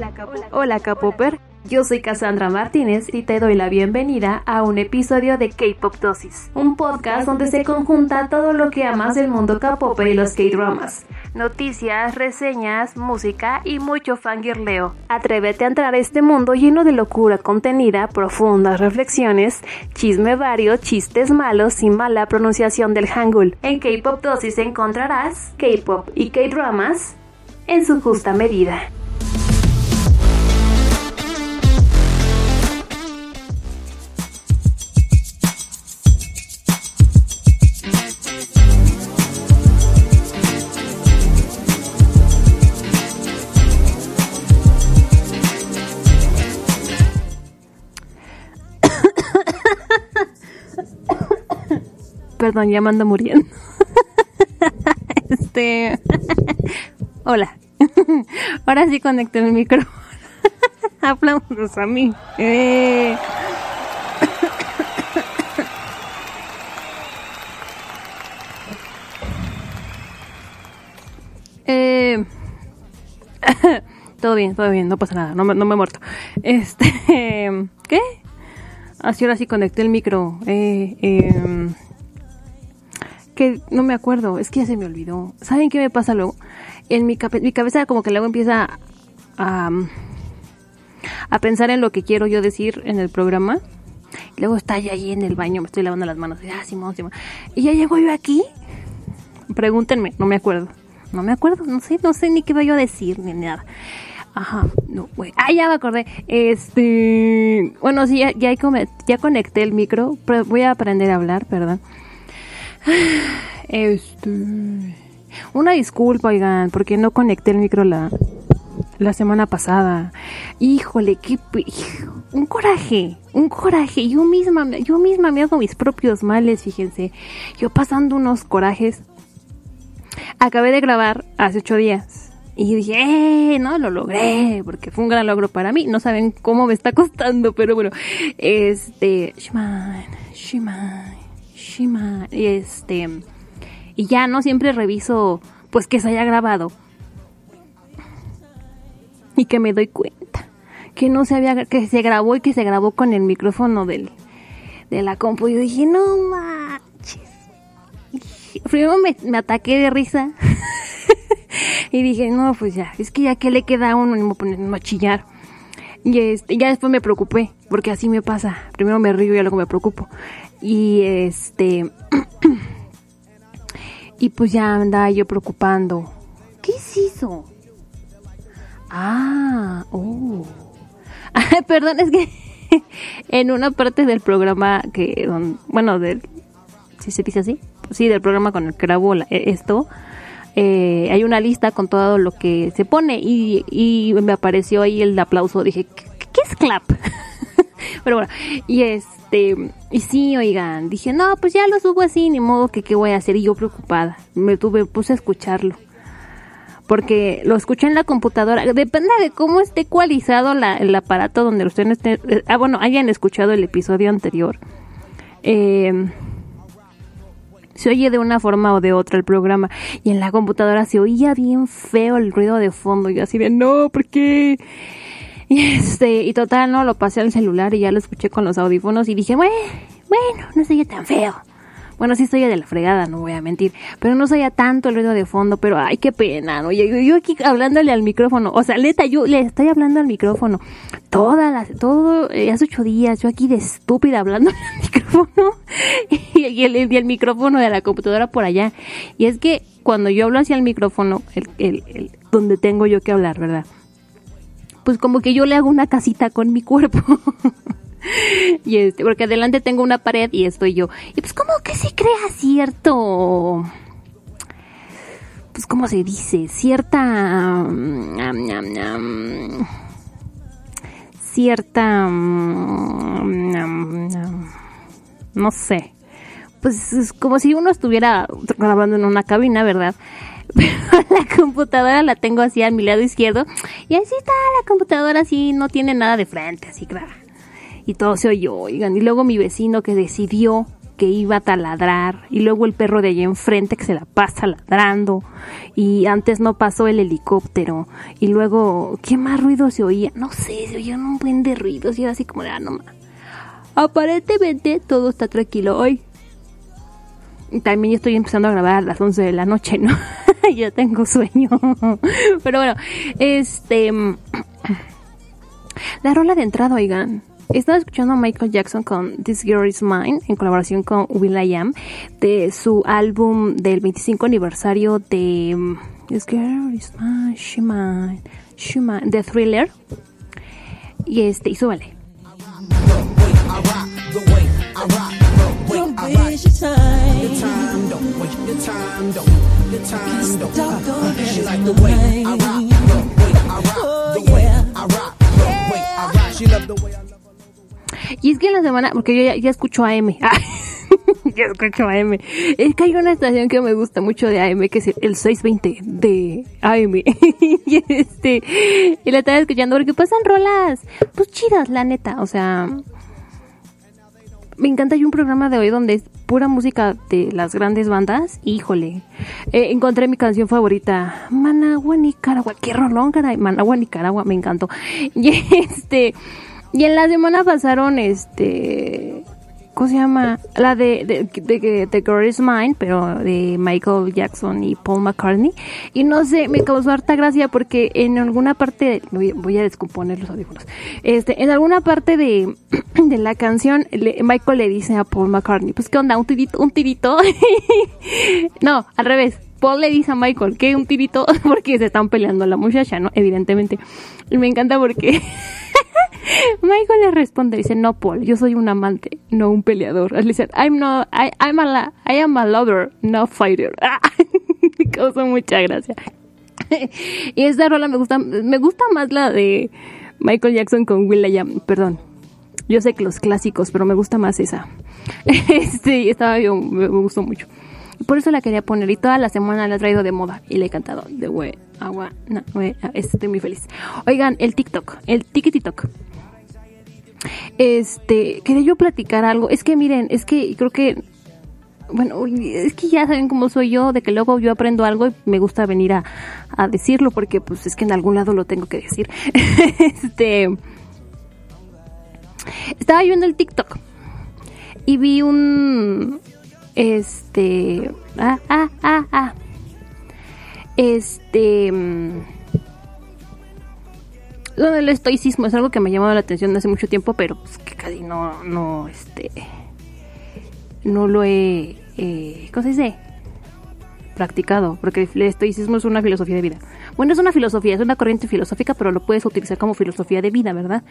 Hola, Hola Capopper. Yo soy Cassandra Martínez y te doy la bienvenida a un episodio de K-Pop Dosis, un podcast donde se conjunta todo lo que amas del mundo K-Pop y los K-Dramas. Noticias, reseñas, música y mucho fangirleo. Atrévete a entrar a este mundo lleno de locura contenida, profundas reflexiones, chisme vario, chistes malos y mala pronunciación del hangul. En K-Pop Dosis encontrarás K-Pop y K-Dramas en su justa medida. Perdón, ya me ando muriendo. este. Hola. Ahora sí conecté el micrófono. Aplausos a mí. Eh. eh. todo bien, todo bien, no pasa nada, no me, no me he muerto. Este, ¿qué? Así ahora sí conecté el micro. Eh, eh, no me acuerdo, es que ya se me olvidó. ¿Saben qué me pasa luego? En mi, mi cabeza como que luego empieza a, a pensar en lo que quiero yo decir en el programa. Luego está ya ahí en el baño, me estoy lavando las manos. Y, ah, Simón, Simón. Y ya llego yo aquí. Pregúntenme, no me acuerdo. No me acuerdo, no sé, no sé ni qué voy a decir, ni nada. Ajá, no, güey. Ah, ya me acordé. Este. Bueno, sí, ya, ya, ya conecté el micro. Pero voy a aprender a hablar, perdón. Este. Una disculpa, oigan, porque no conecté el micro la, semana pasada. Híjole, qué. Un coraje, un coraje. Yo misma, yo misma me hago mis propios males, fíjense. Yo pasando unos corajes. Acabé de grabar hace ocho días. Y dije, eh, no, lo logré, porque fue un gran logro para mí. No saben cómo me está costando, pero bueno. Este, Shiman, Shiman, Este, y ya, ¿no? Siempre reviso, pues, que se haya grabado. Y que me doy cuenta que no se había, que se grabó y que se grabó con el micrófono del, de la compu. Y yo dije, no manches. Primero me, me ataqué de risa. y dije, no, pues ya, es que ya que le queda a uno, me chillar. Y este, ya después me preocupé, porque así me pasa. Primero me río y luego me preocupo. Y este. y pues ya andaba yo preocupando. ¿Qué es eso? Ah, oh. Perdón, es que en una parte del programa que, bueno, del, si se dice así, sí, del programa con el que grabo esto, eh, hay una lista con todo lo que se pone y, y me apareció ahí el aplauso. Dije, ¿qué, es clap? Pero bueno, y este, y sí, oigan, dije, no, pues ya lo subo así, ni modo que qué voy a hacer. Y yo preocupada, me tuve, puse a escucharlo. Porque lo escuché en la computadora. Depende de cómo esté ecualizado la, el aparato donde ustedes estén. Eh, ah, bueno, hayan escuchado el episodio anterior. Eh, se oye de una forma o de otra el programa. Y en la computadora se oía bien feo el ruido de fondo. Yo así de, no, ¿por qué? Y este, y total, no, lo pasé al celular y ya lo escuché con los audífonos y dije, bueno, bueno, no soy tan feo. Bueno, sí estoy de la fregada, no voy a mentir, pero no soy tanto el ruido de fondo, pero ay, qué pena, ¿no? Yo, yo aquí hablándole al micrófono, o sea, neta, yo le estoy hablando al micrófono, todas las, todo, eh, hace ocho días, yo aquí de estúpida hablando al micrófono y, el, y el micrófono de la computadora por allá. Y es que cuando yo hablo hacia el micrófono, el, el, el donde tengo yo que hablar, ¿verdad? pues como que yo le hago una casita con mi cuerpo. y este, porque adelante tengo una pared y estoy yo. Y pues como que se crea cierto pues cómo se dice, cierta cierta no sé. Pues es como si uno estuviera grabando en una cabina, ¿verdad? pero la computadora la tengo así a mi lado izquierdo y así está la computadora así no tiene nada de frente así claro y todo se oyó oigan y luego mi vecino que decidió que iba a taladrar y luego el perro de allá enfrente que se la pasa ladrando y antes no pasó el helicóptero y luego ¿qué más ruido se oía? No sé, se oían un buen de ruidos y era así como de ah, no Aparentemente todo está tranquilo hoy. También estoy empezando a grabar a las 11 de la noche, ¿no? ya tengo sueño. Pero bueno, este la rola de entrada, oigan. Estaba escuchando a Michael Jackson con This Girl Is Mine en colaboración con Will I Am de su álbum del 25 aniversario de mm, This Girl Is Mine, She Mine, She Mine, The Thriller. Y este, y súbale. Y es que en la semana, porque yo ya, escucho AM. ya escucho AM. Es que hay una estación que me gusta mucho de AM, que es el 620 de AM. y este, y la estaba escuchando porque pasan rolas, pues chidas, la neta. O sea, me encanta. Hay un programa de hoy donde es pura música de las grandes bandas. Híjole, eh, encontré mi canción favorita, Managua, Nicaragua. Qué rolón, caray. Managua, Nicaragua, me encantó. Y este, y en la semana pasaron, este, ¿cómo se llama? La de, de, de, The Girl Is Mine, pero de Michael Jackson y Paul McCartney. Y no sé, me causó harta gracia porque en alguna parte, voy, a descomponer los audífonos, este, en alguna parte de, de la canción, Michael le dice a Paul McCartney, pues qué onda, un tirito, un tirito. no, al revés. Paul le dice a Michael que un tirito porque se están peleando la muchacha, ¿no? Evidentemente. Y me encanta porque Michael le responde, dice, no, Paul, yo soy un amante, no un peleador. Le dice, I'm no, I, I'm a, I am a lover, no fighter. me causó mucha gracia. y esta rola me gusta, me gusta más la de Michael Jackson con Will.i.am, perdón. Yo sé que los clásicos, pero me gusta más esa. este, estaba yo, me, gustó mucho. Por eso la quería poner y toda la semana la he traído de moda y le he cantado de güey, agua, no, estoy muy feliz. Oigan, el TikTok, el TikTok. Este, quería yo platicar algo. Es que miren, es que creo que bueno, es que ya saben cómo soy yo, de que luego yo aprendo algo y me gusta venir a, a decirlo porque pues es que en algún lado lo tengo que decir. este estaba viendo el TikTok y vi un este ah ah ah ah este mm, el estoicismo es algo que me ha llamado la atención hace mucho tiempo, pero pues que casi no, no, este, no lo he, eh, ¿cómo se dice? Practicado, porque el estoicismo es una filosofía de vida. Bueno, es una filosofía, es una corriente filosófica, pero lo puedes utilizar como filosofía de vida, ¿verdad?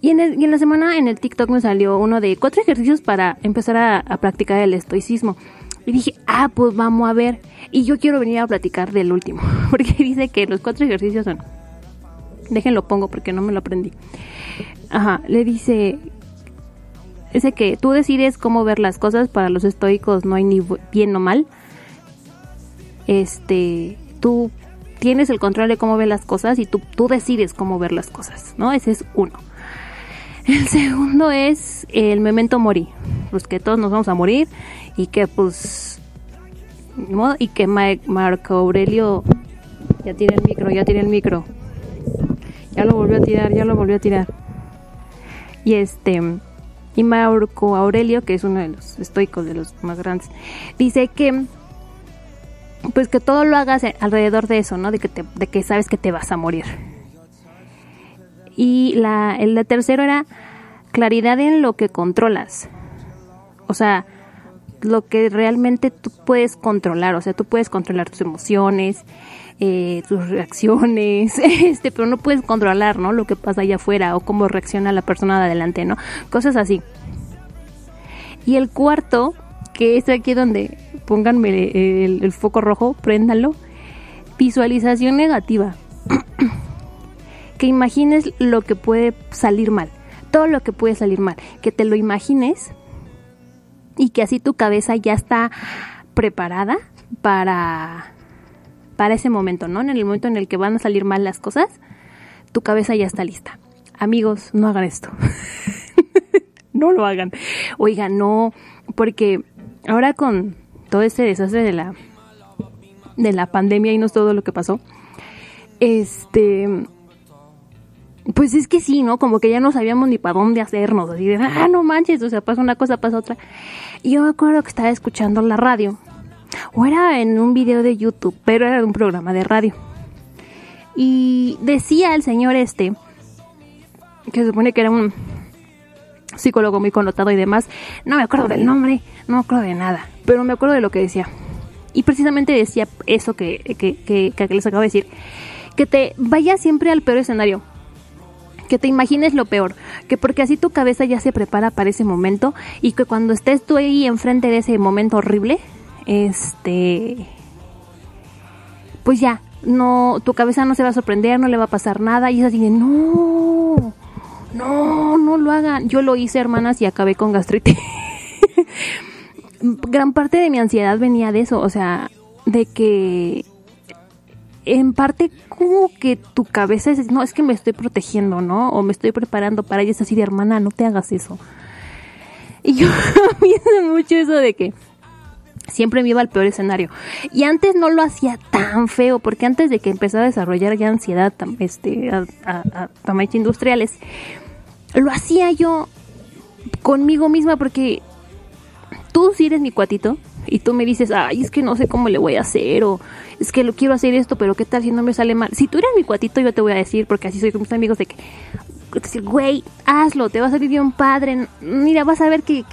Y en, y en la semana en el TikTok me salió uno de cuatro ejercicios para empezar a practicar el estoicismo. Y dije, ah, pues vamos a ver. Y yo quiero venir a platicar del último, porque dice que los cuatro ejercicios son Déjenlo pongo porque no me lo aprendí. Ajá, le dice ese que tú decides cómo ver las cosas, para los estoicos no hay ni bien o mal. Este, tú tienes el control de cómo ver las cosas y tú, tú decides cómo ver las cosas, ¿no? Ese es uno. El segundo es el memento mori, pues que todos nos vamos a morir y que pues y que Marco Aurelio ya tiene el micro, ya tiene el micro. Ya lo volvió a tirar, ya lo volvió a tirar. Y este, y Marco Aurelio, que es uno de los estoicos de los más grandes, dice que pues que todo lo hagas alrededor de eso, ¿no? De que, de que sabes que te vas a morir. Y la, el tercero era claridad en lo que controlas. O sea, lo que realmente tú puedes controlar. O sea, tú puedes controlar tus emociones, eh, tus reacciones, este, pero no puedes controlar, ¿no? Lo que pasa allá afuera o cómo reacciona la persona de adelante, ¿no? Cosas así. Y el cuarto, que es aquí donde pónganme el, foco rojo, préndalo. Visualización negativa. Que imagines lo que puede salir mal. Todo lo que puede salir mal. Que te lo imagines y que así tu cabeza ya está preparada para para ese momento, ¿no? En el momento en el que van a salir mal las cosas, tu cabeza ya está lista. Amigos, no hagan esto. no lo hagan. Oigan, no, porque ahora con todo este desastre de la de la pandemia y no es todo lo que pasó. Este pues es que sí, ¿no? Como que ya no sabíamos ni para dónde hacernos, así de, ah, no manches, o sea, pasa una cosa, pasa otra. Yo me acuerdo que estaba escuchando la radio, o era en un video de YouTube, pero era un programa de radio. Y decía el señor este, que se supone que era un psicólogo muy connotado y demás, no me acuerdo del nombre, no me acuerdo de nada, pero me acuerdo de lo que decía. Y precisamente decía eso que, que, que, que les acabo de decir, que te vayas siempre al peor escenario que te imagines lo peor, que porque así tu cabeza ya se prepara para ese momento y que cuando estés tú ahí enfrente de ese momento horrible, este, pues ya, no, tu cabeza no se va a sorprender, no le va a pasar nada y es así de, no, no, no lo hagan. Yo lo hice, hermanas, y acabé con gastritis. Gran parte de mi ansiedad venía de eso, o sea, de que en parte como que tu cabeza es, no, es que me estoy protegiendo, ¿no? O me estoy preparando para ella, es así de hermana, no te hagas eso. Y yo pienso mucho eso de que siempre me iba al peor escenario. Y antes no lo hacía tan feo, porque antes de que empezara a desarrollar ya ansiedad este, a, a, industriales, lo hacía yo conmigo misma porque tú si eres mi cuatito y tú me dices, ay, es que no sé cómo le voy a hacer o es que lo quiero hacer esto, pero qué tal si no me sale mal. Si tú eres mi cuatito, yo te voy a decir, porque así soy con mis amigos, de que, güey, hazlo, te va a salir bien padre, mira, vas a ver qué,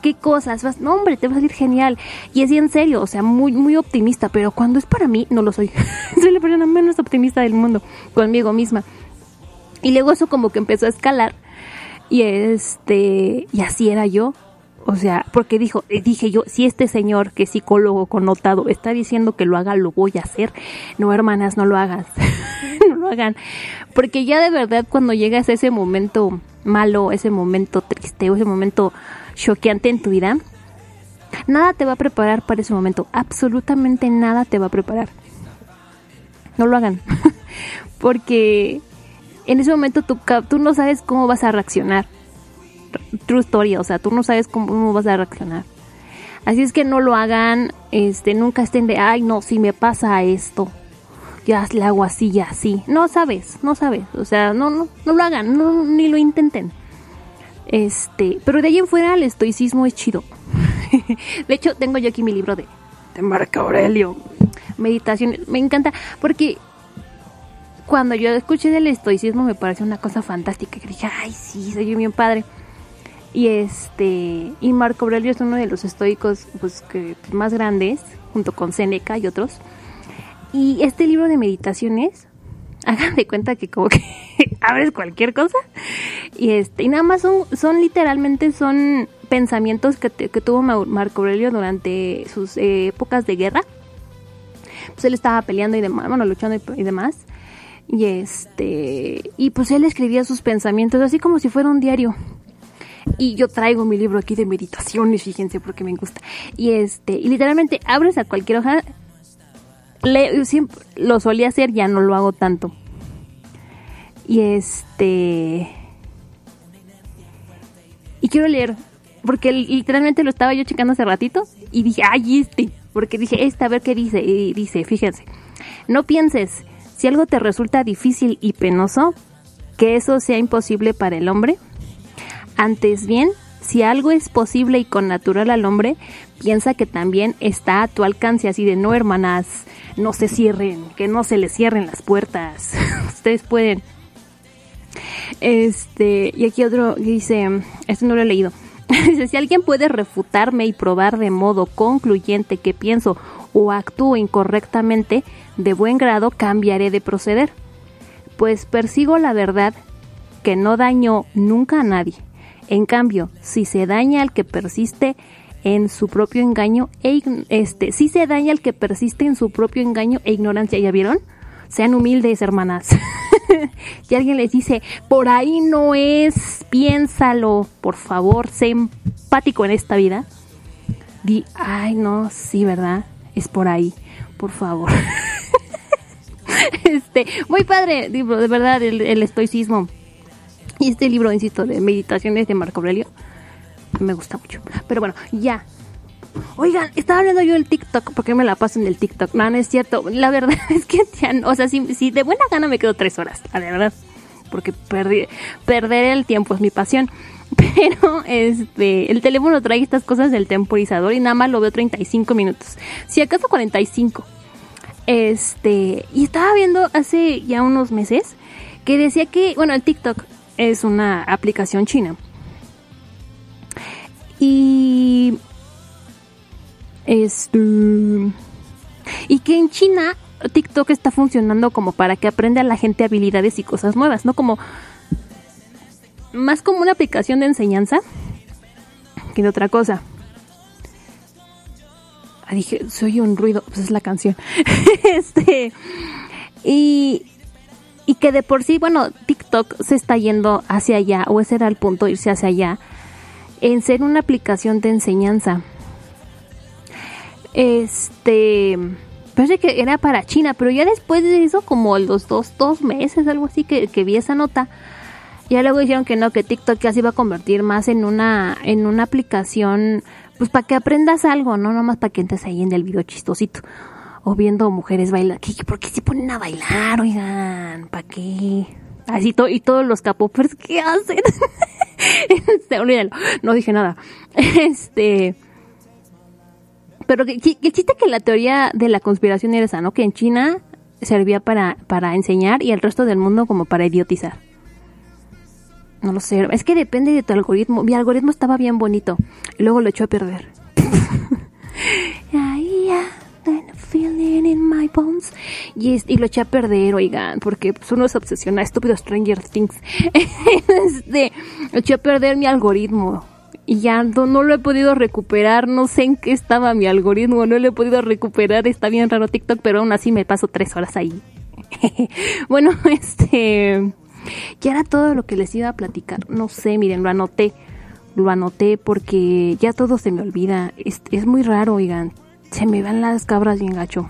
qué, cosas, vas, no hombre, te va a salir genial. Y así en serio, o sea, muy, muy optimista, pero cuando es para mí, no lo soy. soy la persona menos optimista del mundo, conmigo misma. Y luego eso como que empezó a escalar. Y este, y así era yo. O sea, porque dijo, eh, dije yo, si este señor que es psicólogo connotado está diciendo que lo haga, lo voy a hacer. No, hermanas, no lo hagas. no lo hagan. Porque ya de verdad cuando llegas a ese momento malo, ese momento triste o ese momento choqueante en tu vida, nada te va a preparar para ese momento. Absolutamente nada te va a preparar. No lo hagan. Porque en ese momento tú, tú no sabes cómo vas a reaccionar true story, o sea, tú no sabes cómo, vas a reaccionar. Así es que no lo hagan, este, nunca estén de, ay, no, si me pasa esto, ya le hago así y así. No sabes, no sabes, o sea, no, no, no lo hagan, no, ni lo intenten. Este, pero de ahí en fuera el estoicismo es chido. de hecho, tengo yo aquí mi libro de, de Marco Aurelio, meditación, me encanta, porque cuando yo escuché del estoicismo me pareció una cosa fantástica, que dije, ay, sí, soy bien padre. Y este y Marco Aurelio es uno de los estoicos pues, que, más grandes, junto con Seneca y otros. Y este libro de meditaciones, hagan de cuenta que como que abres cualquier cosa y este y nada más son, son literalmente son pensamientos que, que tuvo Marco Aurelio durante sus épocas de guerra. Pues él estaba peleando y demás, bueno, luchando y, y demás. Y este, y pues él escribía sus pensamientos así como si fuera un diario. Y yo traigo mi libro aquí de meditaciones, fíjense, porque me gusta. Y este, y literalmente abres a cualquier hoja. Le, siempre, lo solía hacer, ya no lo hago tanto. Y este. Y quiero leer, porque literalmente lo estaba yo checando hace ratito. Y dije, ay, este. Porque dije, esta, a ver qué dice. Y dice, fíjense, no pienses, si algo te resulta difícil y penoso, que eso sea imposible para el hombre antes bien, si algo es posible y con natural al hombre, piensa que también está a tu alcance, así de no, hermanas, no se cierren, que no se les cierren las puertas. Ustedes pueden. Este, y aquí otro dice, este no lo he leído. Dice, si alguien puede refutarme y probar de modo concluyente que pienso o actúo incorrectamente, de buen grado cambiaré de proceder, pues persigo la verdad que no dañó nunca a nadie en cambio, si se daña al que persiste en su propio engaño e este, si se daña al que persiste en su propio engaño e ignorancia, ¿ya vieron? Sean humildes, hermanas. y alguien les dice, por ahí no es, piénsalo, por favor, sé empático en esta vida. Di, ay, no, sí, ¿verdad? Es por ahí, por favor. este, muy padre, de verdad, el estoicismo y este libro, insisto, de meditaciones de Marco Aurelio, me gusta mucho. Pero bueno, ya. Oigan, estaba hablando yo del TikTok, porque me la paso en el TikTok. No, no es cierto. La verdad es que, ya, o sea, si, si de buena gana me quedo tres horas, la verdad. Porque perder el tiempo es mi pasión. Pero este, el teléfono trae estas cosas del temporizador y nada más lo veo 35 minutos. Si acaso 45. Este, y estaba viendo hace ya unos meses que decía que, bueno, el TikTok es una aplicación china. Y este y que en China TikTok está funcionando como para que aprenda la gente habilidades y cosas nuevas, no como más como una aplicación de enseñanza que de otra cosa. Ah, dije, soy un ruido, pues es la canción. este y y que de por sí, bueno, TikTok se está yendo hacia allá, o ese era el punto, irse hacia allá, en ser una aplicación de enseñanza. Este, parece que era para China, pero ya después de eso, como los dos, dos meses, algo así, que, que vi esa nota, ya luego dijeron que no, que TikTok ya se iba a convertir más en una, en una aplicación, pues para que aprendas algo, no nomás para que entres ahí en el video chistosito o viendo mujeres bailar. ¿Por qué se ponen a bailar, oigan? ¿Para qué? Así todo, y todos los capopers, ¿qué hacen? este, olvídalo, no dije nada. Este. Pero que, chiste que la teoría de la conspiración era esa, ¿no? Que en China servía para, para enseñar y el resto del mundo como para idiotizar. No lo sé, es que depende de tu algoritmo. Mi algoritmo estaba bien bonito y luego lo echó a perder. Ahí ya feeling in my bones. Y, y lo eché a perder, oigan, porque pues, uno se obsesiona, estúpido Stranger Things. este, eché a perder mi algoritmo. Y ya no, lo he podido recuperar, no sé en qué estaba mi algoritmo, no lo he podido recuperar, está bien raro TikTok, pero aún así me paso tres horas ahí. bueno, este, ya era todo lo que les iba a platicar, no sé, miren, lo anoté, lo anoté porque ya todo se me olvida, es muy raro, oigan, se me van las cabras bien gacho.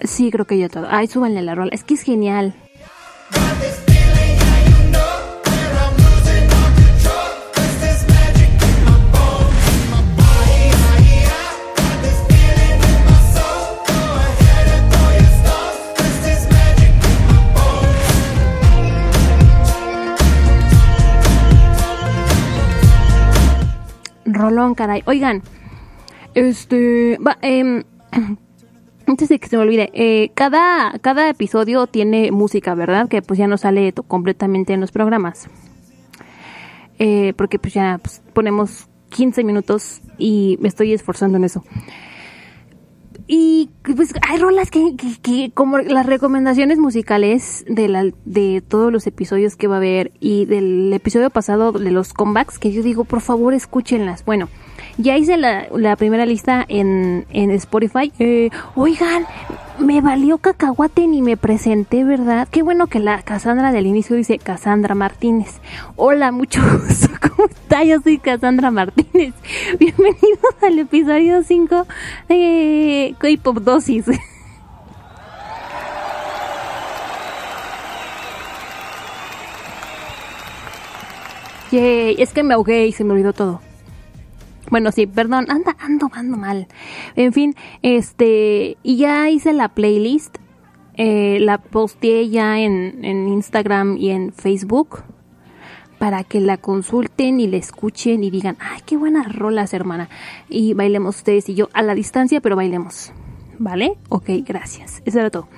Sí, creo que ya todo. Ay, súbanle la rola. Es que es genial. Rolón, caray. Oigan, este, va, eh, antes de que se me olvide, eh, cada, cada episodio tiene música, ¿verdad? Que pues ya no sale completamente en los programas. Eh, porque pues ya pues, ponemos 15 minutos y me estoy esforzando en eso. Y pues hay rolas que, que, como las recomendaciones musicales de, la, de todos los episodios que va a haber y del episodio pasado de los comebacks que yo digo, por favor escúchenlas. Bueno, ya hice la, primera lista en, en Spotify. Eh, oigan, me valió cacahuate ni me presenté, ¿verdad? Qué bueno que la Cassandra del inicio dice Cassandra Martínez. Hola, mucho gusto. ¿Cómo está? Yo soy Cassandra Martínez. Bienvenidos al episodio 5 de K-Pop. Yay, es que me ahogué y se me olvidó todo. Bueno, sí, perdón, anda, ando, ando mal. En fin, este, y ya hice la playlist, eh, la posteé ya en, en Instagram y en Facebook para que la consulten y la escuchen y digan, ay, qué buenas rolas, hermana. Y bailemos ustedes y yo a la distancia, pero bailemos. ¿Vale? Ok, gracias. Eso era todo.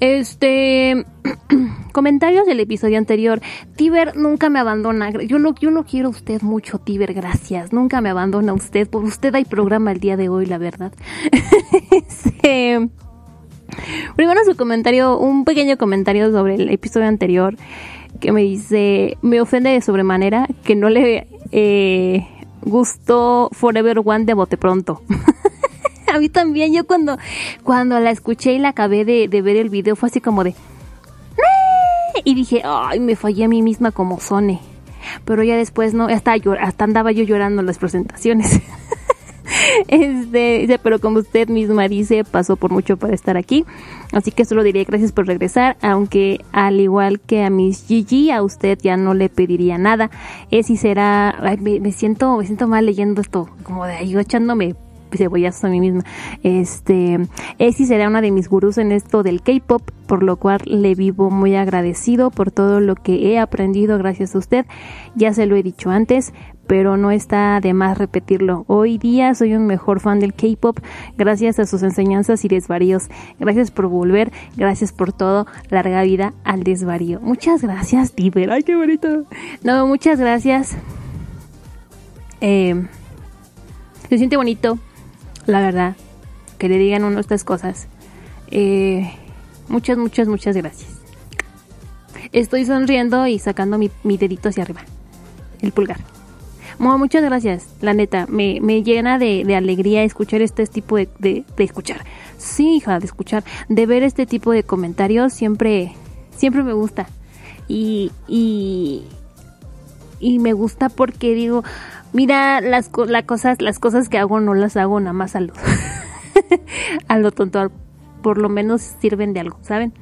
Este. comentarios del episodio anterior. Tiber nunca me abandona. Yo lo, quiero a usted mucho, Tiber. Gracias. Nunca me abandona usted. Por usted hay programa el día de hoy, la verdad. este, primero su comentario, un pequeño comentario sobre el episodio anterior que me dice, me ofende de sobremanera que no le eh, gustó Forever One de bote pronto. a mí también, yo cuando, cuando la escuché y la acabé de, ver el video fue así como de... Y dije, ay, me fallé a mí misma como Sone. Pero ya después no, hasta, hasta andaba yo llorando en las presentaciones. este, pero como usted misma dice, pasó por mucho para estar aquí. Así que solo diré gracias por regresar, aunque al igual que a Miss Gigi, a usted ya no le pediría nada. Es y será, me, siento, me siento mal leyendo esto, como de ahí echándome cebollazos a mí misma. Este, Esi será una de mis gurús en esto del K-pop, por lo cual le vivo muy agradecido por todo lo que he aprendido gracias a usted. Ya se lo he dicho antes, pero no está de más repetirlo. Hoy día soy un mejor fan del K-pop gracias a sus enseñanzas y desvaríos. Gracias por volver, gracias por todo. Larga vida al desvarío. Muchas gracias, Tiber. Ay, qué bonito. No, muchas gracias. Eh, se siente bonito la verdad, que le digan uno estas cosas. Eh, muchas, muchas, muchas gracias. Estoy sonriendo y sacando mi, dedito hacia arriba, el pulgar. muchas gracias, la neta, me, llena de, alegría escuchar este tipo de, de, escuchar. Sí, hija, de escuchar, de ver este tipo de comentarios siempre, siempre me gusta. Y, y, y me gusta porque digo, Mira, las, cosas, las cosas que hago no las hago nada más a lo, a lo tonto. Por lo menos sirven de algo, ¿saben?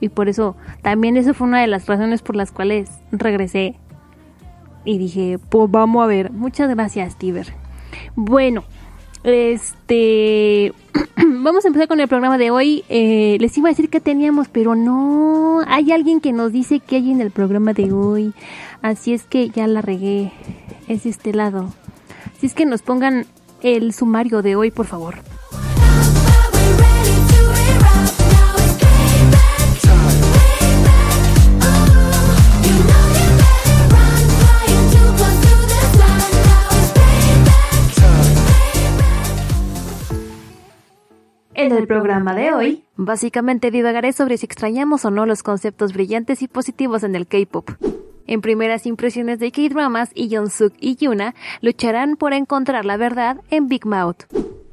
Y por eso, también eso fue una de las razones por las cuales regresé. Y dije, pues vamos a ver. Muchas gracias, Tiber. Bueno, este, vamos a empezar con el programa de hoy. Eh, les iba a decir que teníamos, pero no. Hay alguien que nos dice que hay en el programa de hoy. Así es que ya la regué. Es este lado. Así es que nos pongan el sumario de hoy, por favor. En el programa de hoy, básicamente divagaré sobre si extrañamos o no los conceptos brillantes y positivos en el K-pop. En primeras impresiones de K-dramas, Suk y Yuna lucharán por encontrar la verdad en Big Mouth.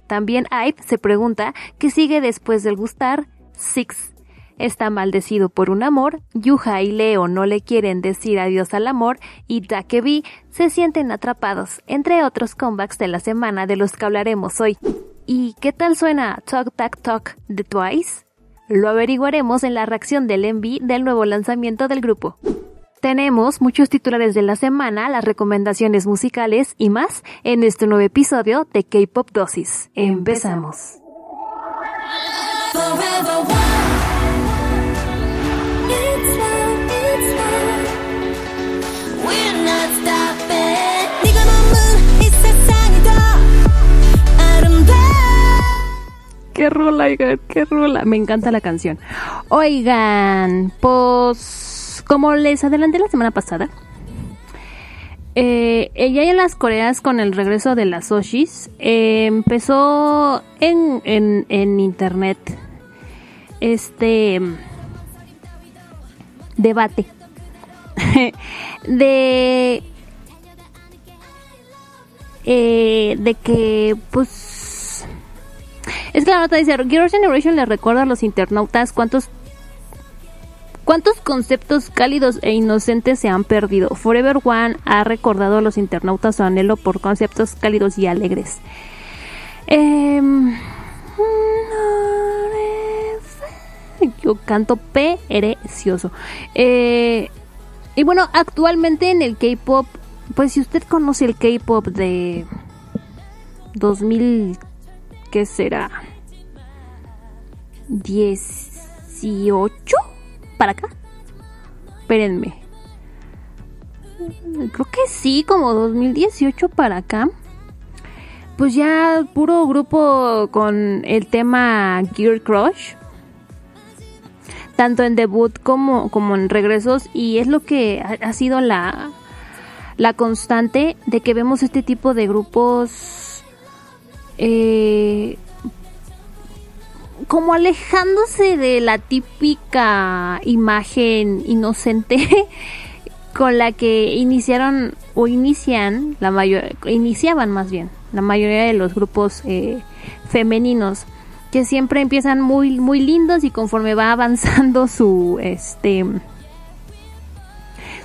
También Aid se pregunta qué sigue después del gustar Six. Está maldecido por un amor, Yuha y Leo no le quieren decir adiós al amor y Dakebi se sienten atrapados, entre otros comebacks de la semana de los que hablaremos hoy. ¿Y qué tal suena Talk Talk Talk de Twice? Lo averiguaremos en la reacción del Envy del nuevo lanzamiento del grupo. Tenemos muchos titulares de la semana, las recomendaciones musicales y más en este nuevo episodio de K-Pop Dosis. Empezamos. qué rola, oigan, qué rola. Me encanta la canción. Oigan, pues como les adelanté la semana pasada, eh, ella en las Coreas con el regreso de las Oshis eh, empezó en, en, en internet este debate de eh, de que pues es que la nota dice, Girls' Generation le recuerda a los internautas cuántos ¿Cuántos conceptos cálidos e inocentes se han perdido? Forever One ha recordado a los internautas su anhelo por conceptos cálidos y alegres. Em, yo canto perecioso. Eh, y bueno, actualmente en el K-pop, pues si usted conoce el K-pop de 2000 ¿qué será? 18 para acá. Espérenme. Creo que sí, como 2018 para acá. Pues ya puro grupo con el tema Gear Crush. Tanto en debut como, como en regresos. Y es lo que ha, sido la, la constante de que vemos este tipo de grupos eh, como alejándose de la típica imagen inocente con la que iniciaron o inician la mayor iniciaban más bien la mayoría de los grupos eh, femeninos que siempre empiezan muy muy lindos y conforme va avanzando su este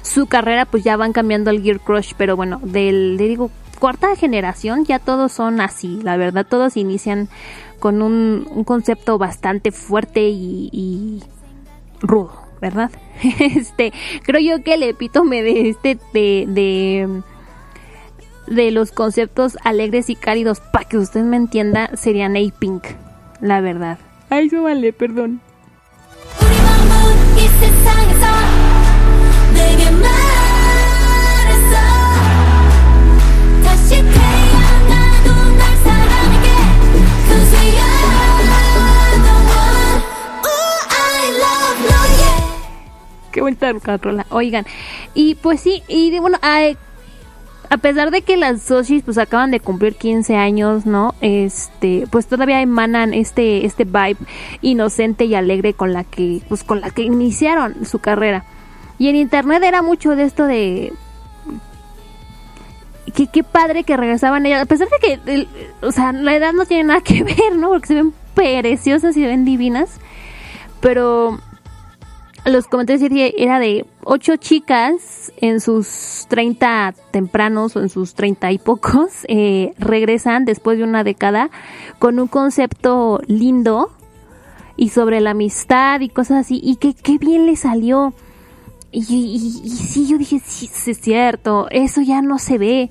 su carrera pues ya van cambiando el gear crush pero bueno del le digo cuarta generación ya todos son así, la verdad, todos inician con un, concepto bastante fuerte y, rudo, ¿verdad? Este, creo yo que el epítome de este, de, de, de los conceptos alegres y cálidos, para que usted me entienda, serían A-Pink, la verdad. Ay, no vale, perdón. Qué vuelta rola. Oigan, y pues sí, y bueno, a pesar de que las Soshis pues acaban de cumplir 15 años, ¿no? Este, pues todavía emanan este este vibe inocente y alegre con la que pues con la que iniciaron su carrera. Y en internet era mucho de esto de que qué padre que regresaban ellas, a pesar de que o sea, la edad no tiene nada que ver, ¿no? Porque se ven preciosas y se ven divinas. Pero los comentarios era de ocho chicas en sus 30 tempranos o en sus 30 y pocos eh, regresan después de una década con un concepto lindo y sobre la amistad y cosas así y que qué bien le salió y, y, sí yo dije sí, es cierto eso ya no se ve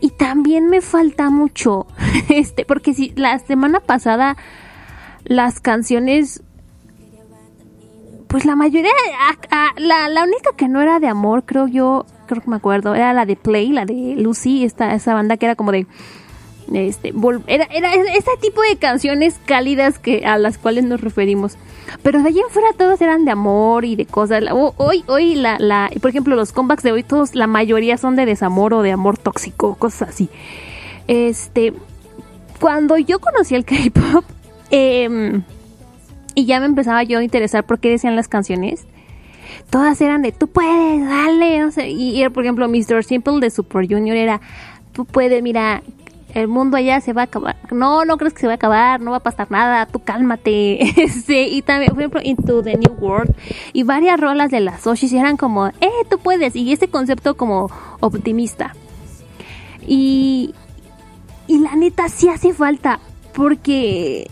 y también me falta mucho este porque si la semana pasada las canciones pues la mayoría, la, la única que no era de amor, creo yo, creo que me acuerdo, era la de Play, la de Lucy, esta, esa banda que era como de, este, era, era ese tipo de canciones cálidas que a las cuales nos referimos. Pero de allí en fuera todos eran de amor y de cosas. Hoy, hoy la, la, por ejemplo, los comebacks de hoy todos, la mayoría son de desamor o de amor tóxico, cosas así. Este, cuando yo conocí el K-pop, eh, y ya me empezaba yo a interesar por qué decían las canciones. Todas eran de tú puedes, dale, no sé. Y, por ejemplo, Mr. Simple de Super Junior era tú puedes, mira, el mundo allá se va a acabar. No, no crees que se va a acabar, no va a pasar nada, tú cálmate. sí, y también, por ejemplo, Into the New World. Y varias rolas de las Oshis eran como, eh, tú puedes. Y ese concepto como optimista. Y, y la neta sí hace falta, porque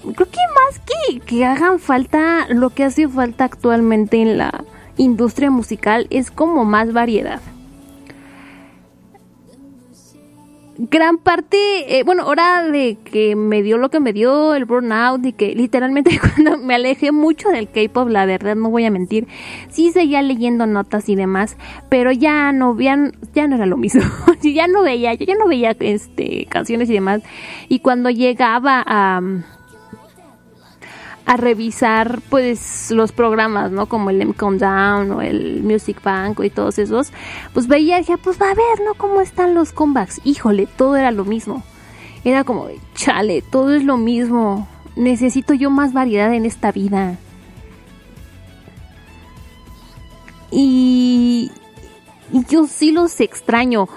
creo que más que, que hagan falta, lo que hace falta actualmente en la industria musical es como más variedad. Gran parte, eh, bueno, hora de que me dio lo que me dio el burnout y que literalmente cuando me alejé mucho del K-pop, la verdad no voy a mentir, sí seguía leyendo notas y demás, pero ya no ya, ya no era lo mismo. ya no veía, yo ya no veía este canciones y demás. Y cuando llegaba a a revisar pues los programas, ¿no? Como el M Countdown o el Music Bank y todos esos, pues veía dije, pues va a ver, ¿no? ¿Cómo están los comebacks? Híjole, todo era lo mismo. Era como, chale, todo es lo mismo. Necesito yo más variedad en esta vida. Y, y yo sí los extraño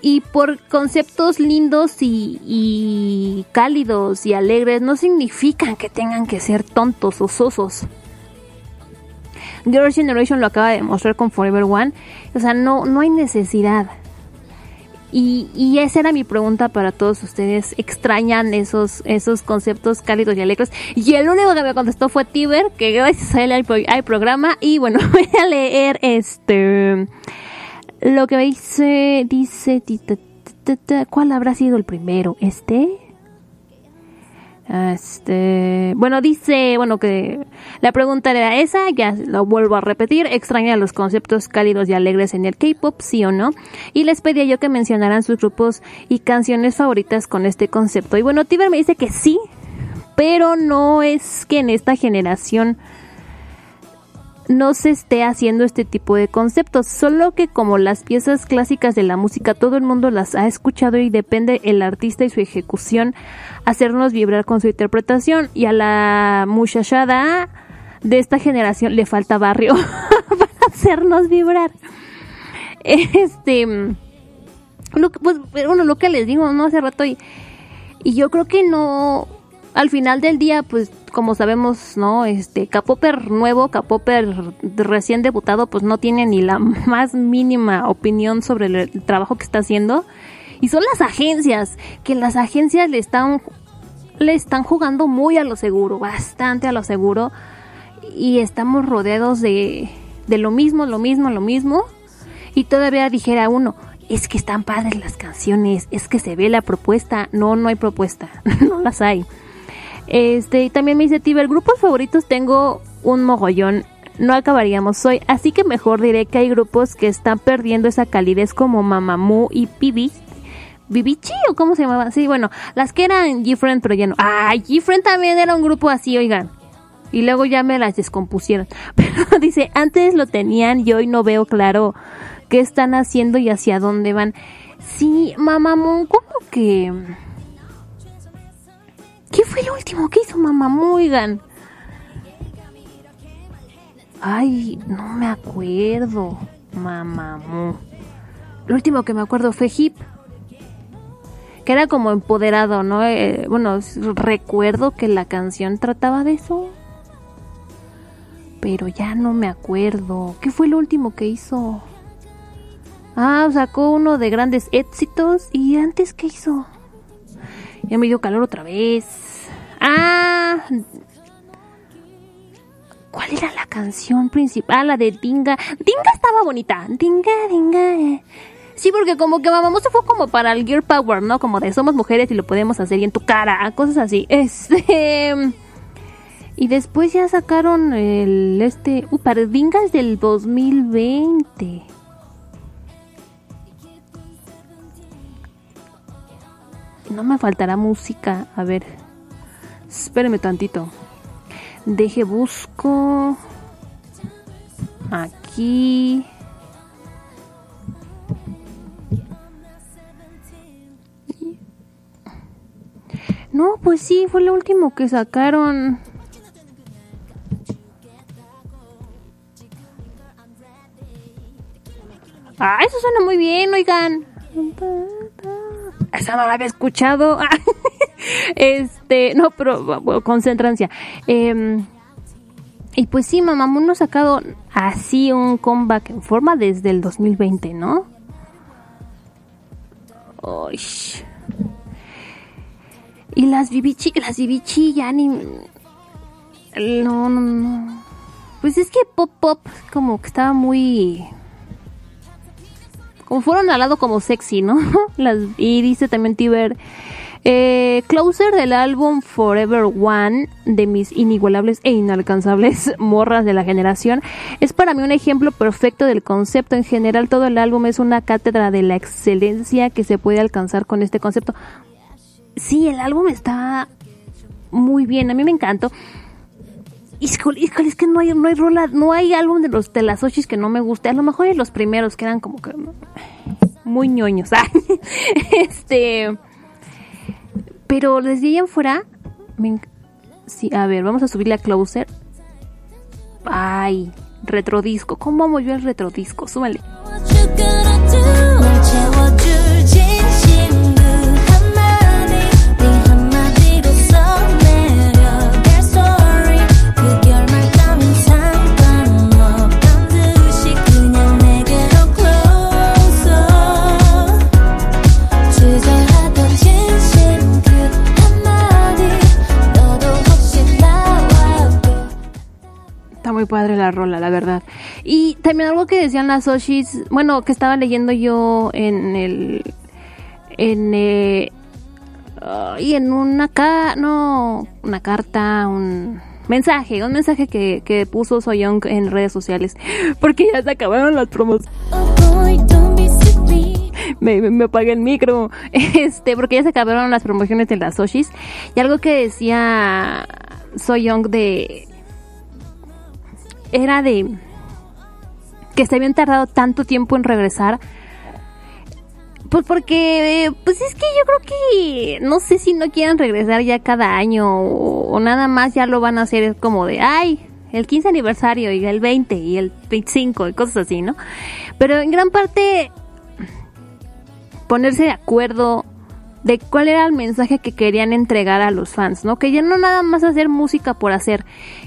y por conceptos lindos y, cálidos y alegres no significan que tengan que ser tontos o sosos. Girls' Generation lo acaba de demostrar con Forever One. O sea, no, no hay necesidad. Y, y, esa era mi pregunta para todos ustedes. ¿Extrañan esos, esos conceptos cálidos y alegres? Y el único que me contestó fue Tiber, que gracias a él hay, programa. Y bueno, voy a leer este lo que dice, dice, ¿cuál habrá sido el primero? ¿Este? Este, bueno, dice, bueno, que la pregunta era esa, ya lo vuelvo a repetir, extraña los conceptos cálidos y alegres en el K-pop, sí o no, y les pedía yo que mencionaran sus grupos y canciones favoritas con este concepto. Y bueno, Tiber me dice que sí, pero no es que en esta generación no se esté haciendo este tipo de conceptos, solo que como las piezas clásicas de la música todo el mundo las ha escuchado y depende el artista y su ejecución hacernos vibrar con su interpretación y a la muchachada de esta generación le falta barrio para hacernos vibrar. Este lo, pues bueno, lo que les digo, no hace rato y, y yo creo que no al final del día pues como sabemos, ¿no? Este Capoper nuevo, Capoper recién debutado, pues no tiene ni la más mínima opinión sobre el, trabajo que está haciendo. Y son las agencias, que las agencias le están le están jugando muy a lo seguro, bastante a lo seguro. Y estamos rodeados de, de lo mismo, lo mismo, lo mismo. Y todavía dijera uno, es que están padres las canciones, es que se ve la propuesta. No, no hay propuesta, no las hay. Este, y también me dice Tiber, grupos favoritos tengo un mogollón. No acabaríamos hoy, así que mejor diré que hay grupos que están perdiendo esa calidez como Mamamoo y Pibi. ¿Bibichi o cómo se llamaban? Sí, bueno, las que eran Different, pero ya no. Ah, Different también era un grupo así, oigan. Y luego ya me las descompusieron. Pero dice, antes lo tenían y hoy no veo claro qué están haciendo y hacia dónde van. Sí, Mamamoo, ¿cómo que...? ¿Qué fue lo último que hizo Mamá Muigan? Ay, no me acuerdo. Mamamoo. Lo último que me acuerdo fue Hip. Que era como empoderado, ¿no? Eh, bueno, recuerdo que la canción trataba de eso. Pero ya no me acuerdo. ¿Qué fue lo último que hizo? Ah, sacó uno de grandes éxitos. ¿Y antes qué hizo? Ya me dio calor otra vez. Ah. ¿Cuál era la canción principal? La de Dinga. Dinga estaba bonita. Dinga, Dinga. Sí, porque como que Mamá se fue como para el Gear Power, ¿no? Como de somos mujeres y lo podemos hacer y en tu cara, cosas así. Este. Y después ya sacaron el este. Uh, para Dinga es del 2020. No me faltará música. A ver. Espéreme tantito. Deje busco. Aquí. No, pues sí, fue lo último que sacaron. Ah, eso suena muy bien, oigan. Esa no la había escuchado. este, no, pero concentrancia. Eh, y pues sí, Mamamoo nos ha sacado así un comeback en forma desde el 2020, ¿no? Uy. Y las Bibichi, las Bibichi ya ni... No, no, no. Pues es que Pop Pop como que estaba muy como fueron al lado como sexy, ¿no? Las, y dice también Tiber, eh, Closer del álbum Forever One de mis inigualables e inalcanzables morras de la generación es para mí un ejemplo perfecto del concepto. En general todo el álbum es una cátedra de la excelencia que se puede alcanzar con este concepto. Sí, el álbum está muy bien, a mí me encantó. Híjole, es que no hay, no hay rola, no hay álbum de los de las Oshis que no me guste. A lo mejor los primeros que eran como que muy ñoños. ¿ah? este, pero desde ahí en fuera, sí, a ver, vamos a subirle a Closer. Ay, retrodisco. ¿Cómo amo yo el retrodisco? Súbale. Muy padre la rola, la verdad. Y también algo que decían las Oshis, bueno, que estaba leyendo yo en el. En. Eh, y en una ca no una carta un mensaje un mensaje que, que puso Soyoung en redes sociales porque ya se acabaron las promos me, me, apagué el micro este porque ya se acabaron las promociones de las Oshis y algo que decía Soyoung de era de que se habían tardado tanto tiempo en regresar. Pues porque, pues es que yo creo que, no sé si no quieran regresar ya cada año o, nada más ya lo van a hacer como de, ay, el 15 aniversario y el 20 y el 25 y cosas así, ¿no? Pero en gran parte ponerse de acuerdo de cuál era el mensaje que querían entregar a los fans, ¿no? Que ya no nada más hacer música por hacer,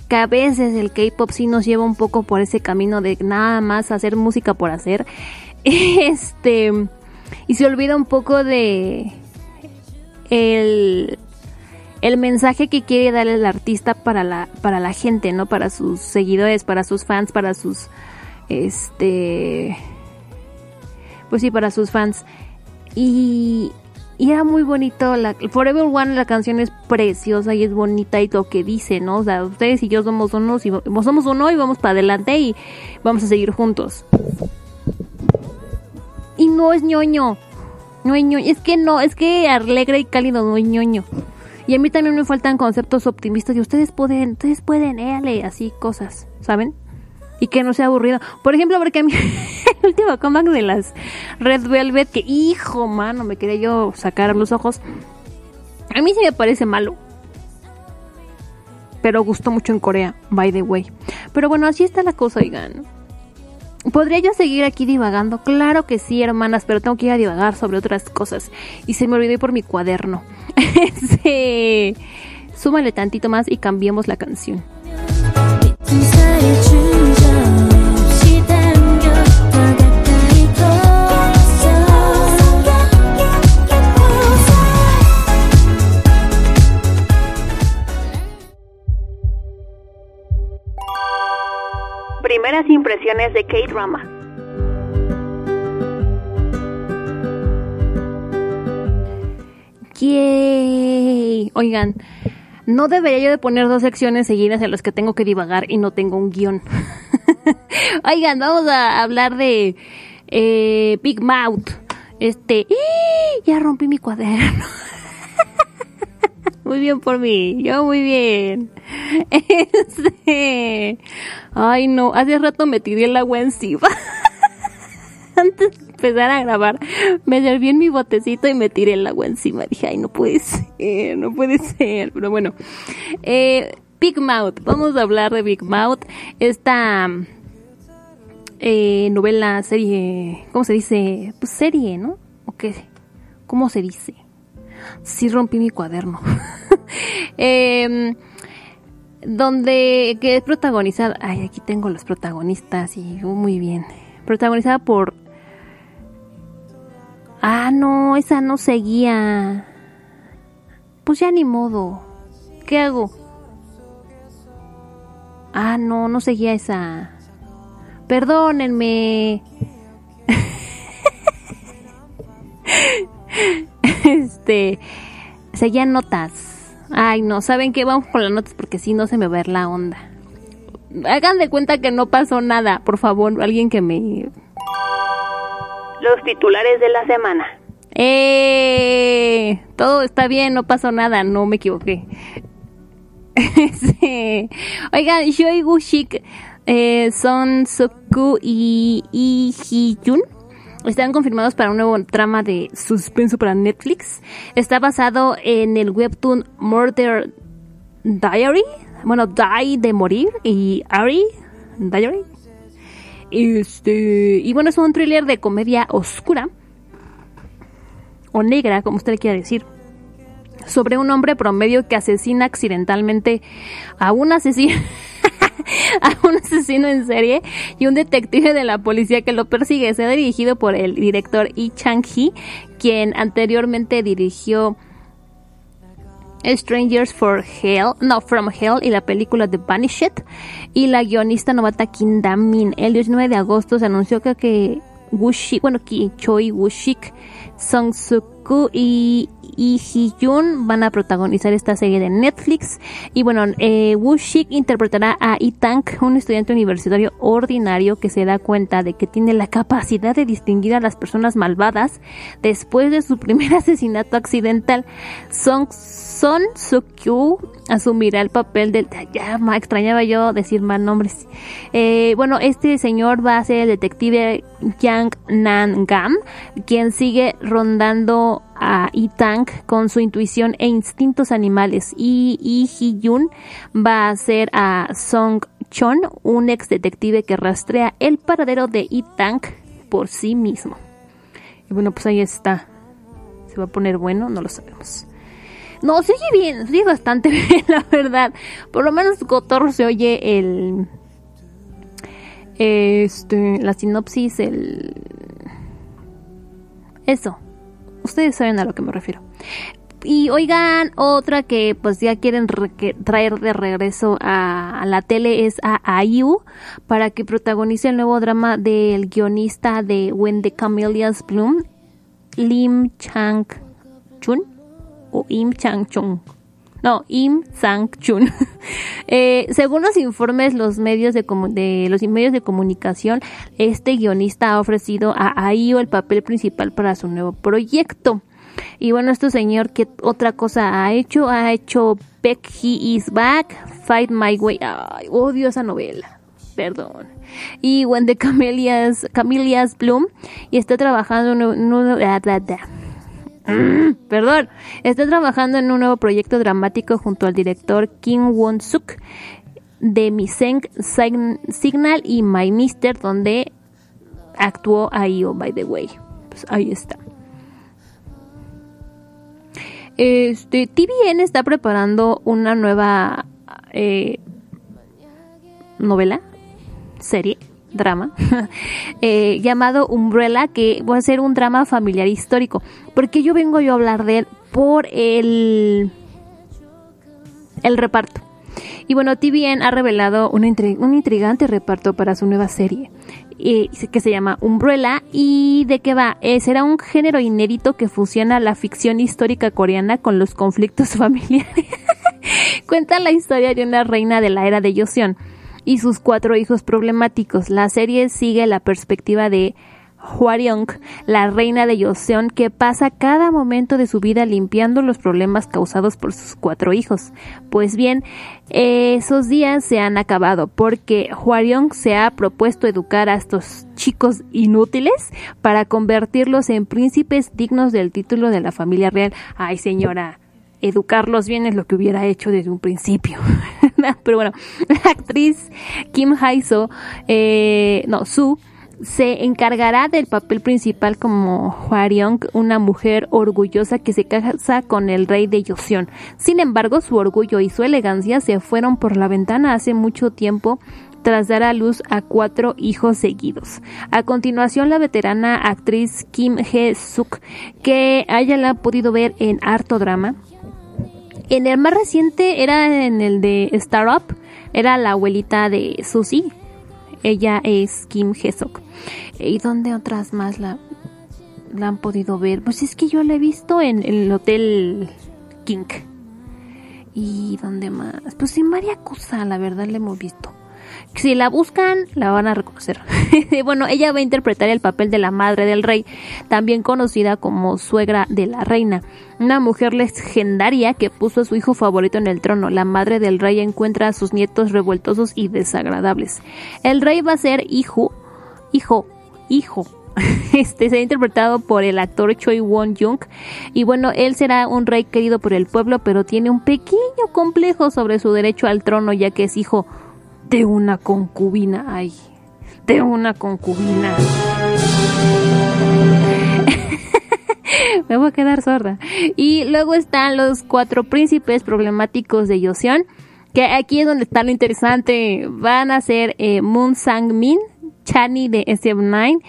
que a veces el K-pop sí nos lleva un poco por ese camino de nada más hacer música por hacer. Este y se olvida un poco de el el mensaje que quiere dar el artista para la para la gente, ¿no? Para sus seguidores, para sus fans, para sus este pues sí, para sus fans. Y, y era muy bonito. La, Forever One, la canción es preciosa y es bonita y lo que dice, ¿no? O sea, ustedes y yo somos unos y somos uno y vamos para adelante y vamos a seguir juntos. Y no es ñoño. No es ñoño. Es que no, es que alegre y cálido no es ñoño. Y a mí también me faltan conceptos optimistas y ustedes pueden, ustedes pueden, éale, así cosas, ¿saben? Y que no sea aburrido. Por ejemplo, porque a mí el último comeback de las Red Velvet, que hijo, mano, me quería yo sacar los ojos. A mí sí me parece malo. Pero gustó mucho en Corea, by the way. Pero bueno, así está la cosa, oigan. ¿Podría yo seguir aquí divagando? Claro que sí, hermanas, pero tengo que ir a divagar sobre otras cosas. Y se me olvidó por mi cuaderno. Súmale tantito más y cambiemos la canción. Impresiones de K-Drama. Yay. Oigan, no debería yo de poner dos secciones seguidas en las que tengo que divagar y no tengo un guion. Oigan, vamos a hablar de eh, Big Mouth. Este, ya rompí mi cuaderno. muy bien por mí, yo muy bien. Este, ay no, hace rato me tiré el agua encima. Antes de empezar a grabar, me serví en mi botecito y me tiré el agua encima. Dije, ay, no puede ser, no puede ser. Pero bueno, eh, Big Mouth, vamos a hablar de Big Mouth. Esta eh, novela, serie, ¿cómo se dice? Pues serie, ¿no? ¿O qué? ¿Cómo se dice? Sí rompí mi cuaderno. eh, donde que es protagonizada, ay, aquí tengo los protagonistas y muy bien. Protagonizada por Ah, no, esa no seguía. Pues ya ni modo. ¿Qué hago? Ah, no, no seguía esa. Perdónenme. este, seguían notas. Ay, no, ¿saben qué? Vamos con las notas porque si no se me va a ver la onda. Hagan de cuenta que no pasó nada, por favor, alguien que me... Los titulares de la semana. ¡Eh! Todo está bien, no pasó nada, no me equivoqué. sí. Oigan, Shoi Gushik, eh, Son Soku y Lee Jun están confirmados para un nuevo trama de suspenso para Netflix. Está basado en el webtoon Murder Diary. Bueno, Die de morir y Ari Diary. Este, y bueno, es un thriller de comedia oscura o negra, como usted quiera decir, sobre un hombre promedio que asesina accidentalmente a un asesino a un asesino en serie y un detective de la policía que lo persigue. Se ha dirigido por el director Yi Chang-hee, quien anteriormente dirigió Strangers for Hell, no, From Hell y la película The Banished y la guionista novata Kim Da-min. El 19 de agosto se anunció que, que Wushik, bueno, Ki Choi Wushik, Song Suk y y Hee-jun van a protagonizar esta serie de Netflix. Y bueno, eh, Woo-shik interpretará a Lee-tang, un estudiante universitario ordinario que se da cuenta de que tiene la capacidad de distinguir a las personas malvadas después de su primer asesinato accidental. Song Son Soo-kyu asumirá el papel del... Ya extrañaba yo decir mal nombres. Eh, bueno, este señor va a ser el detective Yang Nan-gam, quien sigue rondando a Itang con su intuición e instintos animales y Lee Hee-jun va a ser a Song Chon, un ex detective que rastrea el paradero de Itang por sí mismo. Y bueno, pues ahí está. ¿Se va a poner bueno? No lo sabemos. No, se oye bien, se oye bastante bien, la verdad. Por lo menos Cotorro se oye el... Este, la sinopsis, el... Eso. Ustedes saben a lo que me refiero. Y oigan, otra que pues ya quieren traer de regreso a, la tele es a Ayu para que protagonice el nuevo drama del guionista de When the Camellias Bloom, Lim Chang Chun o Im Chang Chung. No, Im Sang Chun. Eh, según los informes los medios de, de, los medios de comunicación, este guionista ha ofrecido a Ayu el papel principal para su nuevo proyecto. Y bueno, este señor, ¿qué otra cosa ha hecho? Ha hecho Beck He Is Back, Fight My Way. Ay, odio esa novela. Perdón. Y When the Camellias, Camellias Bloom. Y está trabajando en un... perdón. Está trabajando en un nuevo proyecto dramático junto al director Kim Won-suk de Mi Signal y My Mister, donde actuó ahí, oh, by the way. Pues ahí está. Este, TVN está preparando una nueva eh, novela, serie, drama, eh, llamado Umbrella, que va a ser un drama familiar histórico. Porque yo vengo yo a hablar de él por el, el reparto. Y bueno, TVN ha revelado un, un intrigante reparto para su nueva serie, eh, que se llama Umbrella. ¿Y de qué va? Eh, será un género inédito que fusiona la ficción histórica coreana con los conflictos familiares. Cuenta la historia de una reina de la era de Joseon y sus cuatro hijos problemáticos. La serie sigue la perspectiva de Hwaryong, la reina de Joseon, que pasa cada momento de su vida limpiando los problemas causados por sus cuatro hijos. Pues bien, esos días se han acabado porque Hwaryong se ha propuesto educar a estos chicos inútiles para convertirlos en príncipes dignos del título de la familia real. Ay, señora, educarlos bien es lo que hubiera hecho desde un principio. Pero bueno, la actriz Kim Haiso, eh, no, Su, se encargará del papel principal como Hwaryong, una mujer orgullosa que se casa con el rey de Joseon. Sin embargo, su orgullo y su elegancia se fueron por la ventana hace mucho tiempo tras dar a luz a cuatro hijos seguidos. A continuación, la veterana actriz Kim Hee-suk, que haya la podido ver en harto drama. En el más reciente era en el de Startup, era la abuelita de Susie, ella es Kim Hesok. ¿Y dónde otras más la, han podido ver? Pues es que yo la he visto en, el Hotel King. ¿Y dónde más? Pues en María Cosa, la verdad, la hemos visto. Si la buscan, la van a reconocer. bueno, ella va a interpretar el papel de la madre del rey, también conocida como suegra de la reina, una mujer legendaria que puso a su hijo favorito en el trono. La madre del rey encuentra a sus nietos revueltosos y desagradables. El rey va a ser hijo, hijo, hijo este será interpretado por el actor Choi Won Jung y bueno, él será un rey querido por el pueblo, pero tiene un pequeño complejo sobre su derecho al trono ya que es hijo de una concubina, ay, de una concubina. Me voy a quedar sorda. Y luego están los cuatro príncipes problemáticos de Joseon, que aquí es donde está lo interesante. Van a ser eh, Moon Sang Min, Chani de SF9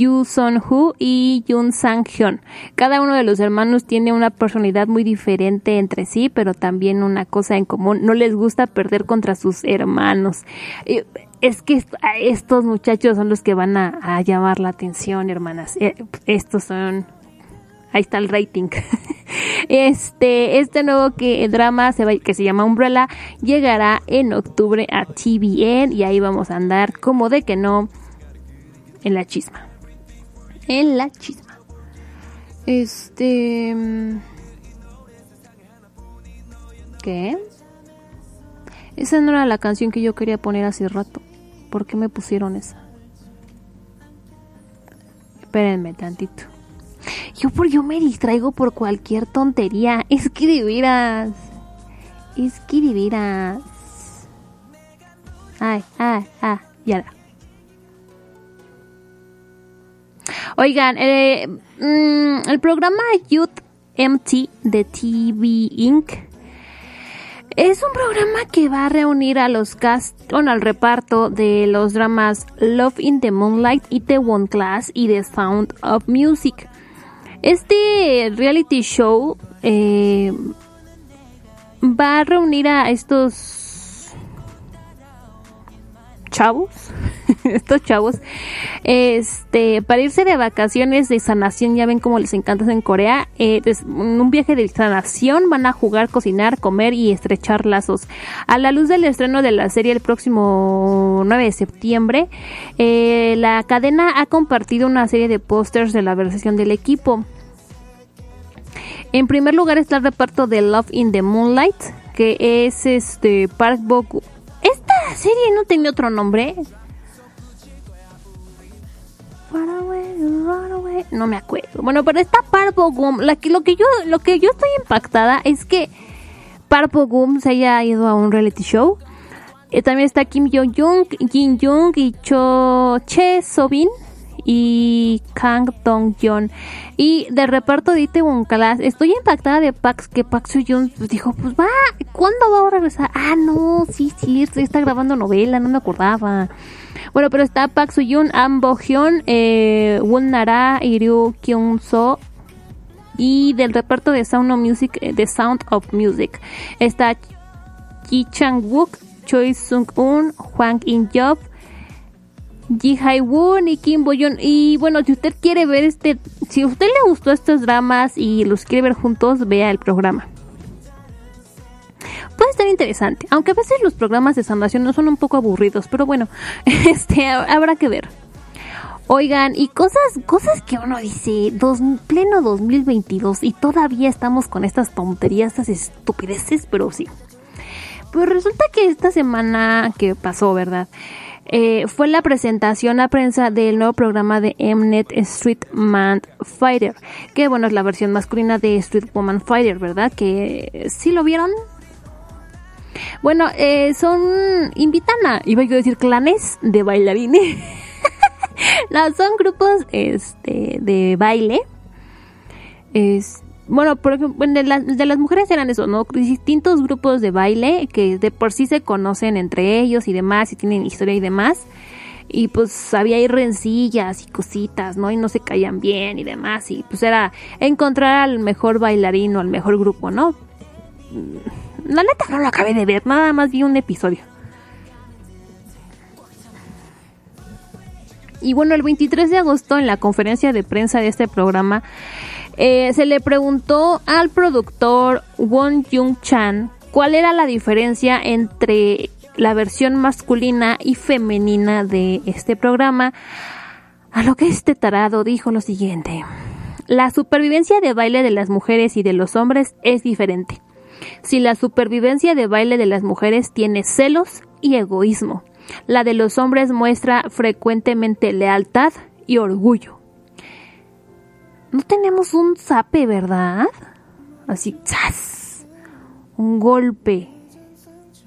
Yu Son Hu y Yun Sang Hyun. Cada uno de los hermanos tiene una personalidad muy diferente entre sí, pero también una cosa en común. No les gusta perder contra sus hermanos. Es que estos muchachos son los que van a, llamar la atención, hermanas. Eh, estos son ahí está el rating. Este, este nuevo que drama que se llama Umbrella llegará en octubre a TVN y ahí vamos a andar como de que no en la chisma en la chisma. Este... ¿Qué? Esa no era la canción que yo quería poner hace rato. ¿Por qué me pusieron esa? Espérenme tantito. Yo por yo me distraigo por cualquier tontería. Escribirás. Escribirás. Ay, ay, ah, ya la. Oigan, eh, mm, el programa Youth MT de TV Inc. Es un programa que va a reunir a los cast, bueno, al reparto de los dramas Love in the Moonlight y The One Class y The Sound of Music. Este reality show eh, va a reunir a estos chavos, estos chavos, este, para irse de vacaciones de sanación, ya ven cómo les encanta en Corea, eh, un viaje de sanación van a jugar, cocinar, comer y estrechar lazos. A la luz del estreno de la serie el próximo 9 de septiembre, eh, la cadena ha compartido una serie de pósters de la versión del equipo. En primer lugar está el reparto de Love in the Moonlight, que es este Park Bo esta serie no tenía otro nombre. No me acuerdo. Bueno, pero esta Parpo Gum, lo que yo lo que yo estoy impactada es que Parpo Gum se haya ido a un reality show. Eh, también está Kim Jong Jung, Jin Jung y Cho Che Sobin y Kang Dong Yeon. Y de reparto de Itaewon Class, estoy impactada de Pax, que Pax Soo pues, dijo, pues va, ¿cuándo va a regresar? Ah, no, sí, sí, está grabando novela, no me acordaba. Bueno, pero está Park Soo Yoon, Am Bo Hyun, eh, Won Nara y Ryu Kyung So. Y del reparto de Sound of Music, eh, The Sound of Music, está Ji Chang Wook, Choi Sung Un, Hwang In Job, Ji Woon y Kim Bo Y bueno, si usted quiere ver este, si a usted le gustó estos dramas y los quiere ver juntos, vea el programa. Puede estar interesante, aunque a veces los programas de sanación no son un poco aburridos, pero bueno, este habrá que ver. Oigan, y cosas, cosas que uno dice, dos, pleno 2022 y todavía estamos con estas tonterías, estas estupideces, pero sí. Pues resulta que esta semana que pasó, ¿verdad? Eh, fue la presentación a prensa del nuevo programa de Mnet Street Man Fighter, que bueno, es la versión masculina de Street Woman Fighter, ¿verdad? Que sí lo vieron. Bueno, eh, son, invitan a, iba a decir, clanes de bailarines. no, son grupos este, de baile. Este bueno, por ejemplo, de, de, las mujeres eran eso, ¿no? Distintos grupos de baile que de por sí se conocen entre ellos y demás, y tienen historia y demás. Y pues había ahí rencillas y cositas, ¿no? Y no se caían bien y demás. Y pues era encontrar al mejor bailarín o al mejor grupo, ¿no? Mm, la neta no lo acabé de ver, nada más vi un episodio. Y bueno, el 23 de agosto en la conferencia de prensa de este programa eh, se le preguntó al productor Won Jung Chan cuál era la diferencia entre la versión masculina y femenina de este programa. A lo que este tarado dijo lo siguiente. La supervivencia de baile de las mujeres y de los hombres es diferente. Si la supervivencia de baile de las mujeres tiene celos y egoísmo, la de los hombres muestra frecuentemente lealtad y orgullo. No tenemos un zape, ¿verdad? Así, ¡zas! Un golpe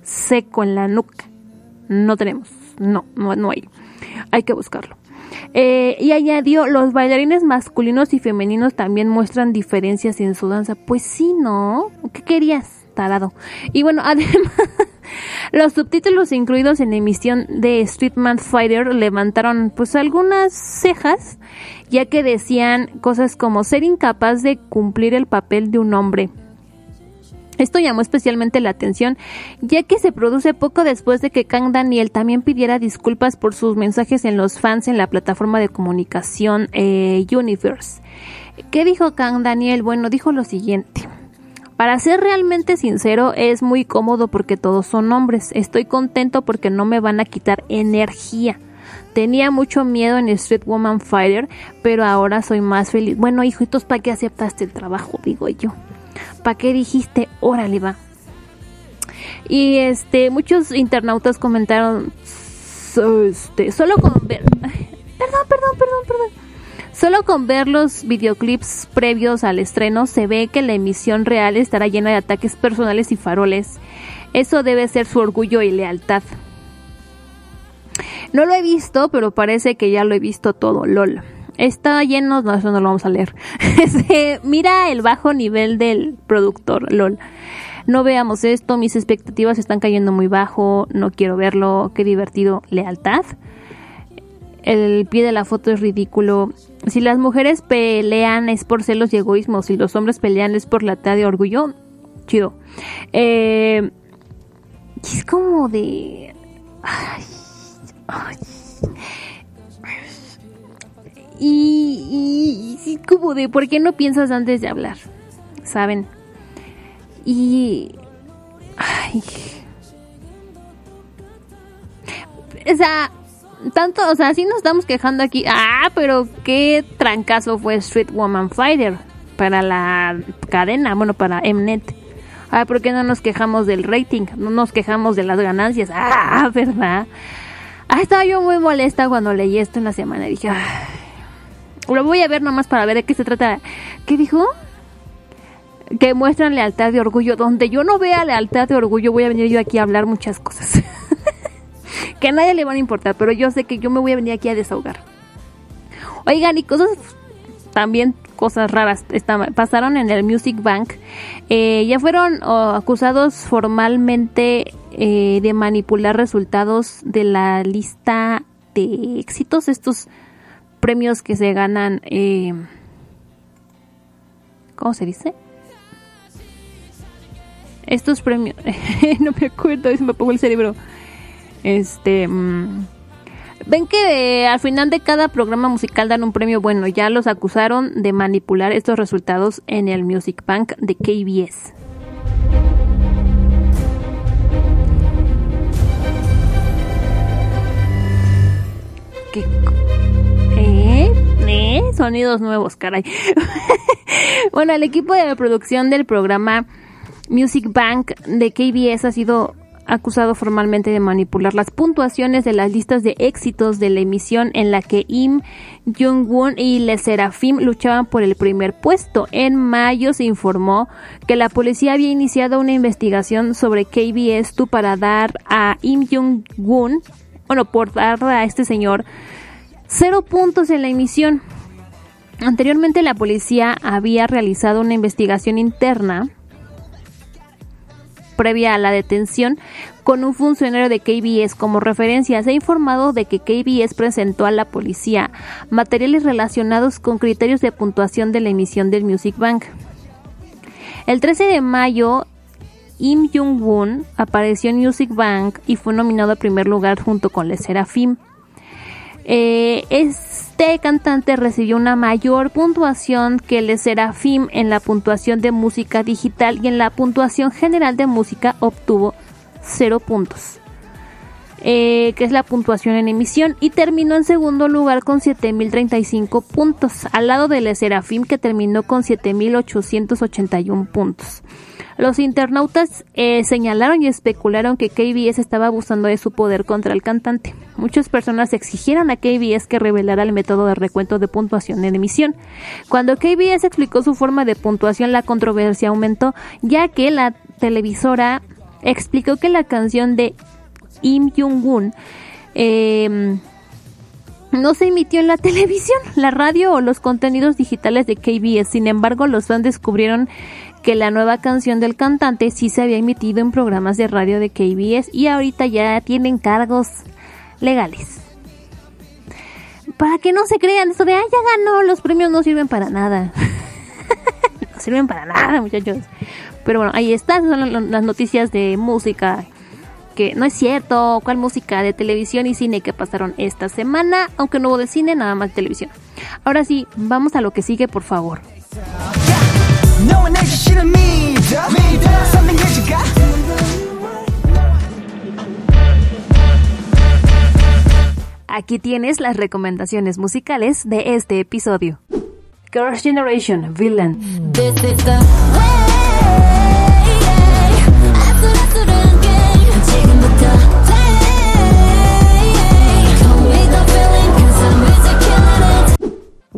seco en la nuca. No tenemos. No, no, hay. Hay que buscarlo. Eh, y añadió, los bailarines masculinos y femeninos también muestran diferencias en su danza. Pues sí, ¿no? ¿Qué querías, tarado? Y bueno, además, los subtítulos incluidos en la emisión de Streetman Fighter levantaron pues algunas cejas ya que decían cosas como ser incapaz de cumplir el papel de un hombre. Esto llamó especialmente la atención, ya que se produce poco después de que Kang Daniel también pidiera disculpas por sus mensajes en los fans en la plataforma de comunicación eh, Universe. ¿Qué dijo Kang Daniel? Bueno, dijo lo siguiente. Para ser realmente sincero, es muy cómodo porque todos son hombres. Estoy contento porque no me van a quitar energía. Tenía mucho miedo en Street Woman Fighter, pero ahora soy más feliz. Bueno, hijitos, ¿para qué aceptaste el trabajo? Digo yo. ¿Para qué dijiste, órale, va? Y este, muchos internautas comentaron, este, solo con ver, perdón, perdón, perdón, perdón. Solo con ver los videoclips previos al estreno se ve que la emisión real estará llena de ataques personales y faroles. Eso debe ser su orgullo y lealtad. No lo he visto, pero parece que ya lo he visto todo, lol. Está lleno, no, eso no lo vamos a leer. Mira el bajo nivel del productor, lol. No veamos esto, mis expectativas están cayendo muy bajo, no quiero verlo, qué divertido, lealtad. El pie de la foto es ridículo. Si las mujeres pelean es por celos y egoísmo, si los hombres pelean es por la de orgullo, chido. Eh, es como de... Y, y, como de, ¿por qué no piensas antes de hablar? ¿Saben? Y... Ay. O sea, tanto, o sea, sí nos estamos quejando aquí. Ah, pero qué trancazo fue Street Woman Fighter para la cadena, bueno, para Mnet. Ah, ¿por qué no nos quejamos del rating? No nos quejamos de las ganancias. Ah, ¿verdad? Ah, estaba yo muy molesta cuando leí esto en la semana. Dije, lo voy a ver nomás para ver de qué se trata. ¿Qué dijo? Que muestran lealtad de orgullo. Donde yo no vea lealtad de orgullo, voy a venir yo aquí a hablar muchas cosas. que a nadie le van a importar, pero yo sé que yo me voy a venir aquí a desahogar. Oigan, y cosas también cosas raras pasaron en el Music Bank. Eh, ya fueron acusados formalmente eh, de manipular resultados de la lista de éxitos, estos premios que se ganan. Eh, ¿Cómo se dice? Estos premios. no me acuerdo, se me pongo el cerebro. Este. Mm, Ven que eh, al final de cada programa musical dan un premio bueno. Ya los acusaron de manipular estos resultados en el Music Bank de KBS. ¿Qué? ¿Eh? ¿Eh? Sonidos nuevos, caray. bueno, el equipo de producción del programa Music Bank de KBS ha sido acusado formalmente de manipular las puntuaciones de las listas de éxitos de la emisión en la que Im Jung-won y Le Serafim luchaban por el primer puesto. En mayo se informó que la policía había iniciado una investigación sobre KBS2 para dar a Im Jung-won, bueno, por dar a este señor cero puntos en la emisión. Anteriormente la policía había realizado una investigación interna previa a la detención con un funcionario de KBS como referencia. Se ha informado de que KBS presentó a la policía materiales relacionados con criterios de puntuación de la emisión del Music Bank. El 13 de mayo, Im Jung-won apareció en Music Bank y fue nominado a primer lugar junto con Le Serafim. Eh, este cantante recibió una mayor puntuación que el Serafim en la puntuación de música digital y en la puntuación general de música obtuvo 0 puntos. Eh, que es la puntuación en emisión, y terminó en segundo lugar con 7.035 puntos, al lado del Serafim que terminó con 7.881 puntos. Los internautas eh, señalaron y especularon que KBS estaba abusando de su poder contra el cantante. Muchas personas exigieron a KBS que revelara el método de recuento de puntuación en emisión. Cuando KBS explicó su forma de puntuación, la controversia aumentó, ya que la televisora explicó que la canción de Im Jung-un em, no se emitió en la televisión, la radio o los contenidos digitales de KBS. Sin embargo, los fans descubrieron que la nueva canción del cantante sí se había emitido en programas de radio de KBS y ahorita ya tienen cargos legales. Para que no se crean esto de, ah, ya ganó, los premios no sirven para nada. no sirven para nada, muchachos. Pero bueno, ahí están son las noticias de música. Que no es cierto, cuál música de televisión y cine que pasaron esta semana, aunque no hubo de cine, nada más de televisión. Ahora sí, vamos a lo que sigue, por favor. Aquí tienes las recomendaciones musicales de este episodio. Girls' Generation, Villain.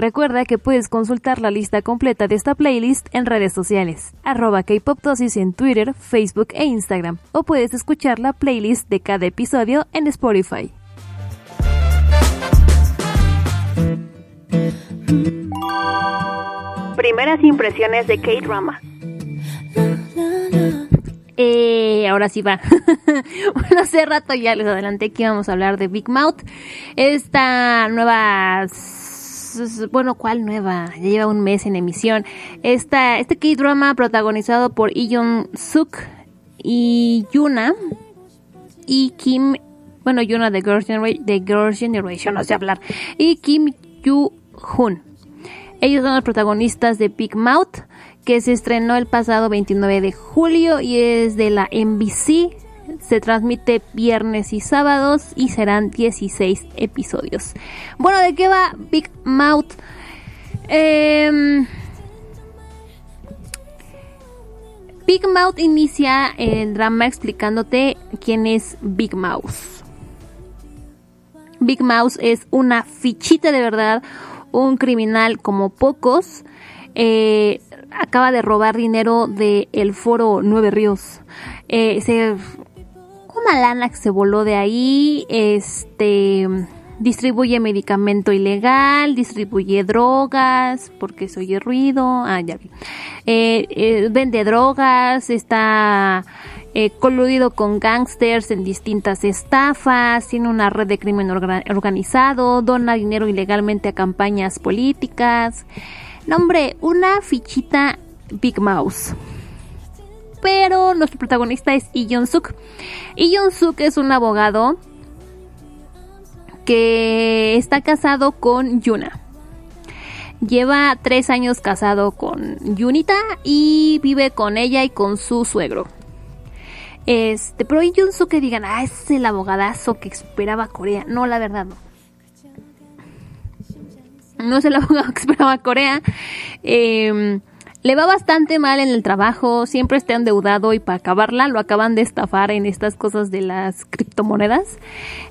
Recuerda que puedes consultar la lista completa de esta playlist en redes sociales, arroba Kpoptosis en Twitter, Facebook e Instagram, o puedes escuchar la playlist de cada episodio en Spotify. Primeras impresiones de K-Drama. Eh, ahora sí va. bueno, hace rato ya les adelanté que íbamos a hablar de Big Mouth. Esta nueva bueno, ¿cuál nueva? Ya lleva un mes en emisión. Esta, este K-drama protagonizado por Lee Suk y Yuna y Kim, bueno, Yuna de Girls, Generation, no sé hablar, y Kim Yu Hun. Ellos son los protagonistas de Big Mouth, que se estrenó el pasado 29 de julio y es de la NBC se transmite viernes y sábados y serán 16 episodios. Bueno, ¿de qué va Big Mouth? Em, Big Mouth inicia el drama explicándote quién es Big Mouse. Big Mouse es una fichita de verdad, un criminal como pocos. Eh, acaba de robar dinero del el foro Nueve Ríos. Eh, se una lana que se voló de ahí, este distribuye medicamento ilegal, distribuye drogas, porque se oye ruido, ah, ya vi. Eh, eh, vende drogas, está eh, coludido con gangsters en distintas estafas, tiene una red de crimen organizado, dona dinero ilegalmente a campañas políticas. No, hombre, una fichita Big Mouse pero nuestro protagonista es Lee Jong-suk. Lee Jong-suk es un abogado que está casado con Yuna. Lleva tres años casado con Yunita y vive con ella y con su suegro. Este, pero Lee Jong-suk que digan, ah, es el abogadazo que esperaba Corea. No, la verdad no. No es el abogado que esperaba Corea. Eh, le va bastante mal en el trabajo, siempre está endeudado y para acabarla lo acaban de estafar en estas cosas de las criptomonedas.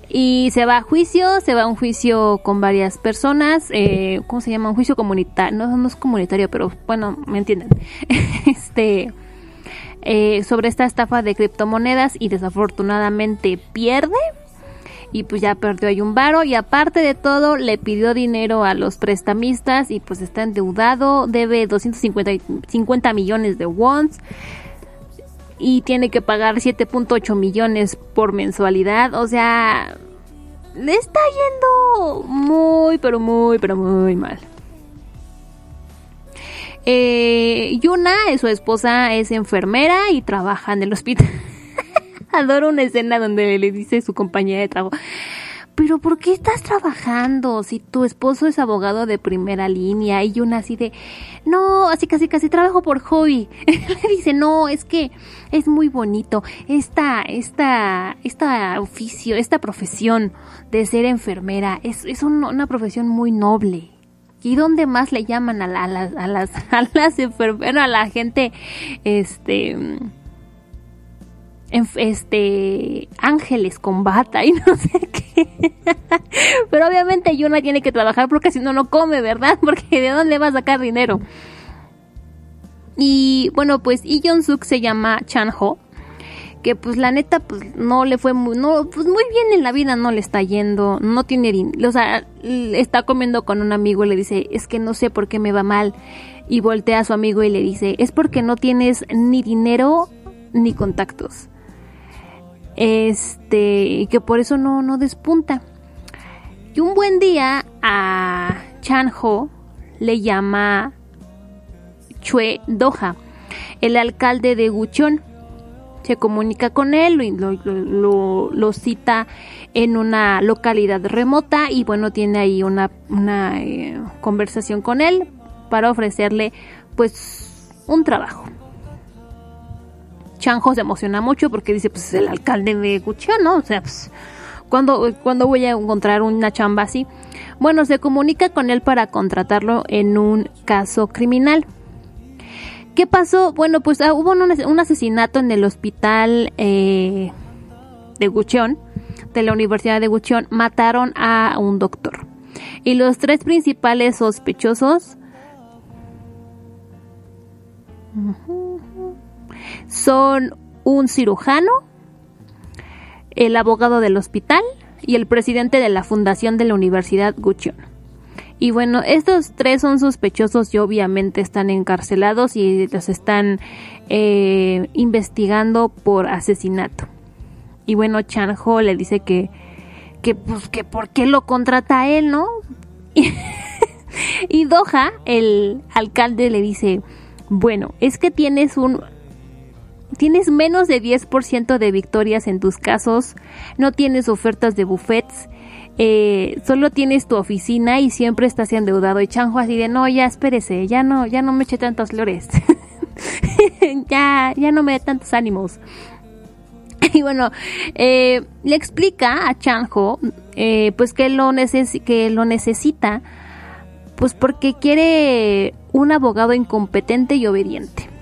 Y se va a juicio, se va a un juicio con varias personas, eh, ¿cómo se llama? Un juicio comunitario, no, no es comunitario, pero bueno, me entienden. este, eh, sobre esta estafa de criptomonedas y desafortunadamente pierde y pues ya perdió ahí un varo y aparte de todo le pidió dinero a los prestamistas y pues está endeudado, debe 250 millones de wons y tiene que pagar 7.8 millones por mensualidad, o sea, le está yendo muy, pero muy, pero muy mal. Eh, Yuna, su esposa, es enfermera y trabaja en el hospital. Adoro una escena donde le dice su compañera de trabajo, pero ¿por qué estás trabajando si tu esposo es abogado de primera línea? Y una así de, no, así casi casi trabajo por hobby. Le dice, no, es que es muy bonito esta, esta, esta oficio, esta profesión de ser enfermera. Es, es una profesión muy noble. ¿Y dónde más le llaman a, a las, a las, a las enfermeras, a la gente, este, este ángeles con bata y no sé qué. Pero obviamente Yuna tiene que trabajar porque si no no come, ¿verdad? Porque de dónde va a sacar dinero. Y bueno, pues Lee Suk se llama Chan Ho, que pues la neta pues no le fue muy no pues muy bien en la vida no le está yendo, no tiene dinero, o sea, está comiendo con un amigo y le dice, "Es que no sé por qué me va mal." Y voltea a su amigo y le dice, "Es porque no tienes ni dinero ni contactos." Este, que por eso no, no despunta. Y un buen día a Chan Ho le llama Chue Doha, el alcalde de Guchón. Se comunica con él, y lo, cita en una localidad remota y bueno, tiene ahí una, una eh, conversación con él para ofrecerle pues un trabajo. Chanjo se emociona mucho porque dice, pues es el alcalde de Guchón, ¿no? O sea, pues, ¿Cuándo, ¿Cuándo voy a encontrar una chamba así? Bueno, se comunica con él para contratarlo en un caso criminal. ¿Qué pasó? Bueno, pues ah, hubo un, asesinato en el hospital eh, de Gucheon, de la Universidad de Gucheon. Mataron a un doctor. Y los tres principales sospechosos son un cirujano, el abogado del hospital y el presidente de la fundación de la Universidad Gucheon. Y bueno, estos tres son sospechosos y obviamente están encarcelados y los están eh, investigando por asesinato. Y bueno, Chan Ho le dice que, que pues que por qué lo contrata a él, ¿no? y Doha, el alcalde, le dice, bueno, es que tienes un tienes menos de 10% de victorias en tus casos, no tienes ofertas de buffets, eh, solo tienes tu oficina y siempre estás endeudado. Y Chanjo así de, no, ya espérese, ya no, ya no me eche tantos flores. ya, ya no me dé tantos ánimos. y bueno, eh, le explica a Chanjo, eh, pues que lo, que lo necesita, pues porque quiere un abogado incompetente y obediente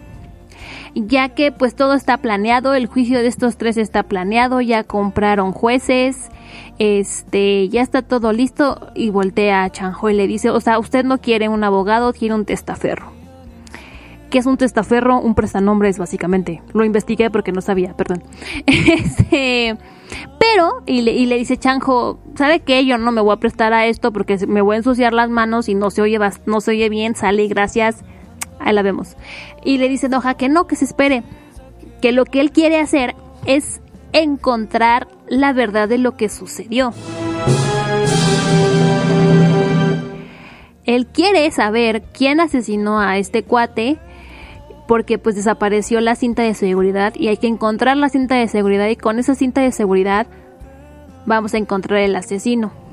ya que pues todo está planeado, el juicio de estos tres está planeado, ya compraron jueces, este, ya está todo listo y voltea a Chanjo y le dice, o sea, usted no quiere un abogado, quiere un testaferro. ¿Qué es un testaferro? Un prestanombres, básicamente. Lo investigué porque no sabía, perdón. Este, pero, y le, y le dice Chanjo, ¿sabe qué? Yo no me voy a prestar a esto porque me voy a ensuciar las manos y no se oye, no se oye bien, sale, gracias Ahí la vemos. Y le dice Doha que no, que se espere. Que lo que él quiere hacer es encontrar la verdad de lo que sucedió. Él quiere saber quién asesinó a este cuate porque pues desapareció la cinta de seguridad y hay que encontrar la cinta de seguridad y con esa cinta de seguridad vamos a encontrar el asesino.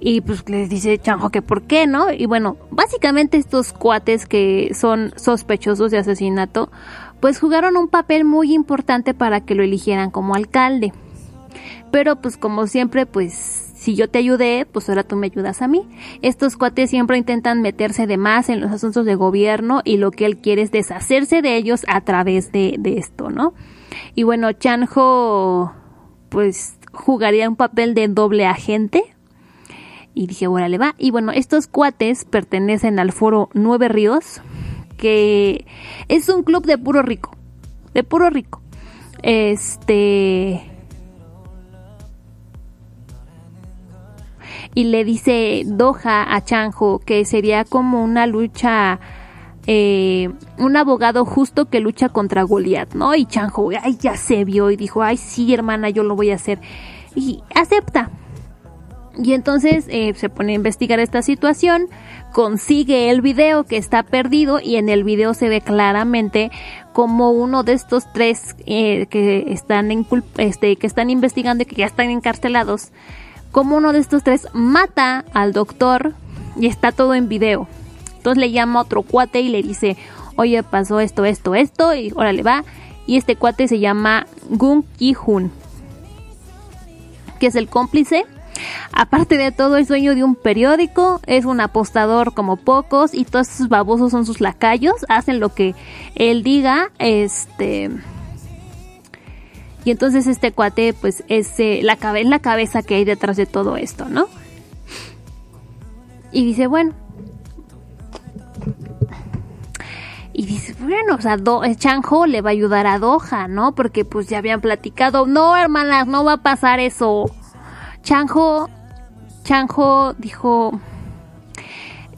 Y pues les dice Chanjo que por qué, ¿no? Y bueno, básicamente estos cuates que son sospechosos de asesinato, pues jugaron un papel muy importante para que lo eligieran como alcalde. Pero pues como siempre, pues si yo te ayudé, pues ahora tú me ayudas a mí. Estos cuates siempre intentan meterse de más en los asuntos de gobierno y lo que él quiere es deshacerse de ellos a través de, de esto, ¿no? Y bueno, Chanjo pues jugaría un papel de doble agente y dije, bueno, le va. Y bueno, estos cuates pertenecen al foro Nueve Ríos, que es un club de puro rico, de puro rico. Este... Y le dice Doha a Chanjo que sería como una lucha eh, un abogado justo que lucha contra Goliat, ¿no? Y Chanjo, ay, ya se vio y dijo, ay, sí, hermana, yo lo voy a hacer. Y acepta, y entonces eh, se pone a investigar esta situación, consigue el video que está perdido y en el video se ve claramente como uno de estos tres eh, que están en este, que están investigando y que ya están encarcelados, como uno de estos tres mata al doctor y está todo en video. Entonces le llama a otro cuate y le dice, oye, pasó esto, esto, esto, y órale va. Y este cuate se llama Gung Ki-hun, que es el cómplice Aparte de todo, es dueño de un periódico, es un apostador como pocos y todos esos babosos son sus lacayos, hacen lo que él diga, este... Y entonces este cuate pues es eh, la, la cabeza que hay detrás de todo esto, ¿no? Y dice, bueno, y dice, bueno, o sea, Do Chanjo le va a ayudar a Doha, ¿no? Porque pues ya habían platicado, no, hermanas, no va a pasar eso. Chanjo, Chanjo dijo,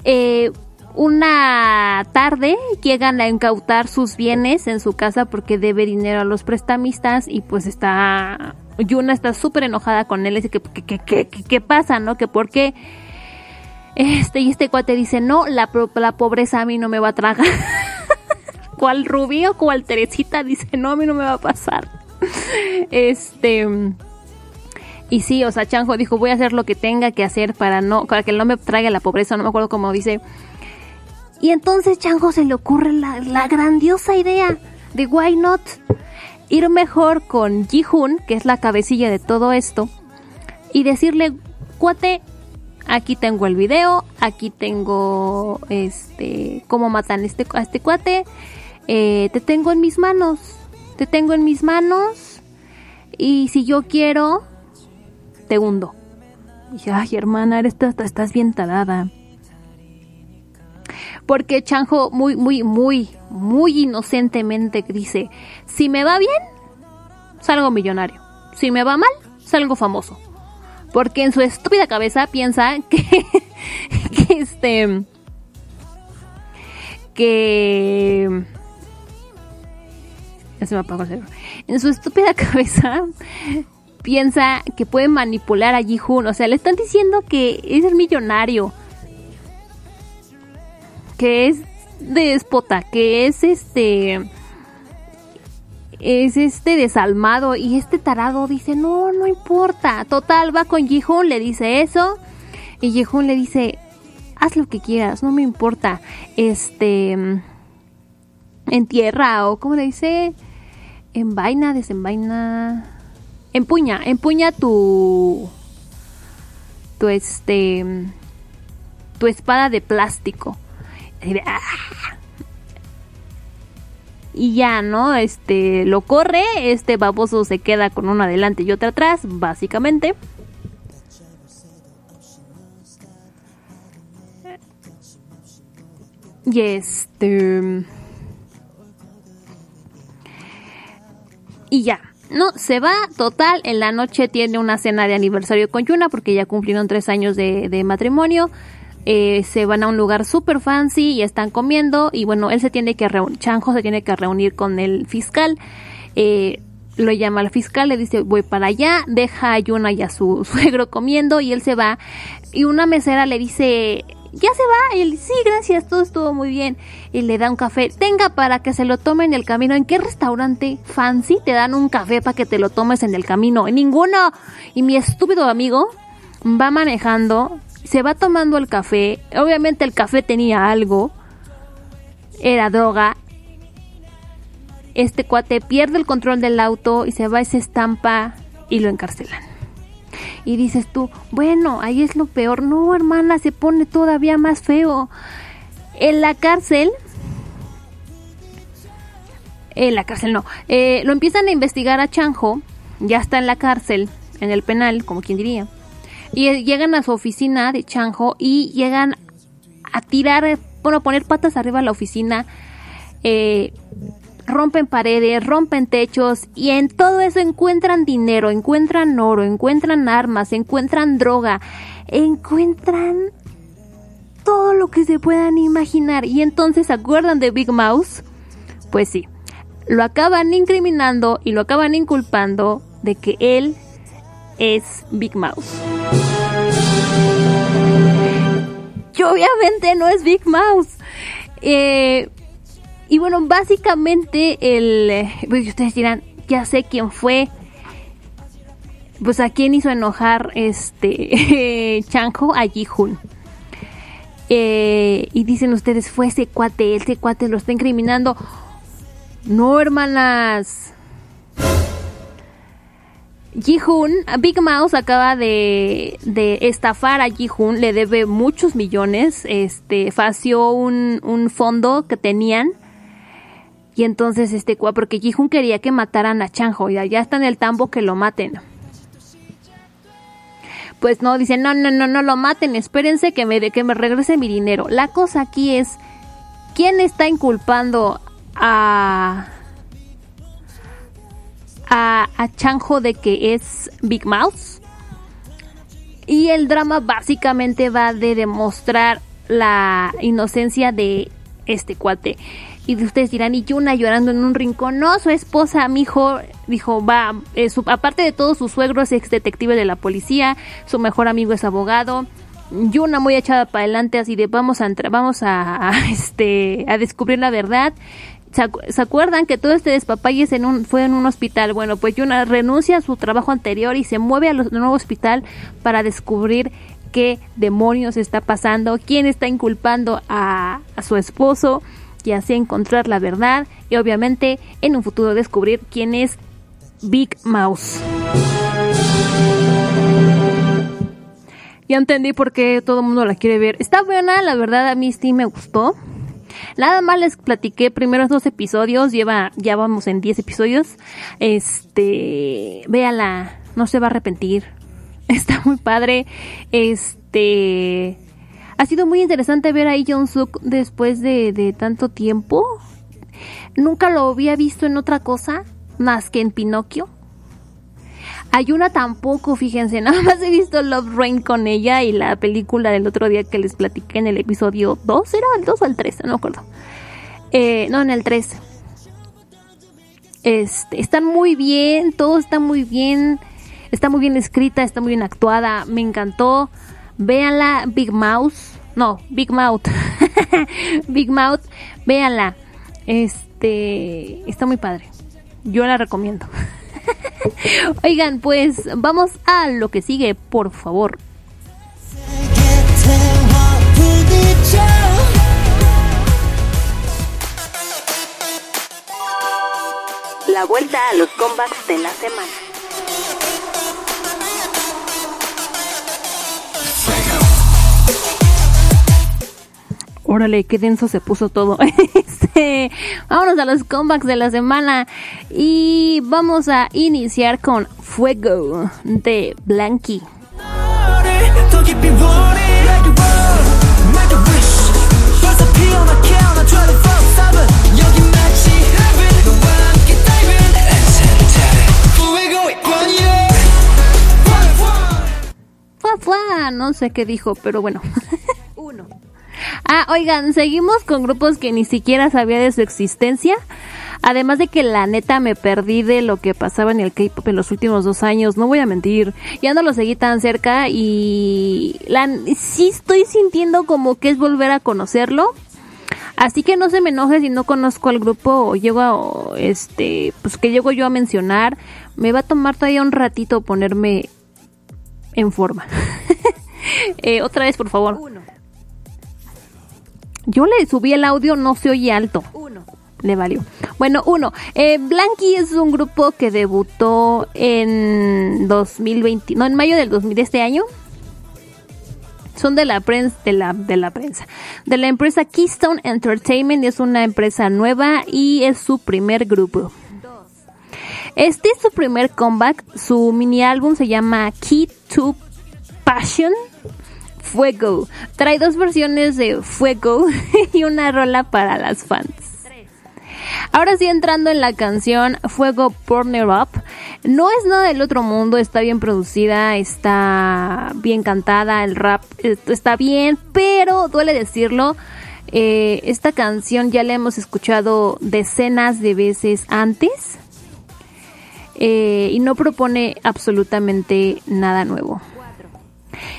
eh, una tarde llegan a incautar sus bienes en su casa porque debe dinero a los prestamistas y pues está, Yuna está súper enojada con él, dice que, ¿qué pasa, no? Que por qué, este, y este cuate dice, no, la, la pobreza a mí no me va a tragar. ¿Cuál Rubio? ¿Cuál Teresita? Dice, no, a mí no me va a pasar. Este y sí, o sea, Chanjo dijo, voy a hacer lo que tenga que hacer para no, para que no me traiga la pobreza, no me acuerdo cómo dice. Y entonces Chanjo se le ocurre la, grandiosa idea de why not. ir mejor con Ji-Hoon, que es la cabecilla de todo esto, y decirle, cuate, aquí tengo el video, aquí tengo este cómo matan este, a este cuate, eh, te tengo en mis manos, te tengo en mis manos, y si yo quiero, te hundo. Y ay hermana, eres, estás bien talada porque Chanjo muy, muy, muy, muy inocentemente dice, si me va bien, salgo millonario. Si me va mal, salgo famoso. Porque en su estúpida cabeza piensa que, que este, que, ya se me apagó el cerebro. En su estúpida cabeza piensa que puede manipular a Ji-Hoon. O sea, le están diciendo que es el millonario que es déspota, que es este es este desalmado y este tarado dice, "No, no importa." Total va con Jihun, le dice eso y Jihun le dice, "Haz lo que quieras, no me importa." Este en tierra o como le dice, en vaina, desenvaina, empuña, empuña tu tu este tu espada de plástico Ah". Y ya, ¿no? Este lo corre, este baboso se queda con uno adelante y otro atrás, básicamente. Y este. Y ya. No, se va total. En la noche tiene una cena de aniversario con Yuna porque ya cumplieron tres años de, de matrimonio. Eh, se van a un lugar super fancy y están comiendo y bueno, él se tiene que reunir, Chanjo se tiene que reunir con el fiscal, eh, lo llama al fiscal, le dice voy para allá, deja a Yuna y a su suegro comiendo y él se va y una mesera le dice ya se va, y él sí, gracias, todo estuvo muy bien y le da un café, tenga para que se lo tome en el camino, ¿en qué restaurante fancy te dan un café para que te lo tomes en el camino? En ninguno y mi estúpido amigo va manejando se va tomando el café. Obviamente el café tenía algo. Era droga. Este cuate pierde el control del auto y se va y se estampa y lo encarcelan. Y dices tú, bueno, ahí es lo peor. No, hermana, se pone todavía más feo. En la cárcel... En la cárcel no. Eh, lo empiezan a investigar a Chanjo. Ya está en la cárcel, en el penal, como quien diría y llegan a su oficina de Chanjo y llegan a tirar, bueno, a poner patas arriba a la oficina, eh, rompen paredes, rompen techos y en todo eso encuentran dinero, encuentran oro, encuentran armas, encuentran droga, encuentran todo lo que se puedan imaginar y entonces se acuerdan de Big Mouse, pues sí, lo acaban incriminando y lo acaban inculpando de que él es Big Mouse. Y obviamente no es Big Mouse. Eh, y bueno, básicamente el... Pues ustedes dirán, ya sé quién fue. Pues a quién hizo enojar este Chanjo a Jihun. Eh, y dicen ustedes, fue ese cuate, ese cuate lo está incriminando. No, hermanas. Ji-Hoon, Big Mouse acaba de, estafar a Ji-Hoon, le debe muchos millones, este, fació un, un fondo que tenían y entonces este, porque Ji-Hoon quería que mataran a Chanjo, ya, ya está en el tambo que lo maten. Pues no, dicen, no, no, no, no lo maten, espérense que me, que me regrese mi dinero. La cosa aquí es, ¿quién está inculpando a a, Chanjo de que es Big Mouse. Y el drama básicamente va de demostrar la inocencia de este cuate. Y ustedes dirán, y Yuna llorando en un rincón. No, su esposa, mi hijo, dijo, va, eh, aparte de todo, su suegro es ex detective de la policía, su mejor amigo es abogado. Yuna muy echada para adelante, así de vamos a vamos a, este, a descubrir la verdad. ¿Se, acuerdan que todo este despapalle en un, fue en un hospital? Bueno, pues Yuna renuncia a su trabajo anterior y se mueve al nuevo hospital para descubrir qué demonios está pasando, quién está inculpando a, su esposo y así encontrar la verdad y obviamente en un futuro descubrir quién es Big Mouse. Ya entendí por qué todo el mundo la quiere ver. Está buena, la verdad a mí sí me gustó. Nada más les platiqué primeros dos episodios, lleva, ya vamos en 10 episodios. Este, véala, no se va a arrepentir. Está muy padre. Este, ha sido muy interesante ver a Jong Suk después de, tanto tiempo. Nunca lo había visto en otra cosa más que en Pinocchio. Hay una tampoco, fíjense, nada más he visto Love Rain con ella y la película del otro día que les platiqué en el episodio 2, ¿era el 2 o el 3? No me acuerdo. Eh, no, en el 3. Este, están muy bien, todo está muy bien, está muy bien escrita, está muy bien actuada, me encantó. Véanla, Big Mouse, no, Big Mouth, Big Mouth, véanla. Este, está muy padre. Yo la recomiendo. Oigan, pues vamos a lo que sigue, por favor. La vuelta a los comebacks de la semana. Órale, qué denso se puso todo. Este, vámonos a los comebacks de la semana y vamos a iniciar con Fuego de fua, no sé qué dijo, pero bueno. Uno. Ah, oigan, seguimos con grupos que ni siquiera sabía de su existencia. Además de que la neta me perdí de lo que pasaba en el K-pop en los últimos dos años, no voy a mentir. Ya no lo seguí tan cerca y sí estoy sintiendo como que es volver a conocerlo. Así que no se me enoje si no conozco al grupo o llego a, este, pues que llego yo a mencionar. Me va a tomar todavía un ratito ponerme en forma. eh, otra vez, por favor. Uno. Yo le subí el audio, no se oye alto. Uno. Le valió. Bueno, uno. Eh, Blanky es un grupo que debutó en 2020, no, en mayo del 2000 de este año. Son de la prensa, de la, de la prensa, de la empresa Keystone Entertainment. Es una empresa nueva y es su primer grupo. Este es su primer comeback. Su mini álbum se llama Key to Passion. Fuego. Trae dos versiones de Fuego y una rola para las fans. Ahora sí entrando en la canción Fuego Burner Up, no es nada del otro mundo, está bien producida, está bien cantada, el rap eh, está bien, pero duele decirlo, eh, esta canción ya la hemos escuchado decenas de veces antes eh, y no propone absolutamente nada nuevo.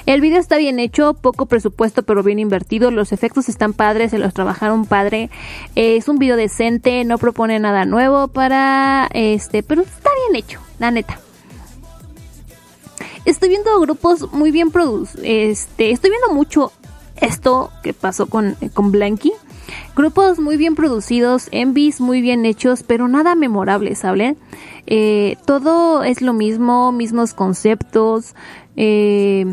El video está bien hecho, poco presupuesto pero bien invertido, los efectos están padres, se los trabajaron padre, eh, es un video decente, no propone nada nuevo para este, pero está bien hecho, la neta. Estoy viendo grupos muy bien producidos, este, estoy viendo mucho esto que pasó con, con Blanky. Grupos muy bien producidos, envies muy bien hechos, pero nada memorable, ¿saben? Eh, todo es lo mismo, mismos conceptos, eh,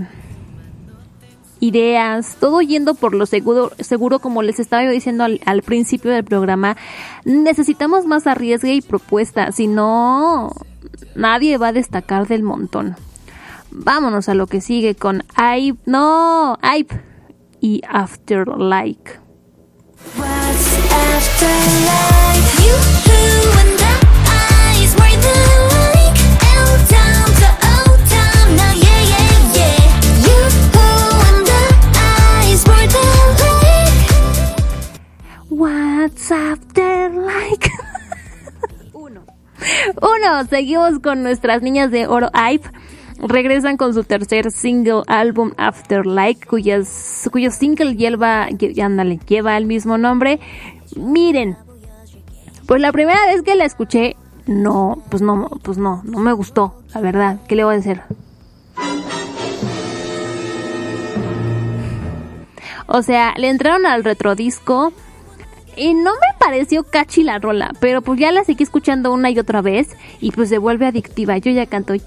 ideas, todo yendo por lo seguro, seguro como les estaba yo diciendo al, principio del programa, necesitamos más arriesgue y propuesta, si no, nadie va a destacar del montón. Vámonos a lo que sigue con Ive, no, Ive y Afterlike. What's like. What's Afterlike? Uno. Uno, seguimos con nuestras niñas de oro Ive. Regresan con su tercer single álbum Afterlike, cuyas, cuyo single lleva, lle- ándale, lleva el mismo nombre. Miren, pues la primera vez que la escuché, no, pues no, pues no, no me gustó, la verdad. ¿Qué le voy a decir? O sea, le entraron al retrodisco Y no me pareció catchy la rola, pero pues ya la seguí escuchando una y otra vez y pues se vuelve adictiva. Yo ya canto You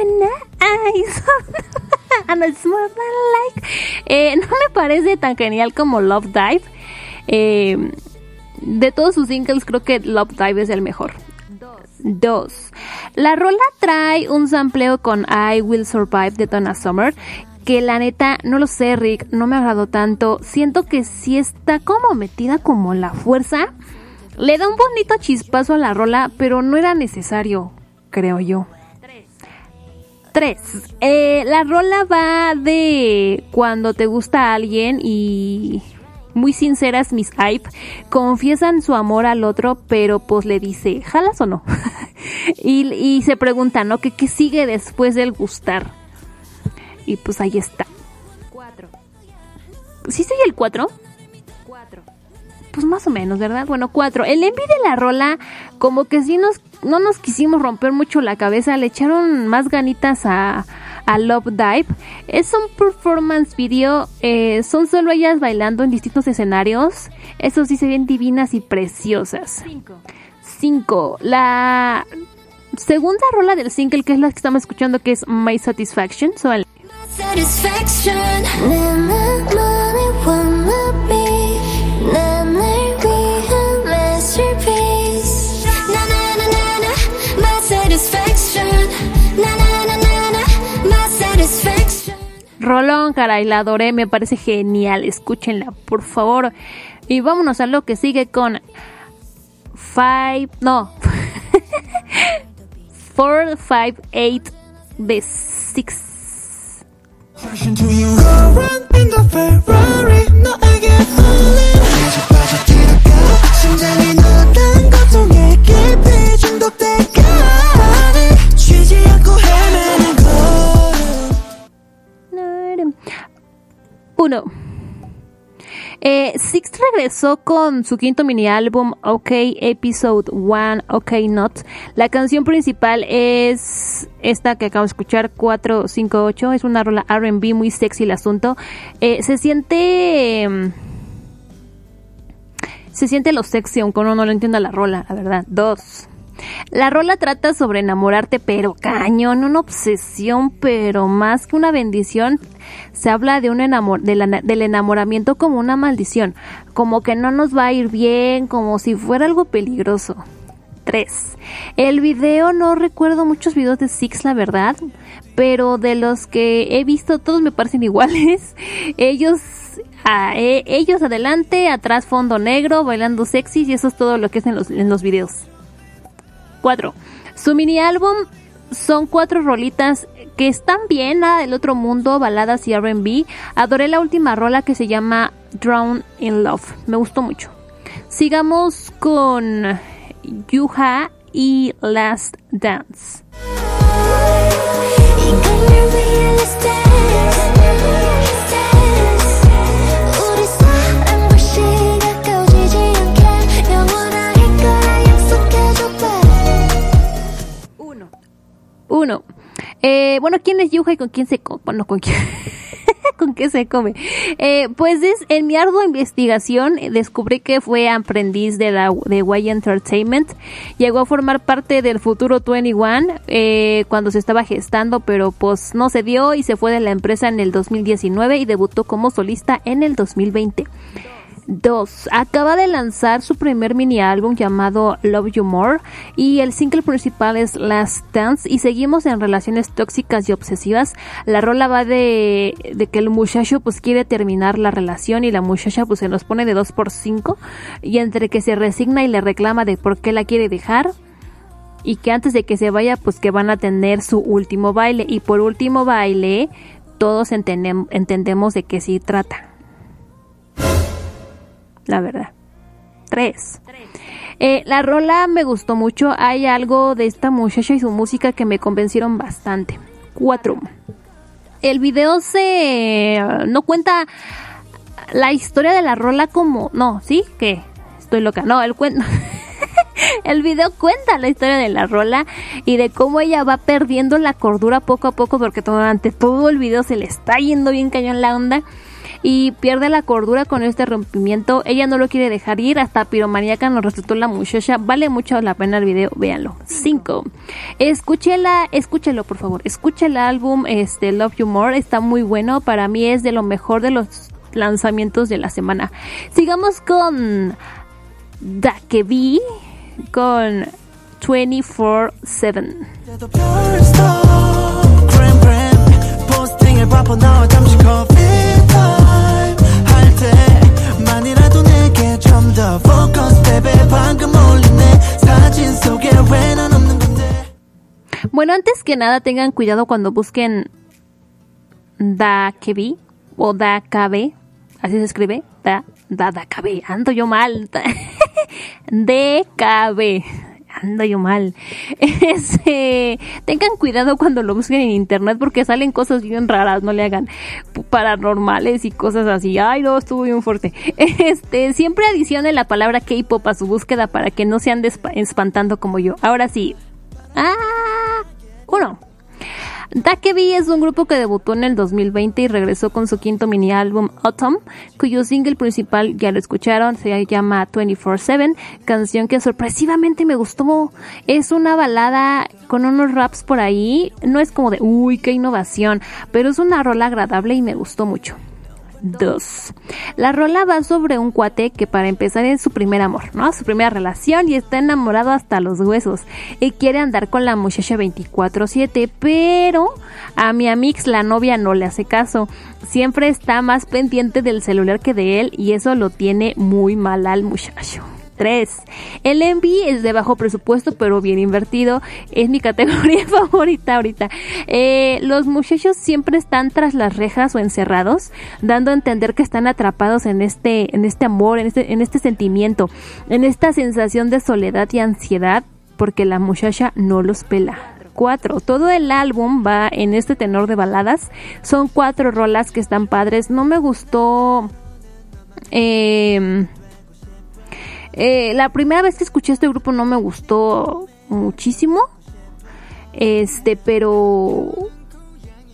and I and it's more than like. Eh, no me parece tan genial como Love Dive. Eh, de todos sus singles creo que Love Dive es el mejor. Dos. La rola trae un sampleo con I Will Survive de Donna Summer. Que la neta, no lo sé, Rick, no me agradó tanto. Siento que sí está como metida como la fuerza. Le da un bonito chispazo a la rola, pero no era necesario, creo yo. 3. la rola va de cuando te gusta alguien y muy sinceras mis hype confiesan su amor al otro, pero pues le dice, ¿jalas o no? y, se pregunta, ¿no? ¿Qué, ¿Qué sigue después del gustar? Y pues ahí está. 4. ¿Sí soy el 4? 4. Pues más o menos, ¿verdad? Bueno, 4. El envi de la rola, como que sí nos, no nos quisimos romper mucho la cabeza, le echaron más ganitas a, a Love Dive. Es un performance video, eh, son solo ellas bailando en distintos escenarios. Eso sí se ven divinas y preciosas. 5. La segunda rola del single, que es la que estamos escuchando, que es My Satisfaction. So, el- Rolón, caray, la adoré, me parece genial, escúchenla, por favor. Y vámonos a lo que sigue con Five, no, 4, 5, 8 de 6 Oh no. Eh, Six regresó con su quinto mini álbum OK Episode 1 OK Not. La canción principal es esta que acabo de escuchar 458. Es una rola RB muy sexy el asunto. Eh, se siente... em, se siente lo sexy aunque uno no lo entienda la rola, la verdad. Dos. La rola trata sobre enamorarte, pero cañón, una obsesión, pero más que una bendición, se habla de un enamor del enamoramiento como una maldición, como que no nos va a ir bien, como si fuera algo peligroso. 3. El video, no recuerdo muchos videos de Six, la verdad, pero de los que he visto, todos me parecen iguales. Ellos, ah, eh, ellos adelante, atrás fondo negro, bailando sexy, y eso es todo lo que es en los videos. 4. Su mini álbum son cuatro rolitas que están bien, nada del otro mundo, baladas y RB. Adoré la última rola que se llama Drown in Love. Me gustó mucho. Sigamos con Yuha y Last dance 1. Eh, bueno, ¿quién es Yuha y con quién se come? Bueno, con quién. ¿Con qué se come? Eh, pues es, en mi ardua investigación eh, descubrí que fue aprendiz de la de Y Entertainment. Llegó a formar parte del futuro 21 eh, cuando se estaba gestando, pero pues no se dio y se fue de la empresa en el 2019 y debutó como solista en el 2020. 2. Acaba de lanzar su primer mini álbum llamado Love You More y el single principal es Last Dance y seguimos en relaciones tóxicas y obsesivas. La rola va de, que el muchacho pues quiere terminar la relación y la muchacha pues se nos pone de 2 por 5 y entre que se resigna y le reclama de por qué la quiere dejar y que antes de que se vaya pues que van a tener su último baile y por último baile todos entendem- entendemos de qué se trata la verdad. 3. la rola me gustó mucho. Hay algo de esta muchacha y su música que me convencieron bastante. 4. El video se... no cuenta la historia de la rola como... No, ¿sí? ¿Qué? Estoy loca. No, el cuento... El video cuenta la historia de la rola y de cómo ella va perdiendo la cordura poco a poco porque durante todo el video se le está yendo bien cañón la onda y pierde la cordura con este rompimiento. Ella no lo quiere dejar ir, hasta piromaníaca nos resultó la muchacha. Vale mucho la pena el video, véanlo. 5. Escúchela, escúchelo por favor. Escucha el álbum este Love You More, está muy bueno, para mí es de lo mejor de los lanzamientos de la semana. Sigamos con Dakebi con 24/7. 포스팅을 바꿔 나와 잠시 커피 타임 할 때만이라도 내게 좀 더 focus baby 방금 올린 내 사진 속에 왜 난 없는 건데 Bueno, antes que nada tengan cuidado cuando busquen Dakebi o Dakabe, así se escribe, da, da, Dakabe, ando yo mal, DKB, ando yo mal. Este, tengan cuidado cuando lo busquen en internet porque salen cosas bien raras, no le hagan paranormales y cosas así. Ay, no, estuvo bien fuerte. Este, siempre adicione la palabra K-pop a su búsqueda para que no se ande espa- espantando como yo. Ahora sí. Ah, uno. Dakebi es un grupo que debutó en el 2020 y regresó con su quinto mini álbum Autumn, cuyo single principal ya lo escucharon, se llama 24/7, canción que sorpresivamente me gustó. Es una balada con unos raps por ahí, no es como de uy, qué innovación, pero es una rola agradable y me gustó mucho. 2. La rola va sobre un cuate que para empezar es su primer amor, ¿no? Su primera relación y está enamorado hasta los huesos y quiere andar con la muchacha 24/7, pero a mi amix la novia no le hace caso. Siempre está más pendiente del celular que de él y eso lo tiene muy mal al muchacho. 3. El MV es de bajo presupuesto, pero bien invertido. Es mi categoría favorita ahorita. Eh, los muchachos siempre están tras las rejas o encerrados, dando a entender que están atrapados en este, en este amor, en este, en este sentimiento, en esta sensación de soledad y ansiedad, porque la muchacha no los pela. 4. Todo el álbum va en este tenor de baladas. Son cuatro rolas que están padres. No me gustó. Eh, eh, la primera vez que escuché este grupo no me gustó muchísimo. Este, pero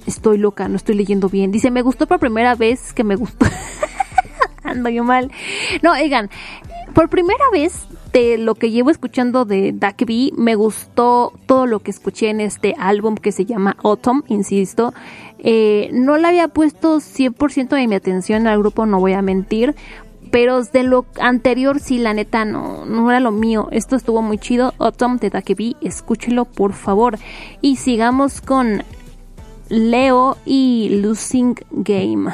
estoy loca, no estoy leyendo bien. Dice, me gustó por primera vez que me gustó. Ando yo mal. No, oigan, por primera vez de lo que llevo escuchando de Dakebi, me gustó todo lo que escuché en este álbum que se llama Autumn, insisto. Eh, no le había puesto 100% de mi atención al grupo, no voy a mentir. Pero de lo anterior, sí, la neta, no, no era lo mío. Esto estuvo muy chido. Autumn de Takebi, escúchelo por favor. Y sigamos con Leo y Losing Game.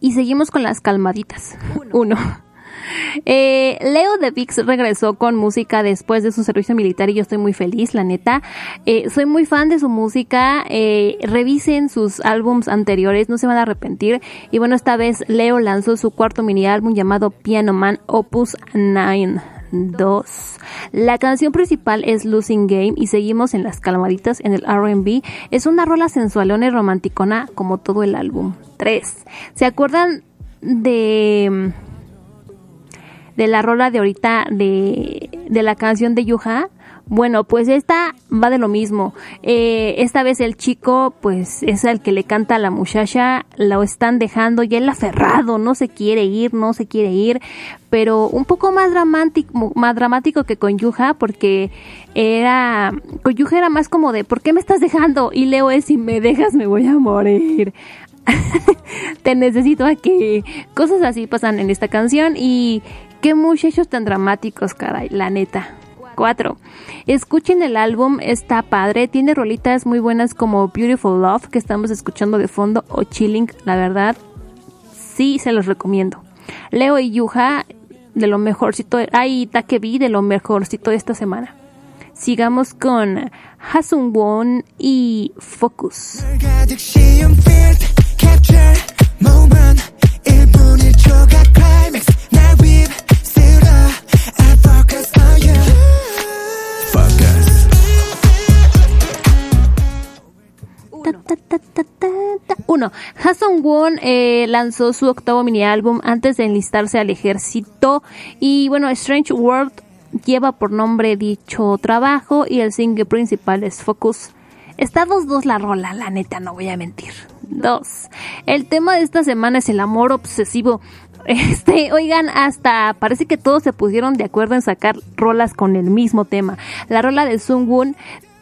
Y seguimos con las calmaditas. Uno. Eh, Leo de Vix regresó con música después de su servicio militar y yo estoy muy feliz, la neta. Eh, soy muy fan de su música. eh, revisen sus álbums anteriores, no se van a arrepentir. Y bueno, esta vez Leo lanzó su cuarto mini álbum llamado Piano Man Opus 9. 2. La canción principal es Losing Game y seguimos en las calmaditas en el RB. Es una rola sensualona y romanticona como todo el álbum. 3. ¿Se acuerdan de de la rola de ahorita de, de la canción de Yuha. Bueno, pues esta va de lo mismo. Eh, esta vez el chico, pues es el que le canta a la muchacha, lo están dejando y él aferrado, no se quiere ir, no se quiere ir, pero un poco más dramático, más dramático que con Yuha, porque era, con Yuha era más como de, ¿por qué me estás dejando? Y Leo es, si me dejas me voy a morir. Te necesito aquí. Cosas así pasan en esta canción y qué muchachos tan dramáticos, caray, la neta. 4. Escuchen el álbum, está padre, tiene rolitas muy buenas como Beautiful Love que estamos escuchando de fondo o Chilling, la verdad, sí se los recomiendo. Leo y Yuha de lo mejorcito, ay, Takebi de lo mejorcito de esta semana. Sigamos con Hasun Won y Focus. Fuckers, Hassan Won eh, lanzó su octavo mini álbum antes de enlistarse al ejército y bueno, Strange World lleva por nombre dicho trabajo y el single principal es Focus. Está dos dos la rola, la neta, no voy a mentir. Dos. El tema de esta semana es el amor obsesivo. Este, oigan, hasta parece que todos se pusieron de acuerdo en sacar rolas con el mismo tema. La rola de Sungwoon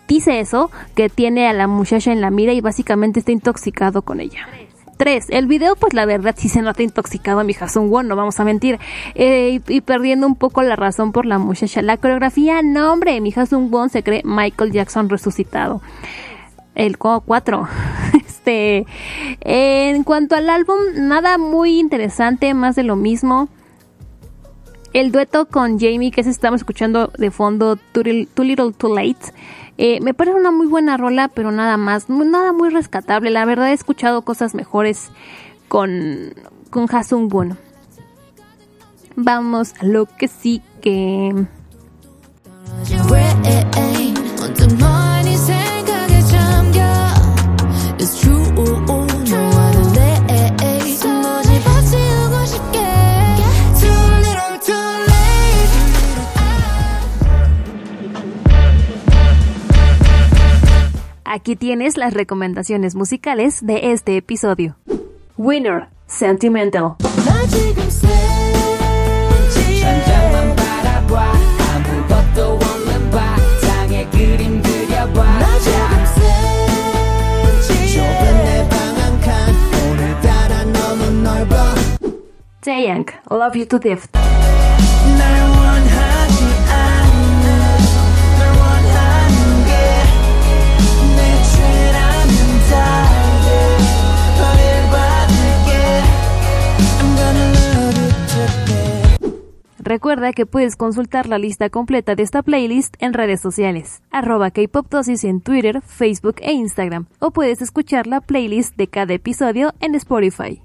dice eso, que tiene a la muchacha en la mira y básicamente está intoxicado con ella. Tres, el video pues la verdad sí se nota intoxicado a mi Won, no vamos a mentir, Eh, y, perdiendo un poco la razón por la muchacha. La coreografía, no hombre, mi Won se cree Michael Jackson resucitado. El 4. Este, en cuanto al álbum, nada muy interesante, más de lo mismo. El dueto con Jamie, que se estamos escuchando de fondo, Too, Little- Too Late, eh, me parece una muy buena rola, pero nada más, nada muy rescatable. La verdad he escuchado cosas mejores con, con Hasung Won. Vamos a lo que sí que... Aquí tienes las recomendaciones musicales de este episodio. Winner, Sentimental. Love You to Death. Recuerda que puedes consultar la lista completa de esta playlist en redes sociales, arroba Kpopdosis en Twitter, Facebook e Instagram, o puedes escuchar la playlist de cada episodio en Spotify.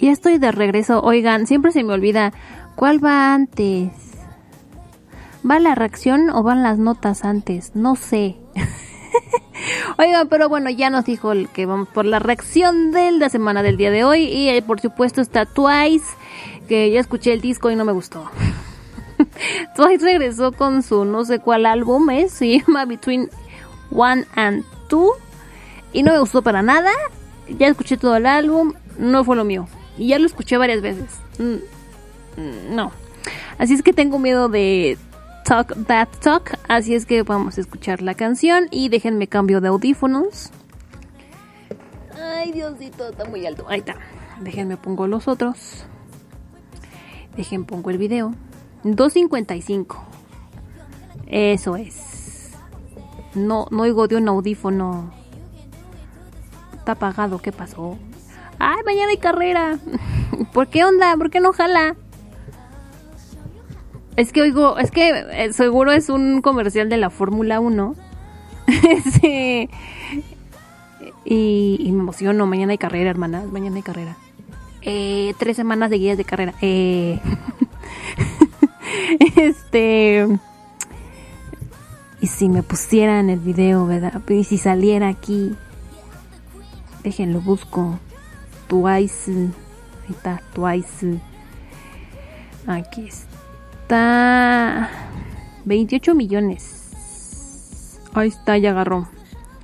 Ya estoy de regreso. Oigan, siempre se me olvida cuál va antes. ¿Va la reacción o van las notas antes? No sé. Oigan, pero bueno, ya nos dijo el que vamos por la reacción de la semana del día de hoy. Y eh, por supuesto está Twice, que ya escuché el disco y no me gustó. Twice regresó con su no sé cuál álbum es, se llama Between One and Two. Y no me gustó para nada. Ya escuché todo el álbum, no fue lo mío. Y ya lo escuché varias veces. Mm, mm, no. Así es que tengo miedo de Talk That Talk. Así es que vamos a escuchar la canción y déjenme cambio de audífonos. Ay, Diosito, está muy alto. Ahí está. Déjenme pongo los otros. Dejen pongo el video. 2.55. Eso es. No, no oigo de un audífono. Está apagado, ¿qué pasó? Ay, mañana hay carrera. ¿Por qué onda? ¿Por qué no jala? Es que oigo, es que eh, seguro es un comercial de la Fórmula 1. Sí. Y, y me emociono. Mañana hay carrera, hermanas. Mañana hay carrera. Eh, tres semanas seguidas de carrera. Eh. este. Y si me pusieran el video, ¿verdad? Y si saliera aquí. Déjenlo, busco. Twice. Ahí está, Twice. Aquí está. 28 millones. Ahí está, ya agarró.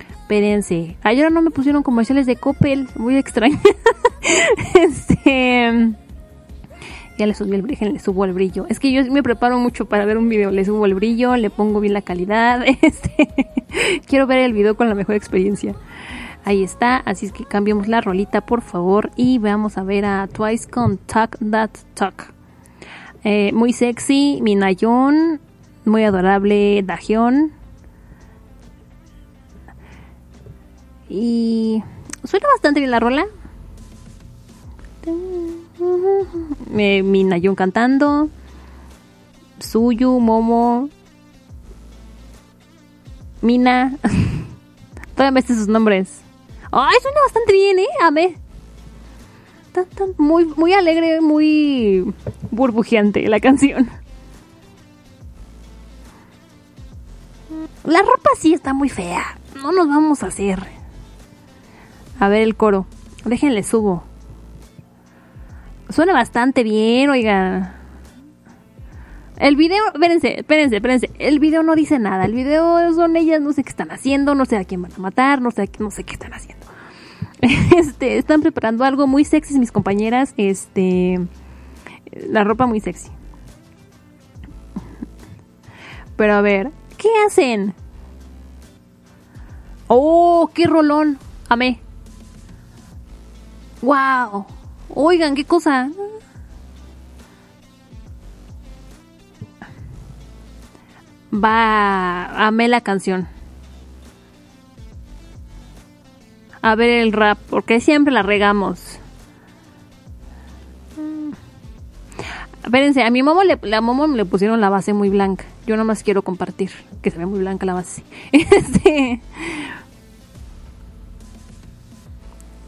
Espérense. Ayer no me pusieron comerciales de Coppel. Muy extraño. este. Ya le subí el brillo, le subo el brillo. Es que yo me preparo mucho para ver un video. Le subo el brillo, le pongo bien la calidad. Este. Quiero ver el video con la mejor experiencia. Ahí está, así es que cambiamos la rolita por favor y vamos a ver a Twice con Talk That Talk. Eh, muy sexy, Minayon, muy adorable Dahyun. Y suena bastante bien la rola. Eh, Minayon cantando. Suyu, Momo, Mina. Todavía me sus nombres. Ay, suena bastante bien, ¿eh? Amé. Tan, tan, muy, muy alegre, muy burbujeante la canción. La ropa sí está muy fea. No nos vamos a hacer. A ver el coro. Déjenle subo. Suena bastante bien, oiga. El video, espérense, espérense, espérense. El video no dice nada. El video son ellas, no sé qué están haciendo, no sé a quién van a matar, no sé, no sé qué están haciendo. Este, están preparando algo muy sexy mis compañeras. Este, la ropa muy sexy. Pero a ver, ¿qué hacen? Oh, qué rolón. Amé. Wow. Oigan, qué cosa. Va, amé la canción. A ver el rap, porque siempre la regamos. Mm. Espérense, a mi momo le, momo le pusieron la base muy blanca. Yo nomás quiero compartir, que se ve muy blanca la base. Este,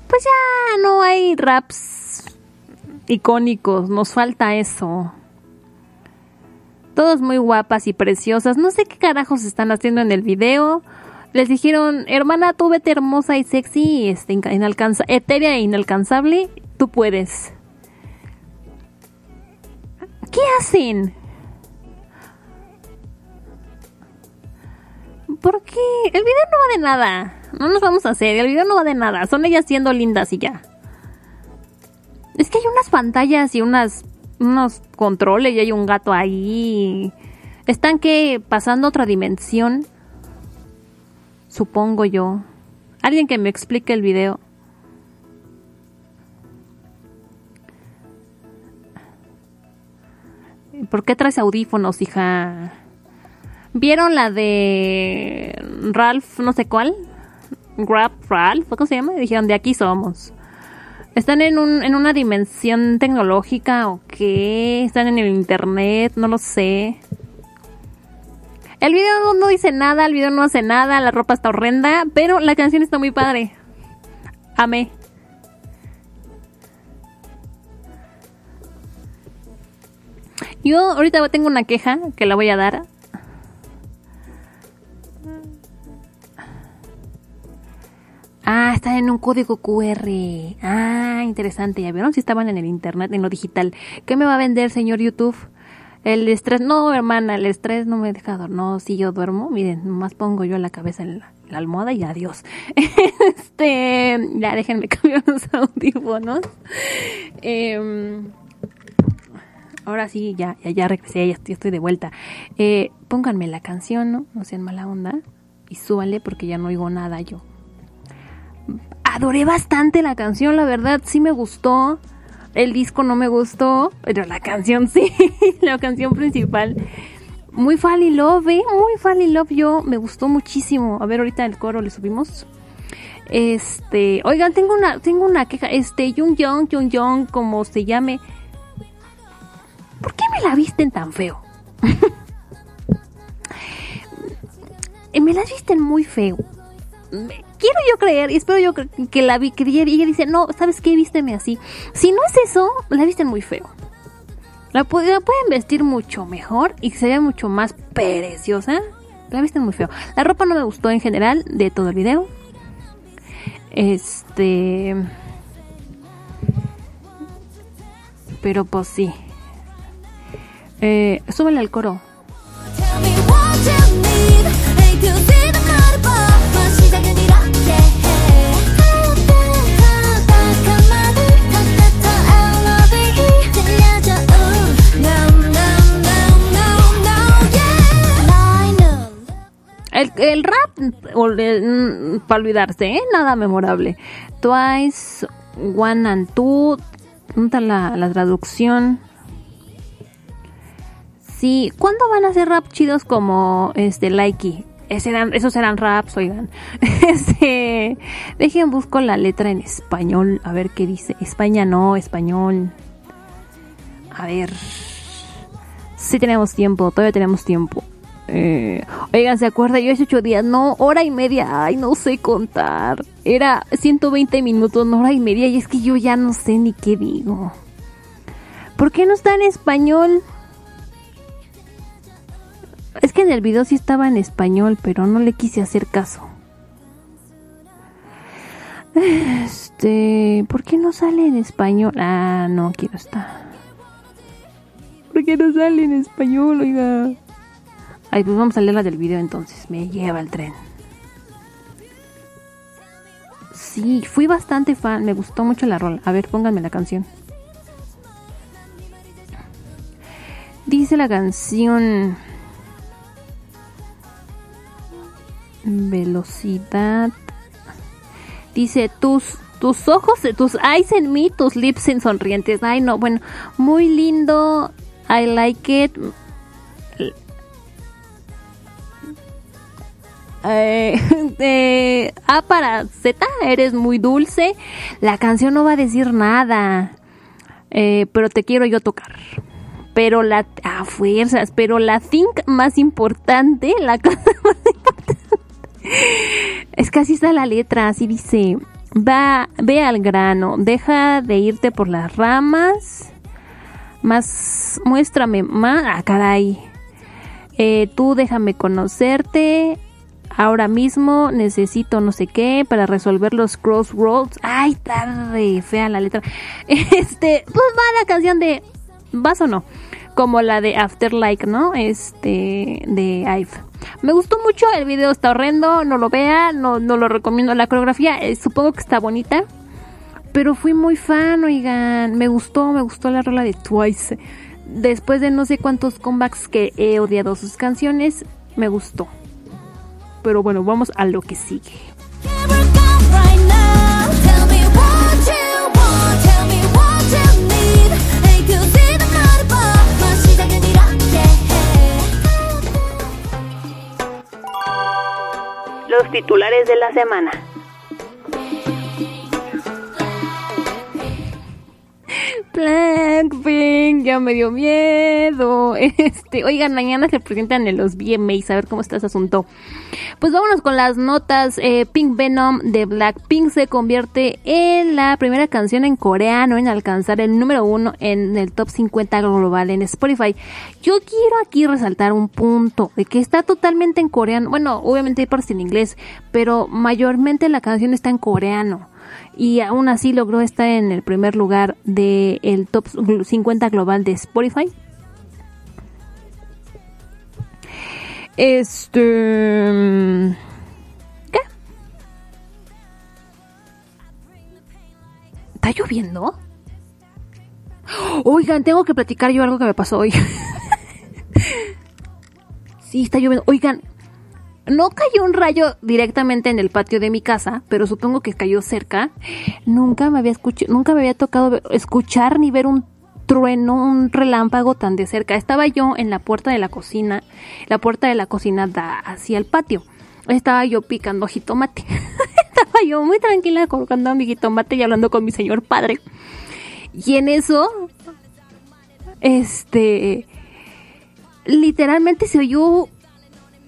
pues ya no hay raps icónicos, nos falta eso. Todas muy guapas y preciosas. No sé qué carajos están haciendo en el video. Les dijeron, hermana, tú vete hermosa y sexy, este, inalcanza etérea e inalcanzable, tú puedes. ¿Qué hacen? ¿Por qué? El video no va de nada. No nos vamos a hacer. El video no va de nada. Son ellas siendo lindas y ya. Es que hay unas pantallas y unas unos controles y hay un gato ahí. Están que pasando otra dimensión. Supongo yo. Alguien que me explique el video. ¿Por qué traes audífonos, hija? ¿Vieron la de Ralph, no sé cuál? Grab Ralph, ¿cómo se llama? Dijeron, de aquí somos. ¿Están en, un, en una dimensión tecnológica o qué? ¿Están en el internet? No lo sé. El video no, no dice nada, el video no hace nada, la ropa está horrenda, pero la canción está muy padre. Amé. Yo ahorita tengo una queja que la voy a dar. Ah, están en un código QR. Ah, interesante. ¿Ya vieron? Si estaban en el internet, en lo digital. ¿Qué me va a vender, señor YouTube? El estrés. No, hermana, el estrés no me deja dormir. No, si yo duermo, miren, nomás pongo yo la cabeza en la, almohada y adiós. este. Ya, déjenme cambiar los audífonos. Em, ahora sí, ya, ya, ya regresé, ya estoy, estoy de vuelta. Eh, pónganme la canción, ¿no? No sean mala onda. Y súbanle porque ya no oigo nada yo adoré bastante la canción, la verdad, sí me gustó. El disco no me gustó, pero la canción sí, la canción principal. Muy Fall in Love, ¿eh? Muy Fall in Love, yo me gustó muchísimo. A ver, ahorita el coro le subimos. Este, oigan, tengo una, tengo una queja. Este, Jung Young, Jung Young, como se llame. ¿Por qué me la visten tan feo? Me las visten muy feo quiero yo creer y espero yo que la vi que ella ella dice no sabes qué vísteme así si no es eso la visten muy feo. La, la pueden vestir mucho mejor y sería mucho más preciosa la visten muy feo. La ropa no me gustó en general de todo el video. Este pero pues sí. Eh, súbele al coro El, el rap, el- mm, para olvidarse, ¿eh? nada memorable. Twice, One and Two, ¿dónde la, la traducción? Sí, ¿cuándo van a hacer rap chidos como este Likey? Ese eran- esos eran raps, oigan. Este, dejen busco la letra en español, a ver qué dice. España no, español. A ver. Sí tenemos tiempo, todavía tenemos tiempo. Eh, oigan, ¿se acuerda? Yo hace ocho días, no, hora y media, ay, no sé contar. Era 120 minutos, no hora y media, y es que yo ya no sé ni qué digo. ¿Por qué no está en español? Es que en el video sí estaba en español, pero no le quise hacer caso. Este, ¿por qué no sale en español? Ah, no, quiero estar. ¿Por qué no sale en español, oiga? Ay, pues vamos a leer la del video entonces. Me lleva el tren. Sí, fui bastante fan. Me gustó mucho la rola. A ver, pónganme la canción. Dice la canción. Velocidad. Dice tus tus ojos, tus eyes en mí, tus lips en sonrientes. Ay, no, bueno, muy lindo. I like it. Eh, eh, A para Z, eres muy dulce. La canción no va a decir nada. Eh, pero te quiero yo tocar. Pero la. A fuerzas. Pero la think más importante. La cosa más importante. Es que así está la letra. Así dice. Va, ve al grano. Deja de irte por las ramas. Más. Muéstrame más. Ah, caray. Tú déjame conocerte. Ahora mismo necesito no sé qué para resolver los crossroads. Ay, tarde, fea la letra. Este, pues va la canción de ¿Vas o no? Como la de Afterlife, ¿no? Este, de Ive. Me gustó mucho, el video está horrendo, no lo vea, no, no lo recomiendo. La coreografía eh, supongo que está bonita, pero fui muy fan, oigan. Me gustó, me gustó la rola de Twice. Después de no sé cuántos comebacks que he odiado sus canciones, me gustó. Pero bueno, vamos a lo que sigue. Can't work out right now. Blackpink, ya me dio miedo. Este, oigan, mañana se presentan en los VMAs, a ver cómo está ese asunto. Pues vámonos con las notas. Eh, Pink Venom de Blackpink se convierte en la primera canción en coreano en alcanzar el número uno en el top 50 global en Spotify. Yo quiero aquí resaltar un punto de que está totalmente en coreano. Bueno, obviamente hay partes en inglés, pero mayormente la canción está en coreano y aún así logró estar en el primer lugar del el top 50 global de Spotify. Este. ¿Qué? ¿Está lloviendo? Oigan, tengo que platicar yo algo que me pasó hoy. sí, está lloviendo. Oigan, no cayó un rayo directamente en el patio de mi casa, pero supongo que cayó cerca. Nunca me había escuchado, nunca me había tocado escuchar ni ver un trueno, un relámpago tan de cerca. Estaba yo en la puerta de la cocina. La puerta de la cocina da hacia el patio. Estaba yo picando jitomate. Estaba yo muy tranquila colocando mi jitomate y hablando con mi señor padre. Y en eso, este, literalmente se oyó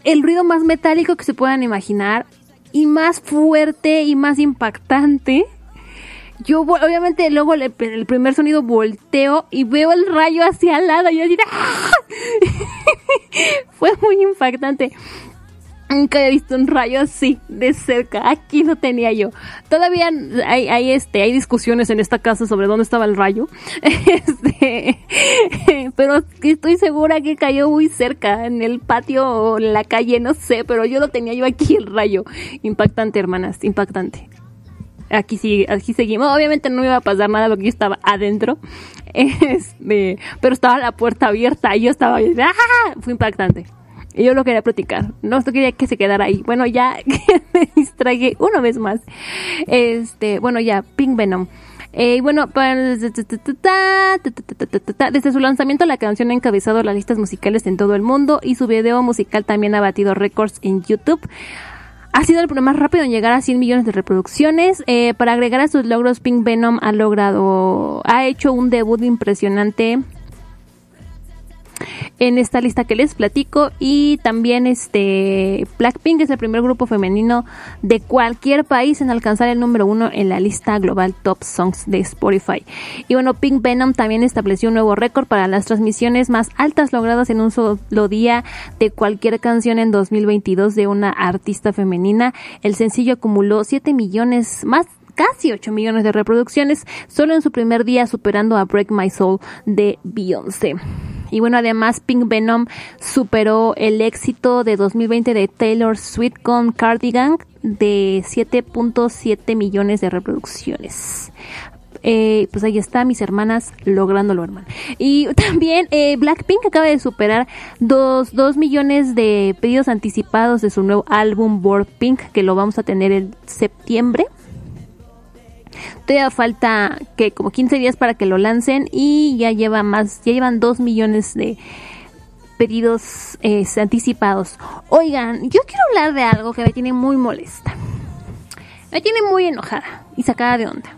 el ruido más metálico que se puedan imaginar y más fuerte y más impactante. Yo obviamente luego el primer sonido volteo y veo el rayo hacia al lado y yo así, ¡ah! fue muy impactante. Nunca había visto un rayo así de cerca. Aquí no tenía yo. Todavía hay, hay, este, hay discusiones en esta casa sobre dónde estaba el rayo. Este, pero estoy segura que cayó muy cerca, en el patio o en la calle, no sé, pero yo lo tenía yo aquí el rayo. Impactante, hermanas, impactante. Aquí sí, aquí seguimos. Obviamente no me iba a pasar nada porque yo estaba adentro. Este, pero estaba la puerta abierta y yo estaba ¡ah! Fue impactante. Y yo lo quería platicar. No quería que se quedara ahí. Bueno, ya me distragué una vez más. Este, bueno, ya, Pink Venom. Eh, y bueno, desde su lanzamiento la canción ha encabezado las listas musicales en todo el mundo y su video musical también ha batido récords en YouTube. Ha sido el más rápido en llegar a 100 millones de reproducciones. Eh, para agregar a sus logros, Pink Venom ha logrado, ha hecho un debut impresionante en esta lista que les platico y también este Blackpink es el primer grupo femenino de cualquier país en alcanzar el número uno en la lista global Top Songs de Spotify. Y bueno, Pink Venom también estableció un nuevo récord para las transmisiones más altas logradas en un solo día de cualquier canción en 2022 de una artista femenina. El sencillo acumuló 7 millones más casi 8 millones de reproducciones solo en su primer día superando a Break My Soul de Beyoncé. Y bueno, además Pink Venom superó el éxito de 2020 de Taylor Swift con Cardigan de 7.7 millones de reproducciones. Eh, pues ahí está, mis hermanas lográndolo, hermano. Y también eh, Blackpink acaba de superar 2 millones de pedidos anticipados de su nuevo álbum Board Pink, que lo vamos a tener en septiembre. Todavía falta que como 15 días para que lo lancen y ya lleva más, ya llevan 2 millones de pedidos eh, anticipados. Oigan, yo quiero hablar de algo que me tiene muy molesta. Me tiene muy enojada y sacada de onda.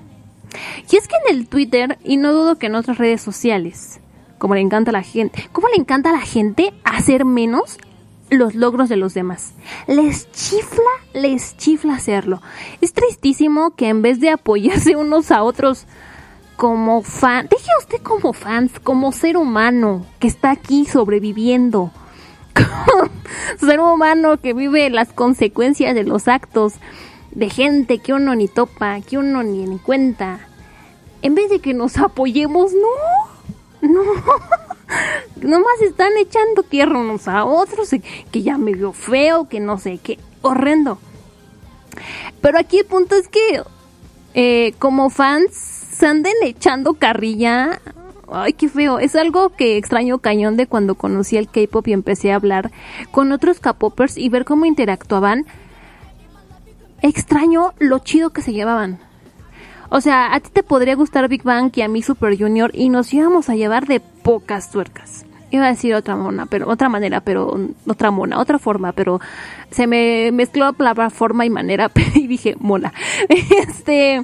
Y es que en el Twitter, y no dudo que en otras redes sociales, como le encanta a la gente, ¿cómo le encanta a la gente hacer menos los logros de los demás? Les chifla, les chifla hacerlo. Es tristísimo que en vez de apoyarse unos a otros como fan, deje usted como fans, como ser humano que está aquí sobreviviendo, ser humano que vive las consecuencias de los actos de gente que uno ni topa, que uno ni en cuenta. En vez de que nos apoyemos, no, no. Nomás están echando tierra unos a otros, que ya me vio feo, que no sé qué, horrendo. Pero aquí el punto es que eh, como fans se anden echando carrilla. Ay, qué feo. Es algo que extraño cañón de cuando conocí el K-pop y empecé a hablar con otros K-popers y ver cómo interactuaban. Extraño lo chido que se llevaban. O sea, a ti te podría gustar Big Bang y a mí Super Junior y nos íbamos a llevar de pocas tuercas. Iba a decir otra mona, pero otra manera, pero otra mona, otra forma, pero se me mezcló la palabra forma y manera y dije mona. Este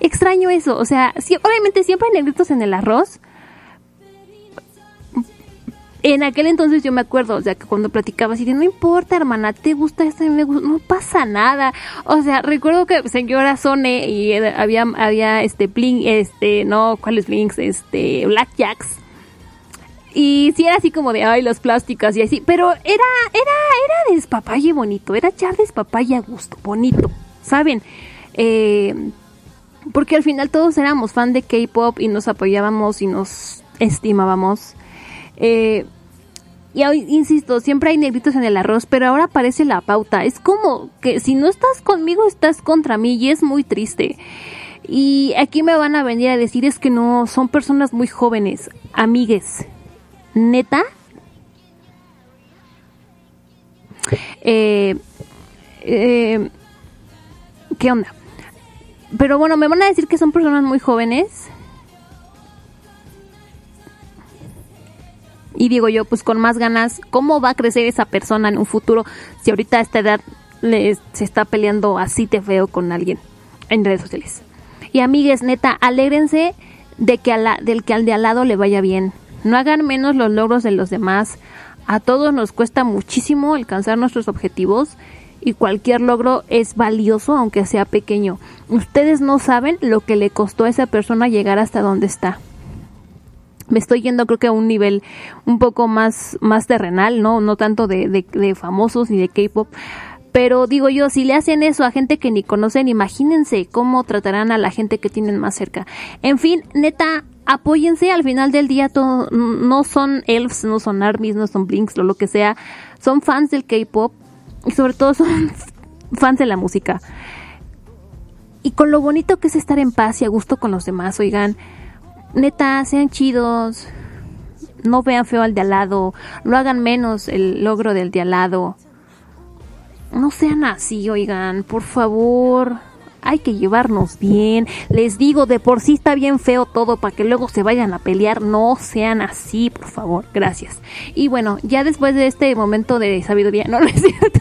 extraño eso, o sea, obviamente siempre hay negritos en el arroz. En aquel entonces yo me acuerdo, o sea, que cuando platicaba así de, no importa, hermana, te gusta gusta, no pasa nada. O sea, recuerdo que señora Sone y eh, había, había este Blink, este, no, ¿cuáles Blinks? Este, Blackjacks. Y sí era así como de, ay, las plásticas y así, pero era, era, era despapalle bonito, era echar despapalle a gusto, bonito, ¿saben? Eh, porque al final todos éramos fan de K-pop y nos apoyábamos y nos estimábamos. Eh, y hoy, insisto, siempre hay negritos en el arroz, pero ahora aparece la pauta. Es como que si no estás conmigo, estás contra mí y es muy triste. Y aquí me van a venir a decir es que no, son personas muy jóvenes, amigues. Neta. Eh, eh, ¿Qué onda? Pero bueno, me van a decir que son personas muy jóvenes. Y digo yo, pues con más ganas, ¿cómo va a crecer esa persona en un futuro si ahorita a esta edad le, se está peleando así de feo con alguien en redes sociales? Y amigues, neta, alégrense de que a la, del que al de al lado le vaya bien. No hagan menos los logros de los demás. A todos nos cuesta muchísimo alcanzar nuestros objetivos y cualquier logro es valioso aunque sea pequeño. Ustedes no saben lo que le costó a esa persona llegar hasta donde está. Me estoy yendo creo que a un nivel un poco más, más terrenal, ¿no? No tanto de, de, famosos ni de K-pop. Pero digo yo, si le hacen eso a gente que ni conocen, imagínense cómo tratarán a la gente que tienen más cerca. En fin, neta, apóyense al final del día, no son elves, no son armies, no son blinks o lo que sea. Son fans del K-pop y sobre todo son fans de la música. Y con lo bonito que es estar en paz y a gusto con los demás, oigan, neta, sean chidos, no vean feo al de al lado, no hagan menos el logro del de al lado. No sean así, oigan, por favor. Hay que llevarnos bien. Les digo, de por sí está bien feo todo para que luego se vayan a pelear. No sean así, por favor. Gracias. Y bueno, ya después de este momento de sabiduría, no, no es cierto.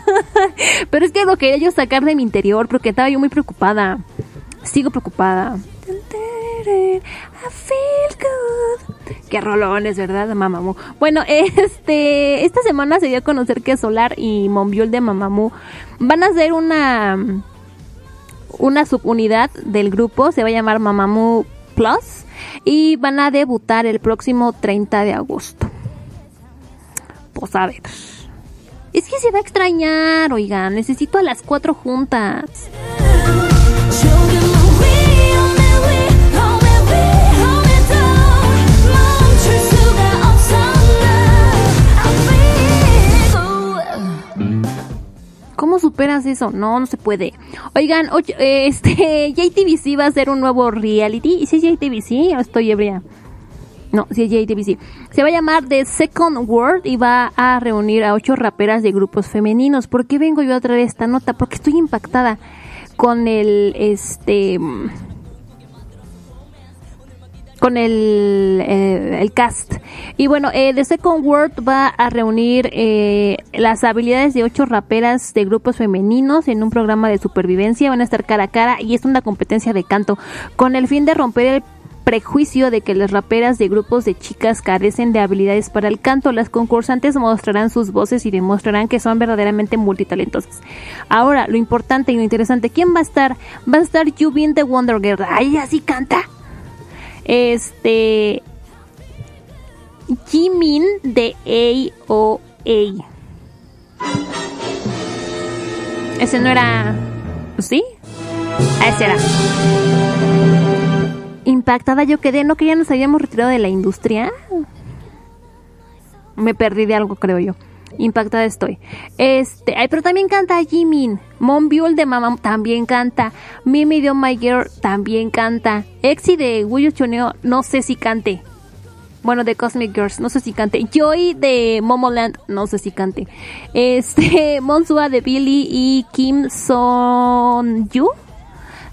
Pero es que lo quería yo sacar de mi interior porque estaba yo muy preocupada. Sigo preocupada. I feel good. Qué rolones, ¿verdad? Mamamoo. Bueno, este, esta semana se dio a conocer que Solar y Monbiol de Mamamoo van a hacer una una subunidad del grupo, se va a llamar Mamamoo Plus y van a debutar el próximo 30 de agosto. Pues a ver. Es que se va a extrañar, oigan, necesito a las cuatro juntas. ¿Cómo superas eso? No, no se puede. Oigan, eh, este, JTBC va a hacer un nuevo reality. ¿Y si es JTBC o estoy ebria? No, si es JTBC. Se va a llamar The Second World y va a reunir a ocho raperas de grupos femeninos. ¿Por qué vengo yo a traer esta nota? Porque estoy impactada con el, este, con el, eh, el cast. Y bueno, eh, The Second World va a reunir eh, las habilidades de ocho raperas de grupos femeninos en un programa de supervivencia. Van a estar cara a cara y es una competencia de canto con el fin de romper el prejuicio de que las raperas de grupos de chicas carecen de habilidades para el canto. Las concursantes mostrarán sus voces y demostrarán que son verdaderamente multitalentosas. Ahora, lo importante y lo interesante, ¿quién va a estar? Va a estar Yubin de Wonder Girl. ¡Ay, así canta! Este. Jimin de AOA. Ese no era. ¿Sí? Ah, ese era. Impactada yo quedé, ¿no que ya nos habíamos retirado de la industria? Me perdí de algo, creo yo. Impactada estoy. Este, ay, pero también canta Jimin. Monbiul de Mama también canta. Mimi de Oh My Girl también canta. Exi de Wuyu Chuneo, no sé si cante. Bueno, de Cosmic Girls, no sé si cante. Joy de Momoland, no sé si cante. Este, Monsua de Billy y Kim Son Yu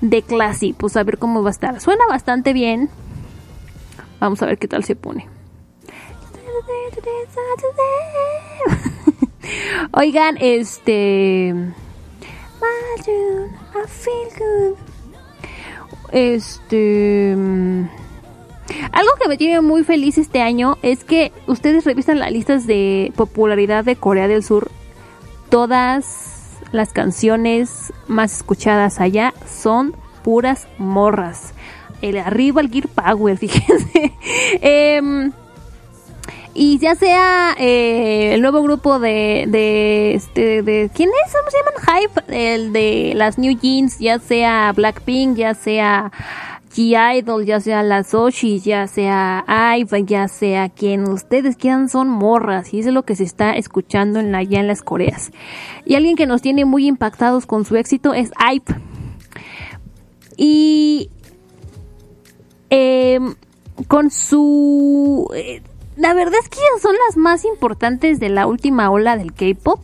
de Classy. Pues a ver cómo va a estar. Suena bastante bien. Vamos a ver qué tal se pone. Oigan, este. I feel good. Este. Algo que me tiene muy feliz este año es que ustedes revisan las listas de popularidad de Corea del Sur. Todas las canciones más escuchadas allá son puras morras. El arriba el Gear Power, fíjense. Em, y ya sea eh, el nuevo grupo de, de, este, de ¿quién es? ¿Cómo se llaman? Hype, el de las New Jeans, ya sea Blackpink, ya sea G-Idol, ya sea las Oshi, ya sea IVE, ya sea quien ustedes quieran, son morras y eso es lo que se está escuchando en la, ya en las Coreas. Y alguien que nos tiene muy impactados con su éxito es IVE. Y em, con su... eh, la verdad es que son las más importantes de la última ola del K-pop.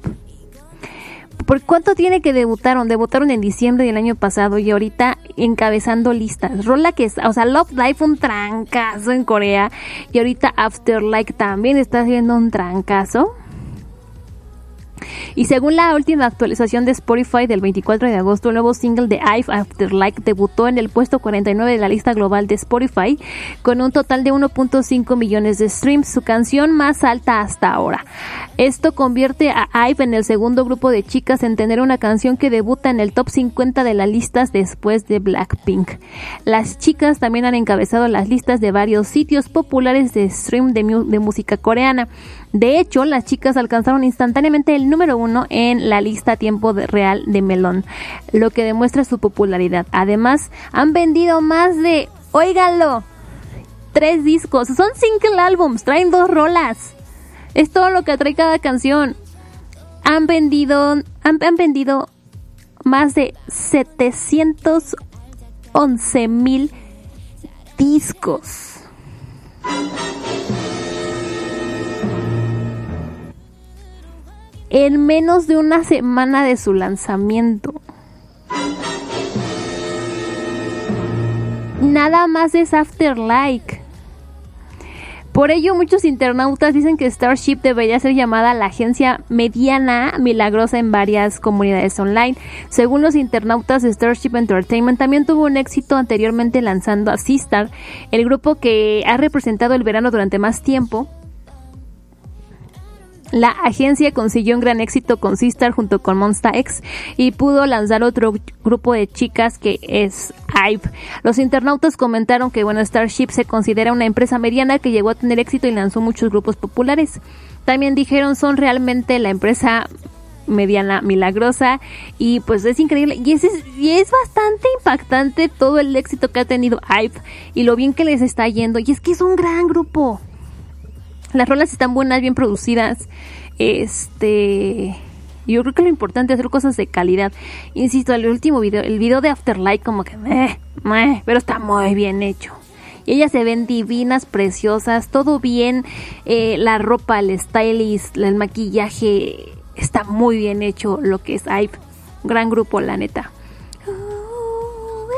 ¿Por cuánto tiene que debutaron? Debutaron en diciembre del año pasado y ahorita encabezando listas. Rola que es, o sea, Love Live fue un trancazo en Corea y ahorita Afterlife también está haciendo un trancazo. Y según la última actualización de Spotify del 24 de agosto, el nuevo single de I've Afterlife debutó en el puesto 49 de la lista global de Spotify con un total de 1.5 millones de streams, su canción más alta hasta ahora. Esto convierte a IVE en el segundo grupo de chicas en tener una canción que debuta en el top 50 de las listas después de Blackpink. Las chicas también han encabezado las listas de varios sitios populares de stream de, música coreana. De hecho, las chicas alcanzaron instantáneamente el número uno en la lista a tiempo real de Melon, lo que demuestra su popularidad. Además, han vendido más de, óigalo, tres discos. Son single albums, traen dos rolas. Es todo lo que trae cada canción. Han vendido, han vendido más de 711 mil discos. En menos de una semana de su lanzamiento. Nada más es Afterlike. Por ello, muchos internautas dicen que Starship debería ser llamada la agencia mediana milagrosa en varias comunidades online. Según los internautas, Starship Entertainment también tuvo un éxito anteriormente lanzando a Sistar, el grupo que ha representado el verano durante más tiempo. La agencia consiguió un gran éxito con Sistar junto con Monsta X y pudo lanzar otro grupo de chicas que es IVE. Los internautas comentaron que bueno, Starship se considera una empresa mediana que llegó a tener éxito y lanzó muchos grupos populares. También dijeron son realmente la empresa mediana milagrosa y pues es increíble y es, y es bastante impactante todo el éxito que ha tenido IVE y lo bien que les está yendo y es que es un gran grupo las rolas están buenas, bien producidas. Este. Yo creo que lo importante es hacer cosas de calidad. Insisto, el último video, el video de Afterlight, como que meh, meh, pero está muy bien hecho. Y ellas se ven divinas, preciosas, todo bien. eh, la ropa, el stylist, el maquillaje, está muy bien hecho lo que es IVE. Gran grupo, la neta. Oh.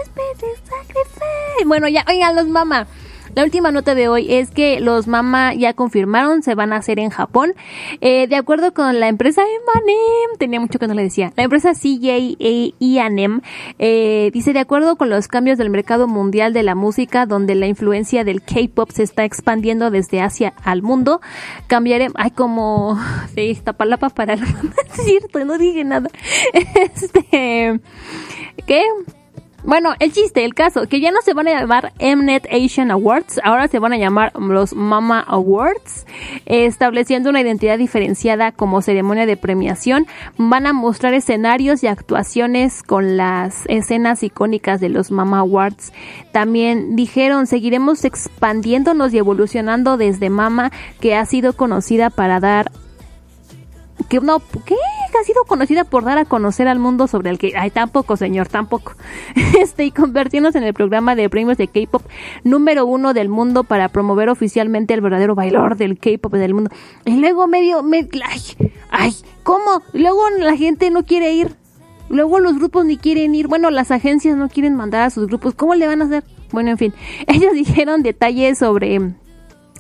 Bueno, ya, oigan, los mamá. La última nota de hoy es que los Mama ya confirmaron, se van a hacer en Japón. Eh, de acuerdo con la empresa Emanem, tenía mucho que no le decía, la empresa CJ Ianem eh, dice, de acuerdo con los cambios del mercado mundial de la música, donde la influencia del K-pop se está expandiendo desde Asia al mundo, cambiaré, ay, como, sí, Iztapalapa para el cierto, no dije nada. Este, ¿qué? Bueno, el chiste, el caso, que ya no se van a llamar Mnet Asian Awards, ahora se van a llamar los Mama Awards, eh, estableciendo una identidad diferenciada como ceremonia de premiación. Van a mostrar escenarios y actuaciones con las escenas icónicas de los Mama Awards. También dijeron, seguiremos expandiéndonos y evolucionando desde Mama, que ha sido conocida para dar que no, ¿qué? Ha sido conocida por dar a conocer al mundo sobre el que, ay, tampoco, señor, tampoco. Este, y convertirnos en el programa de premios de K-pop número uno del mundo para promover oficialmente el verdadero bailador del K-pop del mundo. Y luego medio, me, ay, ay, ¿cómo? Luego la gente no quiere ir. Luego los grupos ni quieren ir. Bueno, las agencias no quieren mandar a sus grupos. ¿Cómo le van a hacer? Bueno, en fin. Ellos dijeron detalles sobre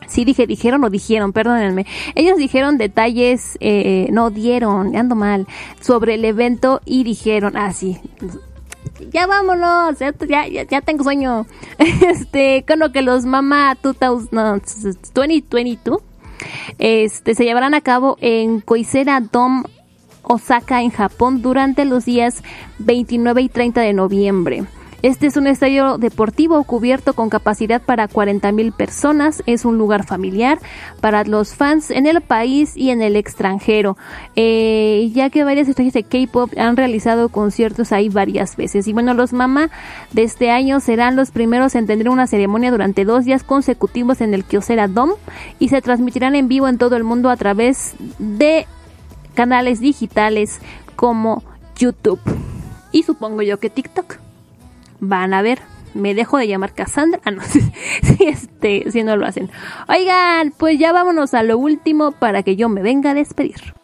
Sí, dije, dijeron o dijeron, perdónenme. Ellos dijeron detalles, eh, no dieron, ando mal, sobre el evento y dijeron, ah, sí, ya vámonos, ya, ya, ya- tengo sueño. Este, con lo que los Mama 2000, no, 2022, este, se llevarán a cabo en Koisera Dome, Osaka, en Japón, durante los días 29 y 30 de noviembre. Este es un estadio deportivo cubierto con capacidad para 40 mil personas. Es un lugar familiar para los fans en el país y en el extranjero, eh, ya que varias estrellas de K-pop han realizado conciertos ahí varias veces. Y bueno, los Mama de este año serán los primeros en tener una ceremonia durante dos días consecutivos en el Kyocera Dome y se transmitirán en vivo en todo el mundo a través de canales digitales como YouTube y supongo yo que TikTok. Van a ver, me dejo de llamar Cassandra. Ah, no, si, este, si no lo hacen. Oigan, pues ya vámonos a lo último para que yo me venga a despedir.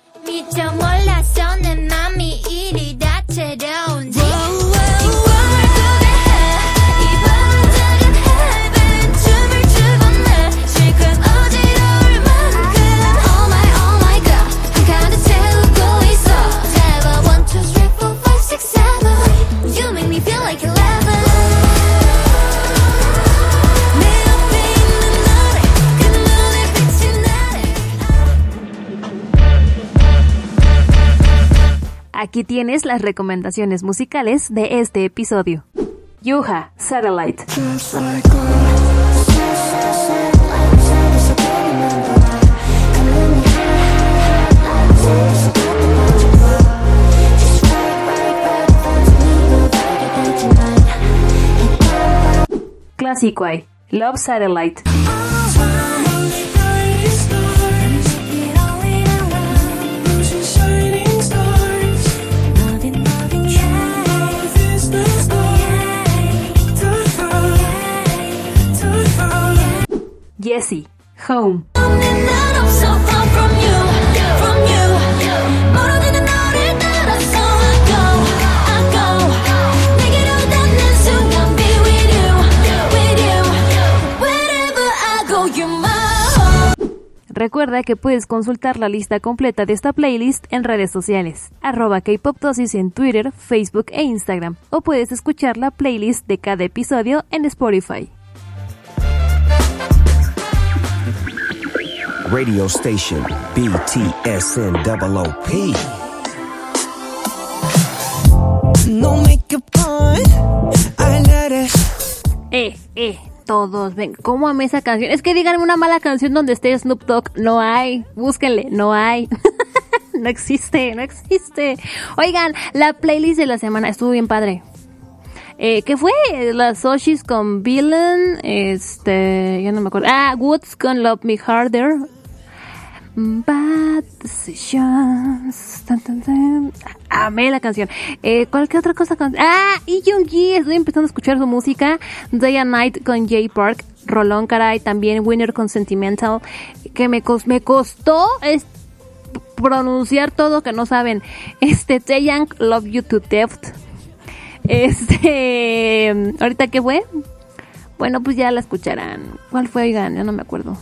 Aquí tienes las recomendaciones musicales de este episodio. Yuha, Satellite. Classic Way, Love Satellite. My home. Recuerda que puedes consultar la lista completa de esta playlist en redes sociales, arroba en Twitter, Facebook e Instagram, o puedes escuchar la playlist de cada episodio en Spotify. Radio station BTSN. No make a point. I let it. Eh, eh, todos, ven, ¿cómo amé esa canción? Es que díganme una mala canción donde esté Snoop Dogg. No hay, búsquenle, no hay. no existe, no existe. Oigan, la playlist de la semana estuvo bien padre. Eh, ¿Qué fue? Las Soshis con Villain, este, ya no me acuerdo. Ah, Woods con Love Me Harder. Bad Decisions. Tan. Amé la canción. Eh, ¿Cualquier otra cosa? Con... Ah, y Yoongi. Estoy empezando a escuchar su música. Day and Night con Jay Park. Rolón, caray. También Winner con Sentimental. Que me, cos- me costó pronunciar todo que no saben. Este, Taeyang, Love You to Death. Este, ahorita qué fue? Bueno, pues ya la escucharán. ¿Cuál fue, oigan? Ya no me acuerdo.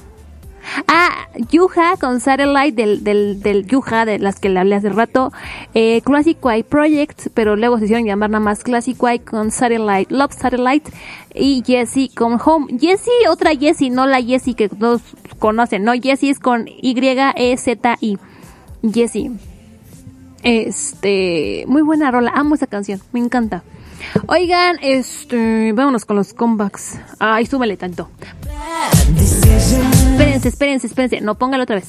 Ah, Yuha con Satellite del, del, del Yuha, de las que le hablé hace rato. Eh, Classic Y Project, pero luego se hicieron llamar nada más Classic Y con Satellite, Love Satellite. Y Jessie con Home. Jessie, otra Jessie, no la Jessie que todos conocen, no, Jessie es con Y-E-Z-I. Jessie. Este, muy buena rola, amo esa canción, me encanta. Oigan, este, vámonos con los comebacks. Ay, súbele tanto. Espérense, espérense, espérense. No, póngalo otra vez.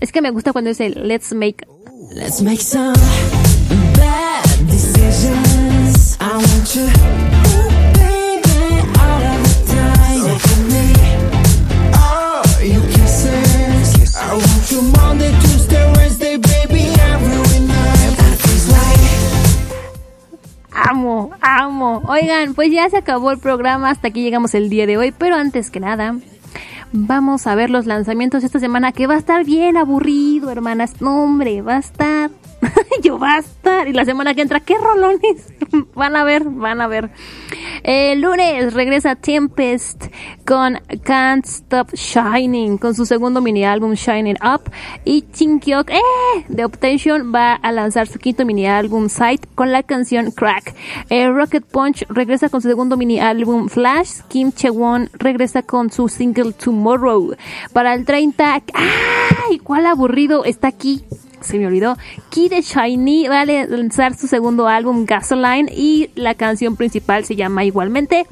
Es que me gusta cuando dice Let's make. Let's make some bad decisions. I want you, all the time. So for me, oh, kisses. I want you Monday, Tuesday, Wednesday, Amo, amo. Oigan, pues ya se acabó el programa. Hasta aquí llegamos el día de hoy. Pero antes que nada, vamos a ver los lanzamientos esta semana. Que va a estar bien aburrido, hermanas. No, hombre, va a estar. Yo va a estar. Y la semana que entra, ¿qué rolones? van a ver, van a ver. El lunes regresa Tempest con Can't Stop Shining, con su segundo mini álbum Shining Up. Y Chinkyok eh, de Optation va a lanzar su quinto mini álbum Sight con la canción Crack. Eh, Rocket Punch regresa con su segundo mini álbum Flash. Kim Chewon regresa con su single Tomorrow. Para el 30, ¡ay! ¿Cuál aburrido está aquí? Se me olvidó. Kid de Shiny va a lanzar su segundo álbum Gasoline y la canción principal se llama igualmente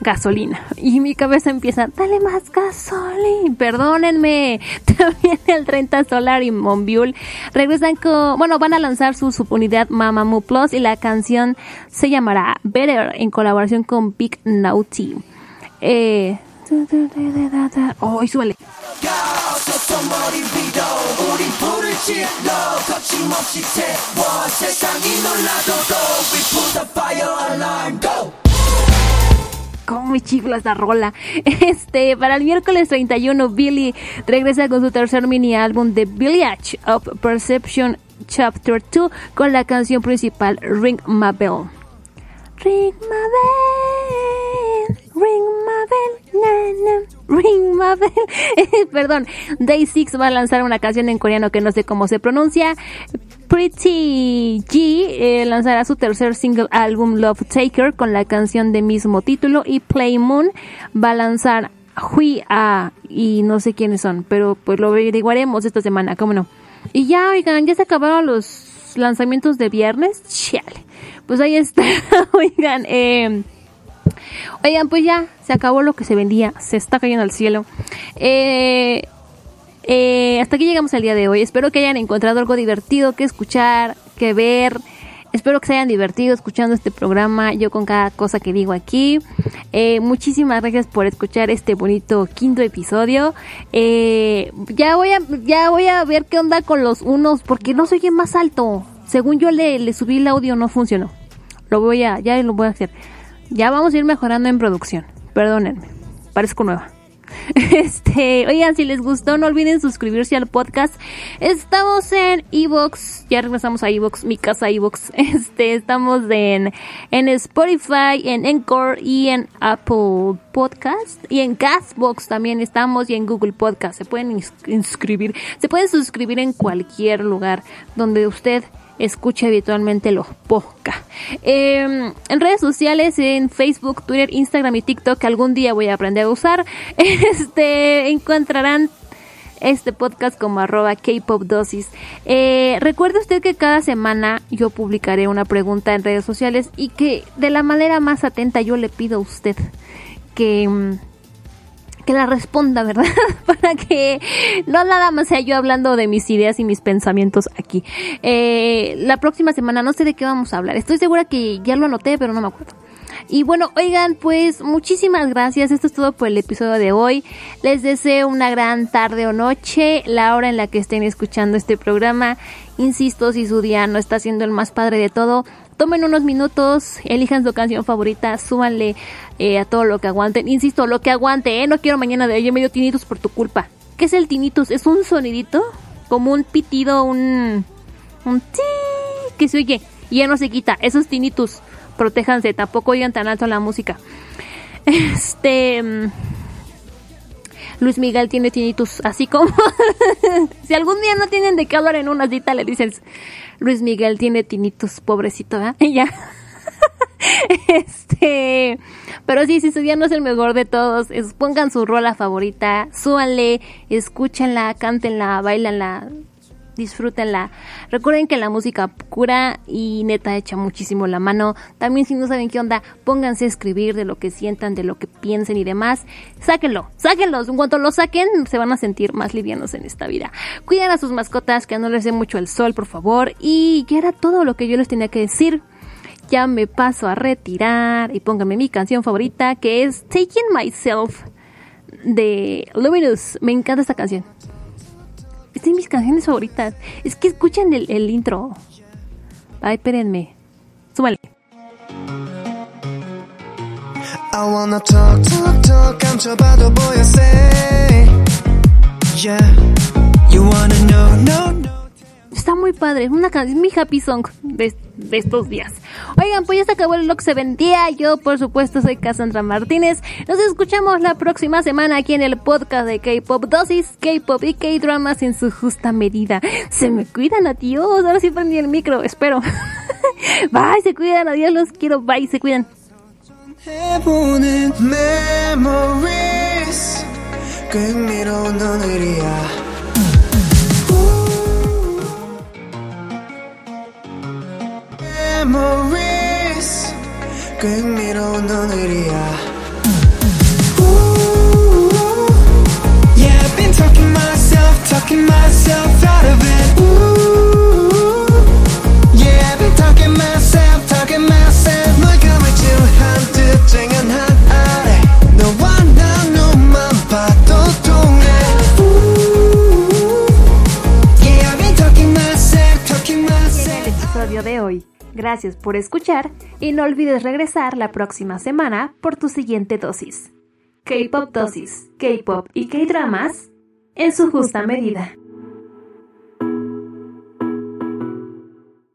Gasolina. Y mi cabeza empieza, dale más gasolina. Perdónenme. También el 30 Solar y Monbiul regresan con, bueno, van a lanzar su subunidad Mamamoo Plus y la canción se llamará Better en colaboración con Big Naughty. Eh, oh, y. Cómo me chifla esta rola. Este, para el miércoles 31, Billy regresa con su tercer mini álbum The Village of Perception Chapter 2 con la canción principal Ring My Bell. Ring my bell, ring my bell, na, na, ring my bell. Perdón, Day 6 va a lanzar una canción en coreano que no sé cómo se pronuncia. Pretty G eh, lanzará su tercer single álbum Love Taker con la canción de mismo título y Play Moon va a lanzar Hui A y no sé quiénes son, pero pues lo averiguaremos esta semana, cómo no. Y ya, oigan, ya se acabaron los lanzamientos de viernes. Chale. Pues ahí está, oigan, eh, oigan, pues ya se acabó lo que se vendía, se está cayendo al cielo. Eh, eh, hasta aquí llegamos al día de hoy. Espero que hayan encontrado algo divertido que escuchar, que ver. Espero que se hayan divertido escuchando este programa, yo con cada cosa que digo aquí. Eh, muchísimas gracias por escuchar este bonito quinto episodio. Eh, ya voy a ya voy a ver qué onda con los unos porque no se oye más alto. Según yo le, subí el audio no funcionó. Lo voy a ya lo voy a hacer. Ya vamos a ir mejorando en producción. Perdónenme. Parezco nueva. Este, oigan, si les gustó, no olviden suscribirse al podcast. Estamos en Evox, ya regresamos a Evox, mi casa Evox. Este, estamos en, en Spotify, en Encore y en Apple Podcast y en Castbox también estamos y en Google Podcast. Se pueden ins- inscribir, se pueden suscribir en cualquier lugar donde usted escuche habitualmente los podcasts. Eh, en redes sociales, en Facebook, Twitter, Instagram y TikTok, que algún día voy a aprender a usar, este, encontrarán este podcast como arroba K-Pop Dosis. Eh, recuerde usted que cada semana yo publicaré una pregunta en redes sociales y que de la manera más atenta yo le pido a usted que... que la responda, ¿verdad? Para que no nada más sea yo hablando de mis ideas y mis pensamientos aquí. Eh, la próxima semana no sé de qué vamos a hablar. Estoy segura que ya lo anoté, pero no me acuerdo. Y bueno, oigan, pues muchísimas gracias. Esto es todo por el episodio de hoy. Les deseo una gran tarde o noche, la hora en la que estén escuchando este programa. Insisto, si su día no está siendo el más padre de todo, tomen unos minutos, elijan su canción favorita, súbanle eh, a todo lo que aguanten. Insisto, lo que aguante, ¿eh? No quiero mañana de ayer medio tinitos por tu culpa. ¿Qué es el tinitus? Es un sonidito, como un pitido, un... un ti que se oye y ya no se quita. Eso es tinnitus. Protéjanse, tampoco oigan tan alto la música. Este... Luis Miguel tiene tinnitus, así como si algún día no tienen de qué hablar en una cita, le dices, Luis Miguel tiene tinnitus, pobrecito, ¿verdad? Y ya. este, pero sí, si su día no es el mejor de todos, pongan su rola favorita, súbanle, escúchenla, cántenla, bailenla, disfrútenla. Recuerden que la música cura y neta echa muchísimo la mano. También si no saben qué onda, pónganse a escribir de lo que sientan, de lo que piensen y demás. Sáquenlo, sáquenlos. En cuanto lo saquen, se van a sentir más livianos en esta vida. Cuiden a sus mascotas, que no les dé mucho el sol, por favor. Y ya era todo lo que yo les tenía que decir. Ya me paso a retirar y pónganme mi canción favorita, que es Taking Myself de Luminous. Me encanta esta canción Es de mis canciones favoritas. Es que escuchen el, el intro. Ay, espérenme. Súbale. I wanna talk, talk, talk 감춰봐도 보여 say Yeah You wanna know, no, no Está muy padre. Es una canción, mi happy song de, de estos días. Oigan, pues ya se acabó el Lock se vendía. Yo, por supuesto, soy Cassandra Martínez. Nos escuchamos la próxima semana aquí en el podcast de K-Pop Dosis, K-Pop y K-Dramas en su justa medida. Se me cuidan, adiós. Ahora sí prendí el micro, espero. Bye, se cuidan, adiós, los quiero. Bye, se cuidan. 해보는 memories 그 흥미로운 오늘이야 memories 그 흥미로운 오늘이야 Yeah, I've been talking myself, talking myself out of it. Ooh, yeah, I've been talking myself, talking myself. 물감을 한 뜻쟁한 한 아래. 너와 나 눈만 봐도 통해. Ooh, yeah, I've been talking myself, talking myself. el episodio de hoy. Gracias por escuchar y no olvides regresar la próxima semana por tu siguiente dosis. K-Pop Dosis, K-Pop y K-Dramas en su justa medida.